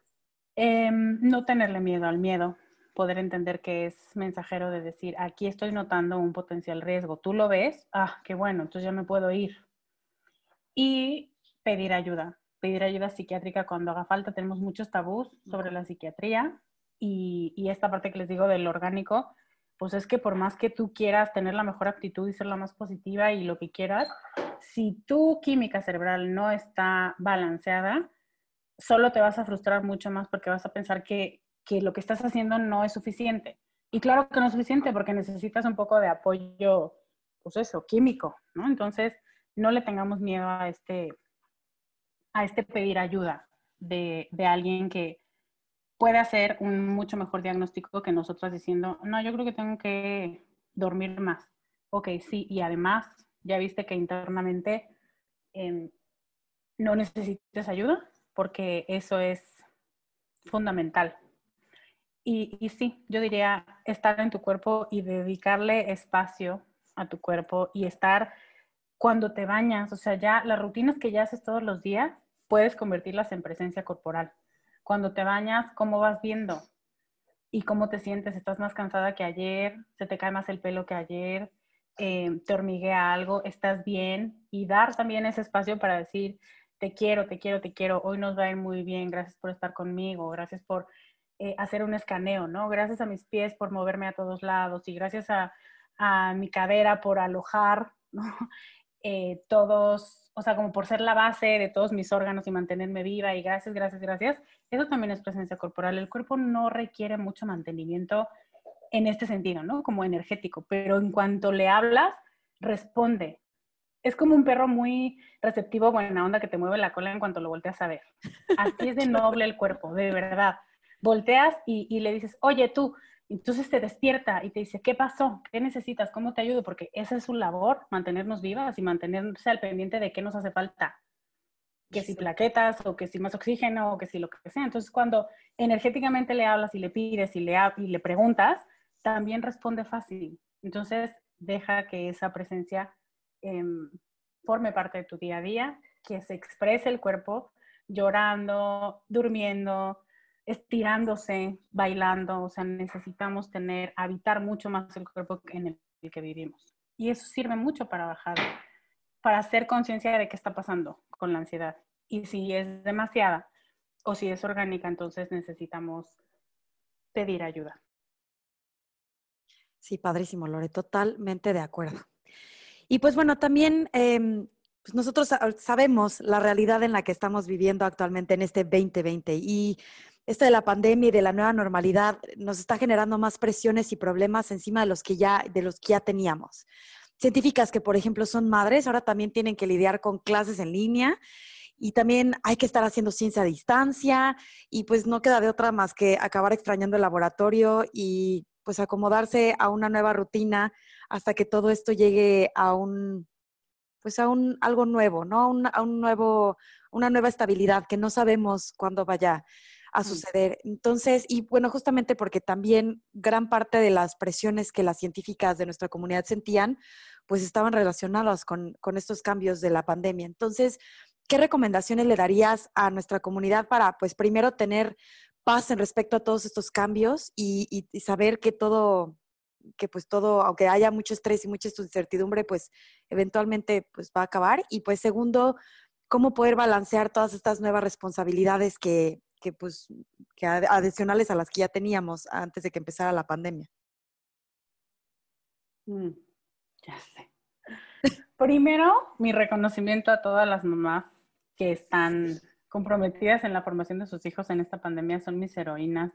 Em, no tenerle miedo al miedo, poder entender que es mensajero de decir, aquí estoy notando un potencial riesgo. ¿Tú lo ves? Ah, qué bueno, entonces ya me puedo ir. Y pedir ayuda, pedir ayuda psiquiátrica cuando haga falta. Tenemos muchos tabús sobre la psiquiatría y, esta parte que les digo del orgánico, pues es que por más que tú quieras tener la mejor actitud y ser la más positiva y lo que quieras, si tu química cerebral no está balanceada, solo te vas a frustrar mucho más porque vas a pensar que, que lo que estás haciendo no es suficiente. Y claro que no es suficiente porque necesitas un poco de apoyo, pues eso, químico, ¿no? Entonces, no le tengamos miedo a este, a este pedir ayuda de, de alguien que puede hacer un mucho mejor diagnóstico que nosotros diciendo, no, yo creo que tengo que dormir más. Ok, sí, y además, ya viste que internamente em, no necesitas ayuda, porque eso es fundamental. Y, y, sí, yo diría estar en tu cuerpo y dedicarle espacio a tu cuerpo y estar cuando te bañas, o sea, ya las rutinas que ya haces todos los días, puedes convertirlas en presencia corporal. Cuando te bañas, ¿cómo vas viendo? ¿Y cómo te sientes? ¿Estás más cansada que ayer? ¿Se te cae más el pelo que ayer? Eh, ¿Te hormiguea algo? ¿Estás bien? Y dar también ese espacio para decir, te quiero, te quiero, te quiero, hoy nos va a ir muy bien, gracias por estar conmigo, gracias por eh, hacer un escaneo, ¿no? Gracias a mis pies por moverme a todos lados y gracias a, mi cadera por alojar, ¿no? [LAUGHS] Eh, todos, o sea, como por ser la base de todos mis órganos y mantenerme viva y gracias, gracias, gracias. Eso también es presencia corporal. El cuerpo no requiere mucho mantenimiento en este sentido, ¿no? Como energético, pero en cuanto le hablas, responde, es como un perro muy receptivo, buena onda, que te mueve la cola en cuanto lo volteas a ver. Así es de [LAUGHS] noble el cuerpo, de verdad. Volteas y, le dices, oye tú, entonces te despierta y te dice, ¿qué pasó? ¿Qué necesitas? ¿Cómo te ayudo? Porque esa es su labor, mantenernos vivas y mantenerse al pendiente de qué nos hace falta. Que si plaquetas o que si más oxígeno o que si lo que sea. Entonces, cuando energéticamente le hablas y le pides y le, y le preguntas, también responde fácil. Entonces, deja que esa presencia Em, forme parte de tu día a día, que se exprese el cuerpo llorando, durmiendo, estirándose, bailando, o sea, necesitamos tener, habitar mucho más el cuerpo en el que vivimos. Y eso sirve mucho para bajar, para hacer conciencia de qué está pasando con la ansiedad. Y si es demasiada o si es orgánica, entonces necesitamos pedir ayuda. Sí, padrísimo, Lore, totalmente de acuerdo. Y pues bueno, también em, pues nosotros sabemos la realidad en la que estamos viviendo actualmente en este 2020 y esto de la pandemia y de la nueva normalidad nos está generando más presiones y problemas encima de los que ya, de los que ya teníamos. Científicas que, por ejemplo, son madres, ahora también tienen que lidiar con clases en línea y también hay que estar haciendo ciencia a distancia y pues no queda de otra más que acabar extrañando el laboratorio y pues acomodarse a una nueva rutina hasta que todo esto llegue a un, pues a un algo nuevo, ¿no? A un, nuevo, una nueva estabilidad que no sabemos cuándo vaya a suceder. Entonces, y bueno, justamente porque también gran parte de las presiones que las científicas de nuestra comunidad sentían, pues estaban relacionadas con, con estos cambios de la pandemia. Entonces, ¿qué recomendaciones le darías a nuestra comunidad para, pues, primero tener paz en respecto a todos estos cambios y, saber que todo, que pues todo, aunque haya mucho estrés y mucha incertidumbre, pues eventualmente pues va a acabar. Y pues segundo, cómo poder balancear todas estas nuevas responsabilidades que, que pues, que adicionales a las que ya teníamos antes de que empezara la pandemia. Mm, ya sé. Primero, mi reconocimiento a todas las mamás que están comprometidas en la formación de sus hijos en esta pandemia son mis heroínas.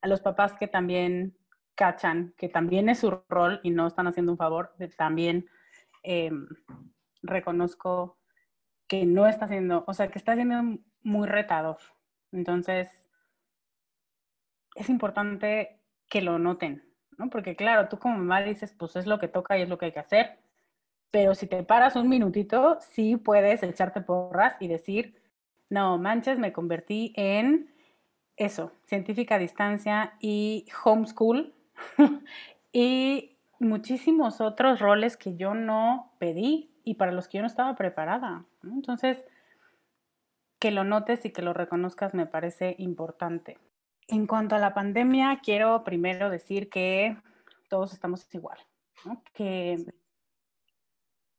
A los papás que también cachan, que también es su rol y no están haciendo un favor, también em, reconozco que no está haciendo, o sea, que está siendo muy retador. Entonces, es importante que lo noten, ¿no? Porque claro, tú como mamá dices, pues es lo que toca y es lo que hay que hacer, pero si te paras un minutito, sí puedes echarte porras y decir, no, manches, me convertí en eso, científica a distancia y homeschool [LAUGHS] y muchísimos otros roles que yo no pedí y para los que yo no estaba preparada. Entonces, que lo notes y que lo reconozcas me parece importante. En cuanto a la pandemia, quiero primero decir que todos estamos igual, que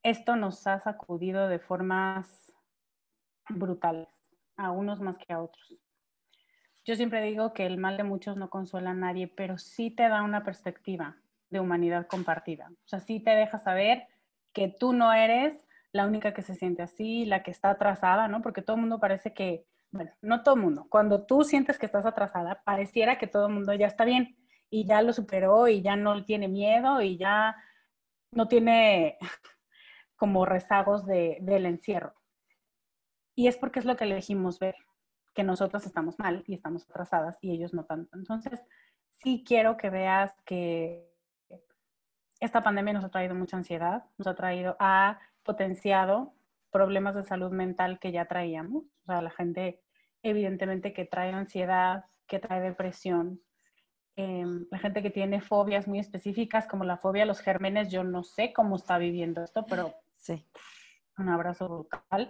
esto nos ha sacudido de formas brutales, a unos más que a otros. Yo siempre digo que el mal de muchos no consuela a nadie, pero sí te da una perspectiva de humanidad compartida. O sea, sí te deja saber que tú no eres la única que se siente así, la que está atrasada, ¿no? Porque todo el mundo parece que, bueno, no todo el mundo, cuando tú sientes que estás atrasada, pareciera que todo el mundo ya está bien y ya lo superó y ya no tiene miedo y ya no tiene [LAUGHS] como rezagos de, del encierro. Y es porque es lo que elegimos ver, que nosotros estamos mal y estamos atrasadas y ellos no tanto. Entonces, sí quiero que veas que esta pandemia nos ha traído mucha ansiedad, nos ha traído, ha potenciado problemas de salud mental que ya traíamos. O sea, la gente evidentemente que trae ansiedad, que trae depresión, Em, la gente que tiene fobias muy específicas, como la fobia a los gérmenes, yo no sé cómo está viviendo esto, pero sí, un abrazo brutal.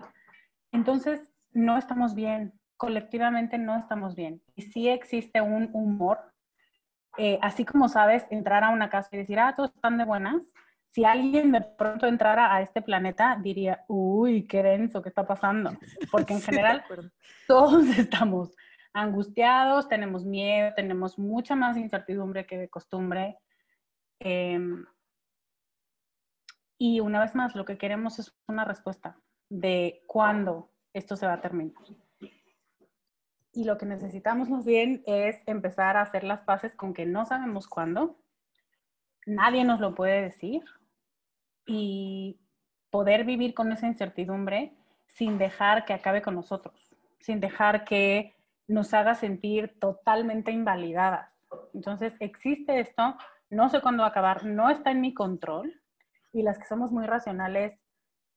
Entonces, no estamos bien, colectivamente no estamos bien. Y sí existe un humor, eh, así como sabes, entrar a una casa y decir, ah, todos están de buenas. Si alguien de pronto entrara a este planeta, diría, uy, qué denso, ¿qué está pasando? Porque en [LAUGHS] general todos [LAUGHS] estamos angustiados, tenemos miedo, tenemos mucha más incertidumbre que de costumbre. Em, y una vez más, lo que queremos es una respuesta de cuándo esto se va a terminar. Y lo que necesitamos más bien es empezar a hacer las paces con que no sabemos cuándo, nadie nos lo puede decir y poder vivir con esa incertidumbre sin dejar que acabe con nosotros, sin dejar que nos haga sentir totalmente invalidadas. Entonces, existe esto, no sé cuándo va a acabar, no está en mi control y las que somos muy racionales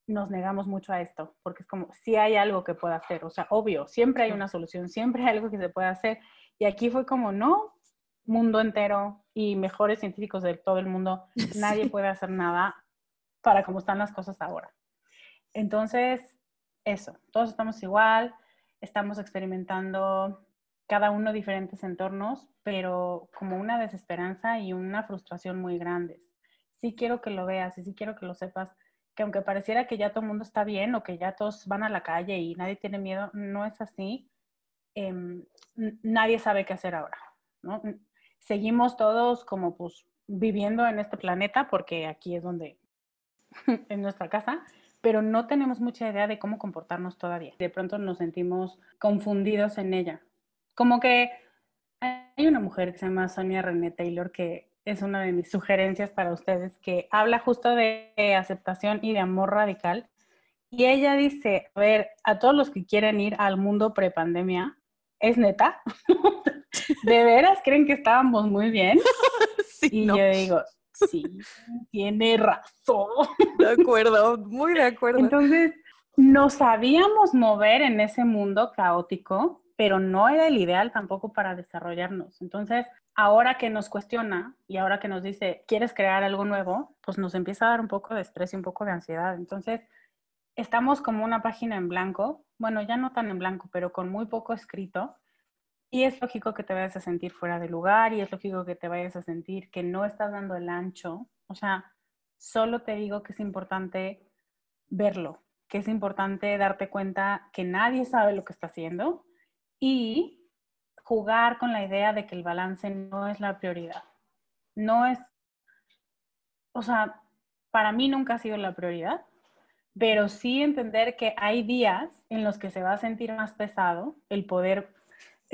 nos negamos mucho a esto, porque es como, si hay algo que pueda hacer, o sea, obvio, siempre hay una solución, siempre hay algo que se puede hacer. Y aquí fue como, no, mundo entero y mejores científicos de todo el mundo, [LAUGHS] nadie puede hacer nada para cómo están las cosas ahora. Entonces, eso, todos estamos igual, estamos experimentando cada uno diferentes entornos, pero como una desesperanza y una frustración muy grandes. Sí quiero que lo veas y sí quiero que lo sepas, que aunque pareciera que ya todo el mundo está bien o que ya todos van a la calle y nadie tiene miedo, no es así. Em, nadie sabe qué hacer ahora, ¿no? Seguimos todos como pues viviendo en este planeta, porque aquí es donde, [LAUGHS] en nuestra casa, pero no tenemos mucha idea de cómo comportarnos todavía. De pronto nos sentimos confundidos en ella. Como que hay una mujer que se llama Sonia René Taylor que es una de mis sugerencias para ustedes, que habla justo de aceptación y de amor radical. Y ella dice, a ver, a todos los que quieren ir al mundo prepandemia, ¿es neta? [LAUGHS] ¿De veras creen que estábamos muy bien? [LAUGHS] y yo digo, sí, tiene razón. De acuerdo, muy de acuerdo. Entonces, nos sabíamos mover en ese mundo caótico, pero no era el ideal tampoco para desarrollarnos. Entonces, ahora que nos cuestiona y ahora que nos dice, ¿quieres crear algo nuevo? Pues nos empieza a dar un poco de estrés y un poco de ansiedad. Entonces, estamos como una página en blanco, bueno, ya no tan en blanco, pero con muy poco escrito. Y es lógico que te vayas a sentir fuera de lugar y es lógico que te vayas a sentir que no estás dando el ancho. O sea, solo te digo que es importante verlo, que es importante darte cuenta que nadie sabe lo que está haciendo y jugar con la idea de que el balance no es la prioridad. No es, o sea, para mí nunca ha sido la prioridad, pero sí entender que hay días en los que se va a sentir más pesado el poder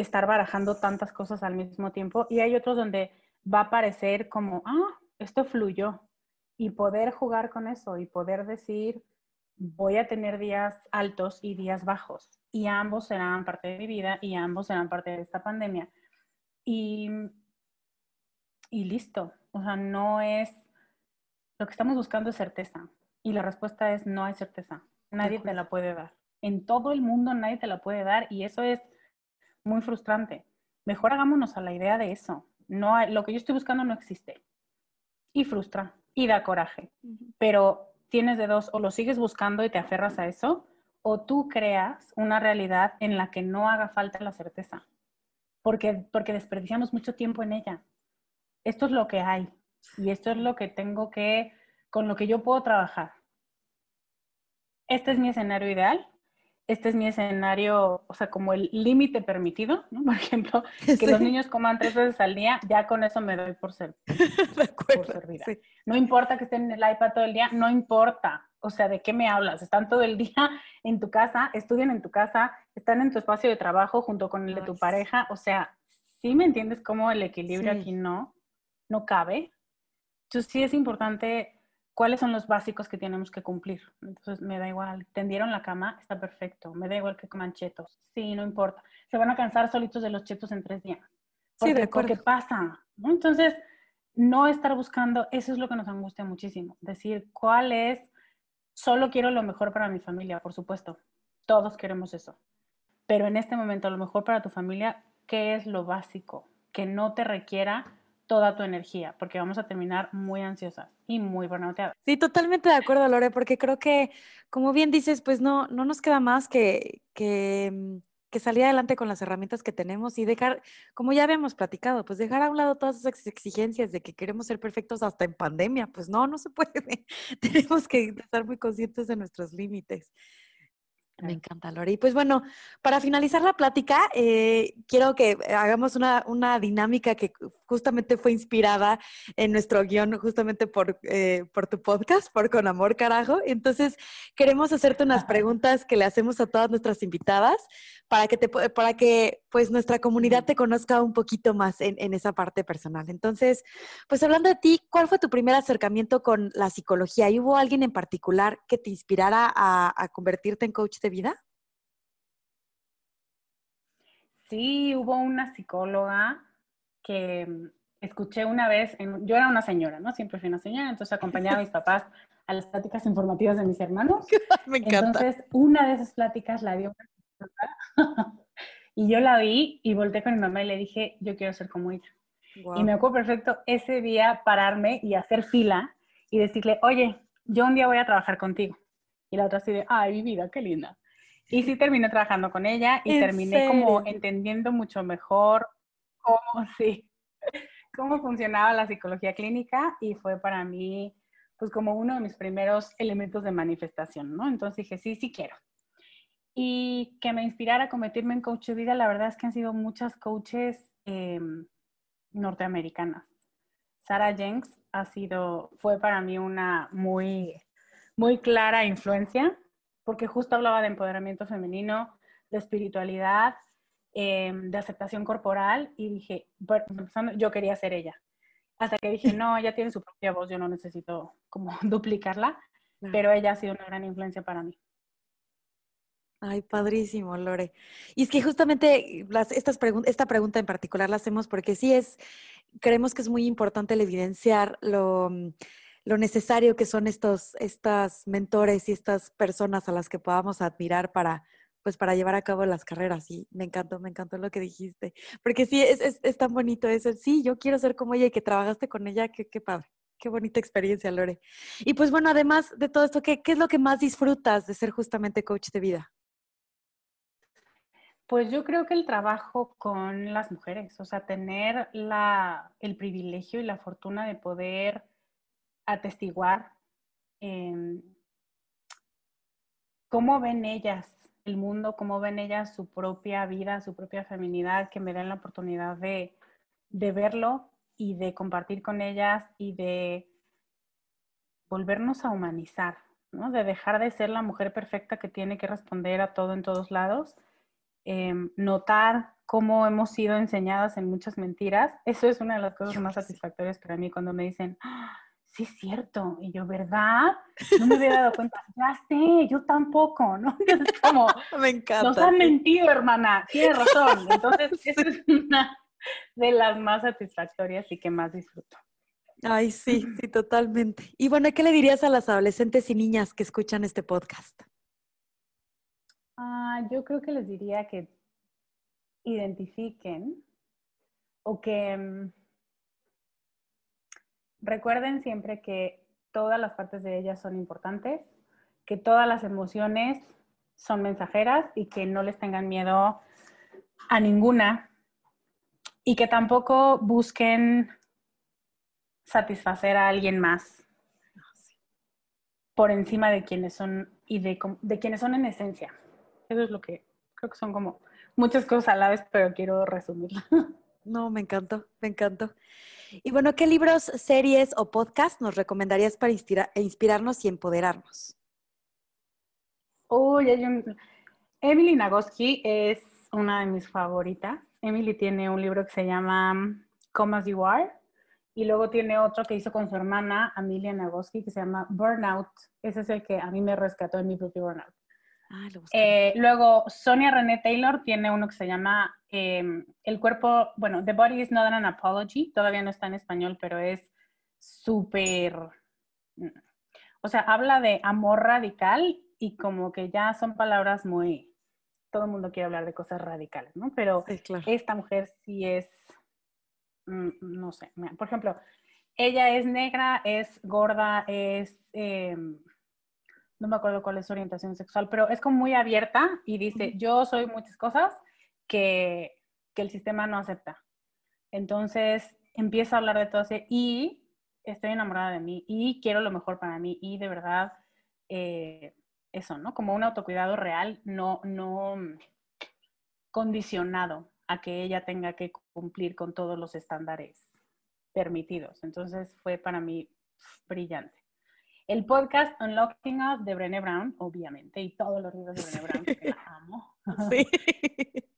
estar barajando tantas cosas al mismo tiempo. Y hay otros donde va a parecer como, ah, esto fluyó y poder jugar con eso y poder decir, voy a tener días altos y días bajos y ambos serán parte de mi vida y ambos serán parte de esta pandemia. Y, y listo, o sea, no es, lo que estamos buscando es certeza. Y la respuesta es no hay certeza, nadie te la puede dar. En todo el mundo nadie te la puede dar y eso es muy frustrante. Mejor hagámonos a la idea de eso. No lo que yo estoy buscando no existe. Y frustra y da coraje. Pero tienes de dos, o lo sigues buscando y te aferras a eso, o tú creas una realidad en la que no haga falta la certeza, porque, porque desperdiciamos mucho tiempo en ella. Esto es lo que hay y esto es lo que tengo que, con lo que yo puedo trabajar. Este es mi escenario ideal, este es mi escenario, o sea, como el límite permitido, ¿no? [LAUGHS] Por ejemplo, que los niños coman tres veces al día, ya con eso me doy por ser. [LAUGHS] No importa que estén en el iPad todo el día, no importa. O sea, ¿de qué me hablas? Están todo el día [LAUGHS] en tu casa, estudian en tu casa, están en tu espacio de trabajo junto con el de tu pareja. O sea, ¿sí me entiendes cómo el equilibrio aquí no, no cabe? Entonces sí es importante cuáles son los básicos que tenemos que cumplir. Entonces me da igual, tendieron la cama, está perfecto, me da igual que coman chetos, sí, no importa. Se van a cansar solitos de los chetos en tres días. Porque, sí, de acuerdo. Porque pasa, Entonces, no estar buscando, eso es lo que nos angustia muchísimo, decir cuál es Solo quiero lo mejor para mi familia, por supuesto. Todos queremos eso. Pero en este momento, lo mejor para tu familia, ¿qué es lo básico? Que no te requiera toda tu energía, porque vamos a terminar muy ansiosas y muy burnouteadas. Sí, totalmente de acuerdo, Lore, porque creo que, como bien dices, pues no, no nos queda más que, que mm, que salir adelante con las herramientas que tenemos y dejar, como ya habíamos platicado, pues dejar a un lado todas esas exigencias de que queremos ser perfectos hasta en pandemia. Pues no, no se puede. [LAUGHS] Tenemos que estar muy conscientes de nuestros límites. Me encanta, Lore. Y pues bueno, para finalizar la plática, eh, quiero que hagamos una, una, dinámica que justamente fue inspirada en nuestro guion, justamente por, eh, por tu podcast, por Con Amor Carajo. Entonces, queremos hacerte unas preguntas que le hacemos a todas nuestras invitadas para que, te, para que pues nuestra comunidad te conozca un poquito más en, en esa parte personal. Entonces, pues hablando de ti, ¿cuál fue tu primer acercamiento con la psicología? ¿Y hubo alguien en particular que te inspirara a, a convertirte en coach de vida? Sí, hubo una psicóloga que mm, escuché una vez, yo era una señora, ¿no? Siempre fui una señora, entonces acompañaba a mis papás a las pláticas informativas de mis hermanos. [LAUGHS] Me encanta. Entonces, una de esas pláticas la dio [LAUGHS] y yo la vi y volteé con mi mamá y le dije, yo quiero ser como ella. Y me acuerdo perfecto ese día pararme y hacer fila y decirle, oye, yo un día voy a trabajar contigo. Y la otra así de, ay, mi vida, qué linda. Y sí terminé trabajando con ella y terminé como entendiendo mucho mejor cómo, [LAUGHS] sí, cómo funcionaba la psicología clínica y fue para mí pues como uno de mis primeros elementos de manifestación, ¿no? Entonces dije, sí, sí quiero. Y que me inspirara a convertirme en coach de vida, la verdad es que han sido muchas coaches em, norteamericanas. Sarah Jenks ha sido, fue para mí una muy, muy clara influencia, porque justo hablaba de empoderamiento femenino, de espiritualidad, em, de aceptación corporal, y dije, bueno, yo quería ser ella. Hasta que dije, no, ella tiene su propia voz, yo no necesito como [LAUGHS] duplicarla, pero ella ha sido una gran influencia para mí. Ay, padrísimo, Lore. Y es que justamente las, estas esta pregunta en particular la hacemos porque sí es, creemos que es muy importante el evidenciar lo, lo necesario que son estos estas mentores y estas personas a las que podamos admirar para, pues, para llevar a cabo las carreras. Y me encantó, me encantó lo que dijiste. Porque sí, es, es, es tan bonito eso. Sí, yo quiero ser como ella y que trabajaste con ella, qué, qué padre. Qué bonita experiencia, Lore. Y pues bueno, además de todo esto, ¿qué, ¿qué es lo que más disfrutas de ser justamente coach de vida? Pues yo creo que el trabajo con las mujeres, o sea, tener la, el privilegio y la fortuna de poder atestiguar em, cómo ven ellas el mundo, cómo ven ellas su propia vida, su propia feminidad, que me den la oportunidad de, de verlo y de compartir con ellas y de volvernos a humanizar, ¿no? De dejar de ser la mujer perfecta que tiene que responder a todo en todos lados Em, notar cómo hemos sido enseñadas en muchas mentiras, eso es una de las cosas más satisfactorias para mí cuando me dicen, ¡Ah, sí es cierto, y yo, ¿verdad? No me había dado cuenta, ya sé, yo tampoco, ¿no? [LAUGHS] Es como, [LAUGHS] me encanta. Nos han mentido, hermana, tienes razón. [LAUGHS] Entonces, esa es una de las más satisfactorias y que más disfruto. Ay, sí, sí, totalmente. Y bueno, ¿qué le dirías a las adolescentes y niñas que escuchan este podcast? Ah, yo creo que les diría que identifiquen o que mm, recuerden siempre que todas las partes de ellas son importantes, que todas las emociones son mensajeras y que no les tengan miedo a ninguna y que tampoco busquen satisfacer a alguien más por encima de quienes son y de, de quienes son en esencia. Eso es lo que creo que son como muchas cosas a la vez, pero quiero resumirlo. No, me encantó, me encantó. Y bueno, ¿qué libros, series o podcasts nos recomendarías para inspirarnos y empoderarnos? Un... Emily Nagoski es una de mis favoritas. Emily tiene un libro que se llama Come As You Are y luego tiene otro que hizo con su hermana, Amelia Nagoski, que se llama Burnout. Ese es el que a mí me rescató en mi propio burnout. Ah, eh, luego, Sonia René Taylor tiene uno que se llama em, El cuerpo, bueno, The Body is Not an Apology, todavía no está en español, pero es súper, o sea, habla de amor radical y como que ya son palabras muy, todo el mundo quiere hablar de cosas radicales, ¿no? Pero esta mujer sí es, mm, no sé, por ejemplo, ella es negra, es gorda, es... Em, no me acuerdo cuál es su orientación sexual, pero es como muy abierta y dice, yo soy muchas cosas que, el sistema no acepta. Entonces empieza a hablar de todo eso y estoy enamorada de mí y quiero lo mejor para mí y de verdad eh, eso, ¿no? Como un autocuidado real, no, no condicionado a que ella tenga que cumplir con todos los estándares permitidos. Entonces fue para mí brillante. El podcast Unlocking Us de Brené Brown, obviamente, y todos los libros de Brené Brown, que la [LAUGHS] amo. Sí. [LAUGHS]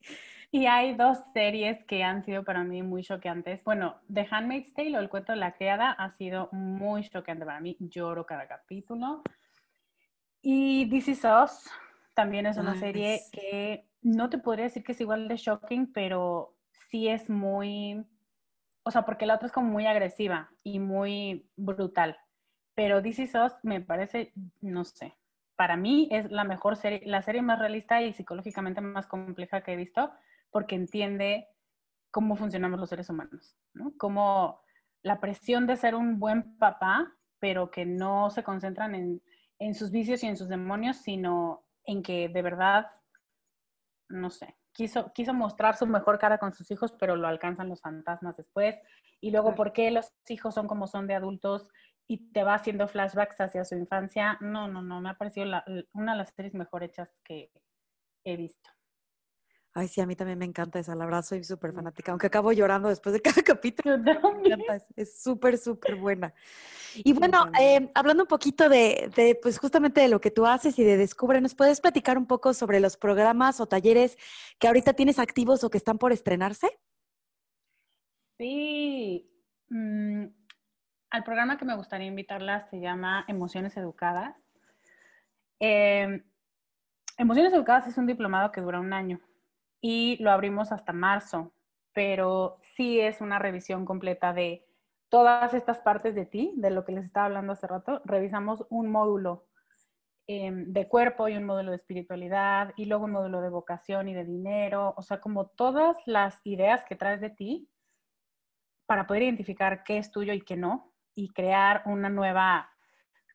y hay dos series que han sido para mí muy choqueantes. Bueno, The Handmaid's Tale o El cuento de la criada ha sido muy choqueante para mí. Lloro cada capítulo. Y This Is Us también es una serie que no te podría decir que es igual de shocking, pero sí es muy, o sea, porque la otra es como muy agresiva y muy brutal. Pero DC SOS me parece, no sé, para mí es la mejor serie, la serie más realista y psicológicamente más compleja que he visto, porque entiende cómo funcionamos los seres humanos, ¿no? Como la presión de ser un buen papá, pero que no se concentran en, en sus vicios y en sus demonios, sino en que de verdad, no sé, quiso, quiso mostrar su mejor cara con sus hijos, pero lo alcanzan los fantasmas después. Y luego, ¿por qué los hijos son como son de adultos y te va haciendo flashbacks hacia su infancia. No, no, no, me ha parecido una de las series mejor hechas que he visto. Ay, sí, a mí también me encanta esa, la verdad soy súper fanática, aunque acabo llorando después de cada [LAUGHS] capítulo. es súper, súper buena. Y bueno, eh, hablando un poquito de, pues justamente de lo que tú haces y de Descubre, ¿nos puedes platicar un poco sobre los programas o talleres que ahorita tienes activos o que están por estrenarse? Sí, mm, al programa que me gustaría invitarlas se llama Emociones Educadas. Em, Emociones Educadas es un diplomado que dura un año y lo abrimos hasta marzo, pero sí es una revisión completa de todas estas partes de ti, de lo que les estaba hablando hace rato. Revisamos un módulo em, de cuerpo y un módulo de espiritualidad y luego un módulo de vocación y de dinero, o sea, como todas las ideas que traes de ti para poder identificar qué es tuyo y qué no y crear una nueva,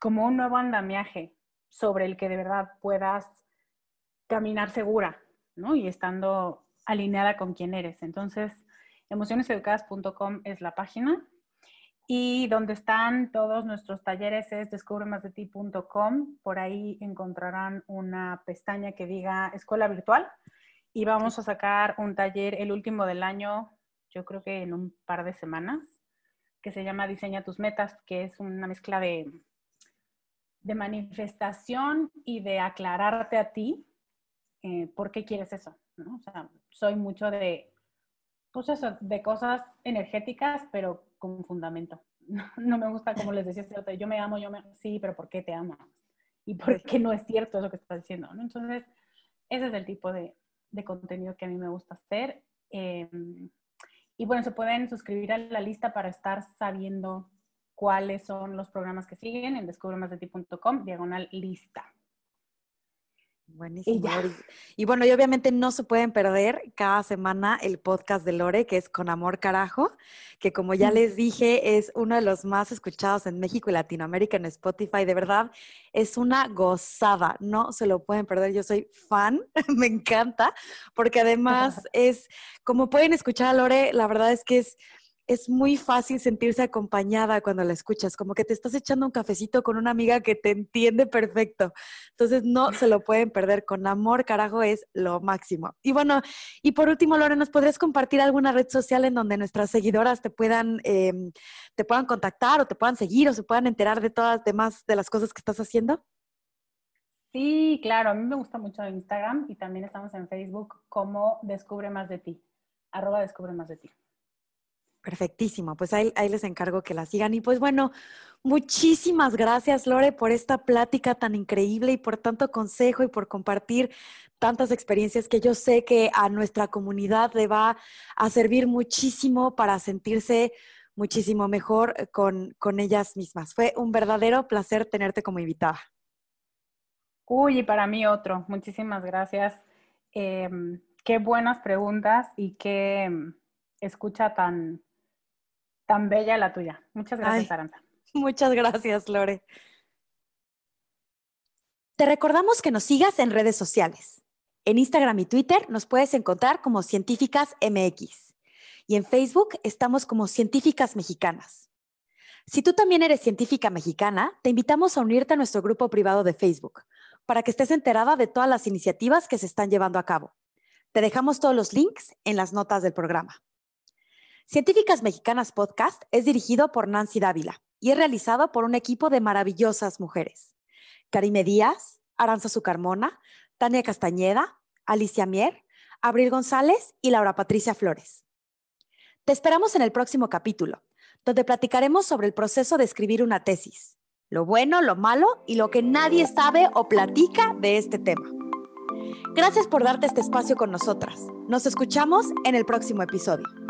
como un nuevo andamiaje sobre el que de verdad puedas caminar segura, y estando alineada con quien eres. Entonces, emocioneseducadas.com es la página y donde están todos nuestros talleres es descubremasdeti.com. Por ahí encontrarán una pestaña que diga escuela virtual y vamos a sacar un taller, el último del año, yo creo que en un par de semanas, que se llama Diseña tus metas, que es una mezcla de, de manifestación y de aclararte a ti eh, ¿por qué quieres eso? ¿no? O sea, soy mucho de, pues eso, de cosas energéticas, pero con fundamento. [LAUGHS] No, me gusta, como les decía, yo me amo, yo me sí, pero ¿por qué te amo? ¿Y por qué no es cierto eso que estás diciendo? ¿no? Entonces, ese es el tipo de, de contenido que a mí me gusta hacer. Em, y bueno, se pueden suscribir a la lista para estar sabiendo cuáles son los programas que siguen en descubremasdeti.com, diagonal lista. Buenísimo. Y, bueno, y obviamente no se pueden perder cada semana el podcast de Lore, que es Con Amor Carajo, que como ya les dije, es uno de los más escuchados en México y Latinoamérica en Spotify. De verdad, es una gozada, no se lo pueden perder. Yo soy fan, [LAUGHS] me encanta, porque además [LAUGHS] es, como pueden escuchar a Lore, la verdad es que es es muy fácil sentirse acompañada cuando la escuchas, como que te estás echando un cafecito con una amiga que te entiende perfecto. Entonces, no se lo pueden perder. Con amor, carajo, es lo máximo. Y bueno, y por último, Lore, ¿nos podrías compartir alguna red social en donde nuestras seguidoras te puedan, em, te puedan contactar o te puedan seguir o se puedan enterar de todas demás de las cosas que estás haciendo? Sí, claro, a mí me gusta mucho Instagram y también estamos en Facebook como Descubre Más de Ti, arroba Descubre Más de Ti. Perfectísimo, pues ahí, les encargo que la sigan. Y pues bueno, muchísimas gracias Lore por esta plática tan increíble y por tanto consejo y por compartir tantas experiencias que yo sé que a nuestra comunidad le va a servir muchísimo para sentirse muchísimo mejor con, con ellas mismas. Fue un verdadero placer tenerte como invitada. Uy, y para mí otro. Muchísimas gracias. Em, qué buenas preguntas y qué em, escucha tan, tan bella la tuya. Muchas gracias, Aranza. Muchas gracias, Lore. Te recordamos que nos sigas en redes sociales. En Instagram y Twitter nos puedes encontrar como Científicas MX. Y en Facebook estamos como Científicas Mexicanas. Si tú también eres científica mexicana, te invitamos a unirte a nuestro grupo privado de Facebook para que estés enterada de todas las iniciativas que se están llevando a cabo. Te dejamos todos los links en las notas del programa. Científicas Mexicanas Podcast es dirigido por Nancy Dávila y es realizado por un equipo de maravillosas mujeres. Karime Díaz, Aranza Sucarmona, Tania Castañeda, Alicia Mier, Abril González y Laura Patricia Flores. Te esperamos en el próximo capítulo, donde platicaremos sobre el proceso de escribir una tesis, lo bueno, lo malo y lo que nadie sabe o platica de este tema. Gracias por darte este espacio con nosotras. Nos escuchamos en el próximo episodio.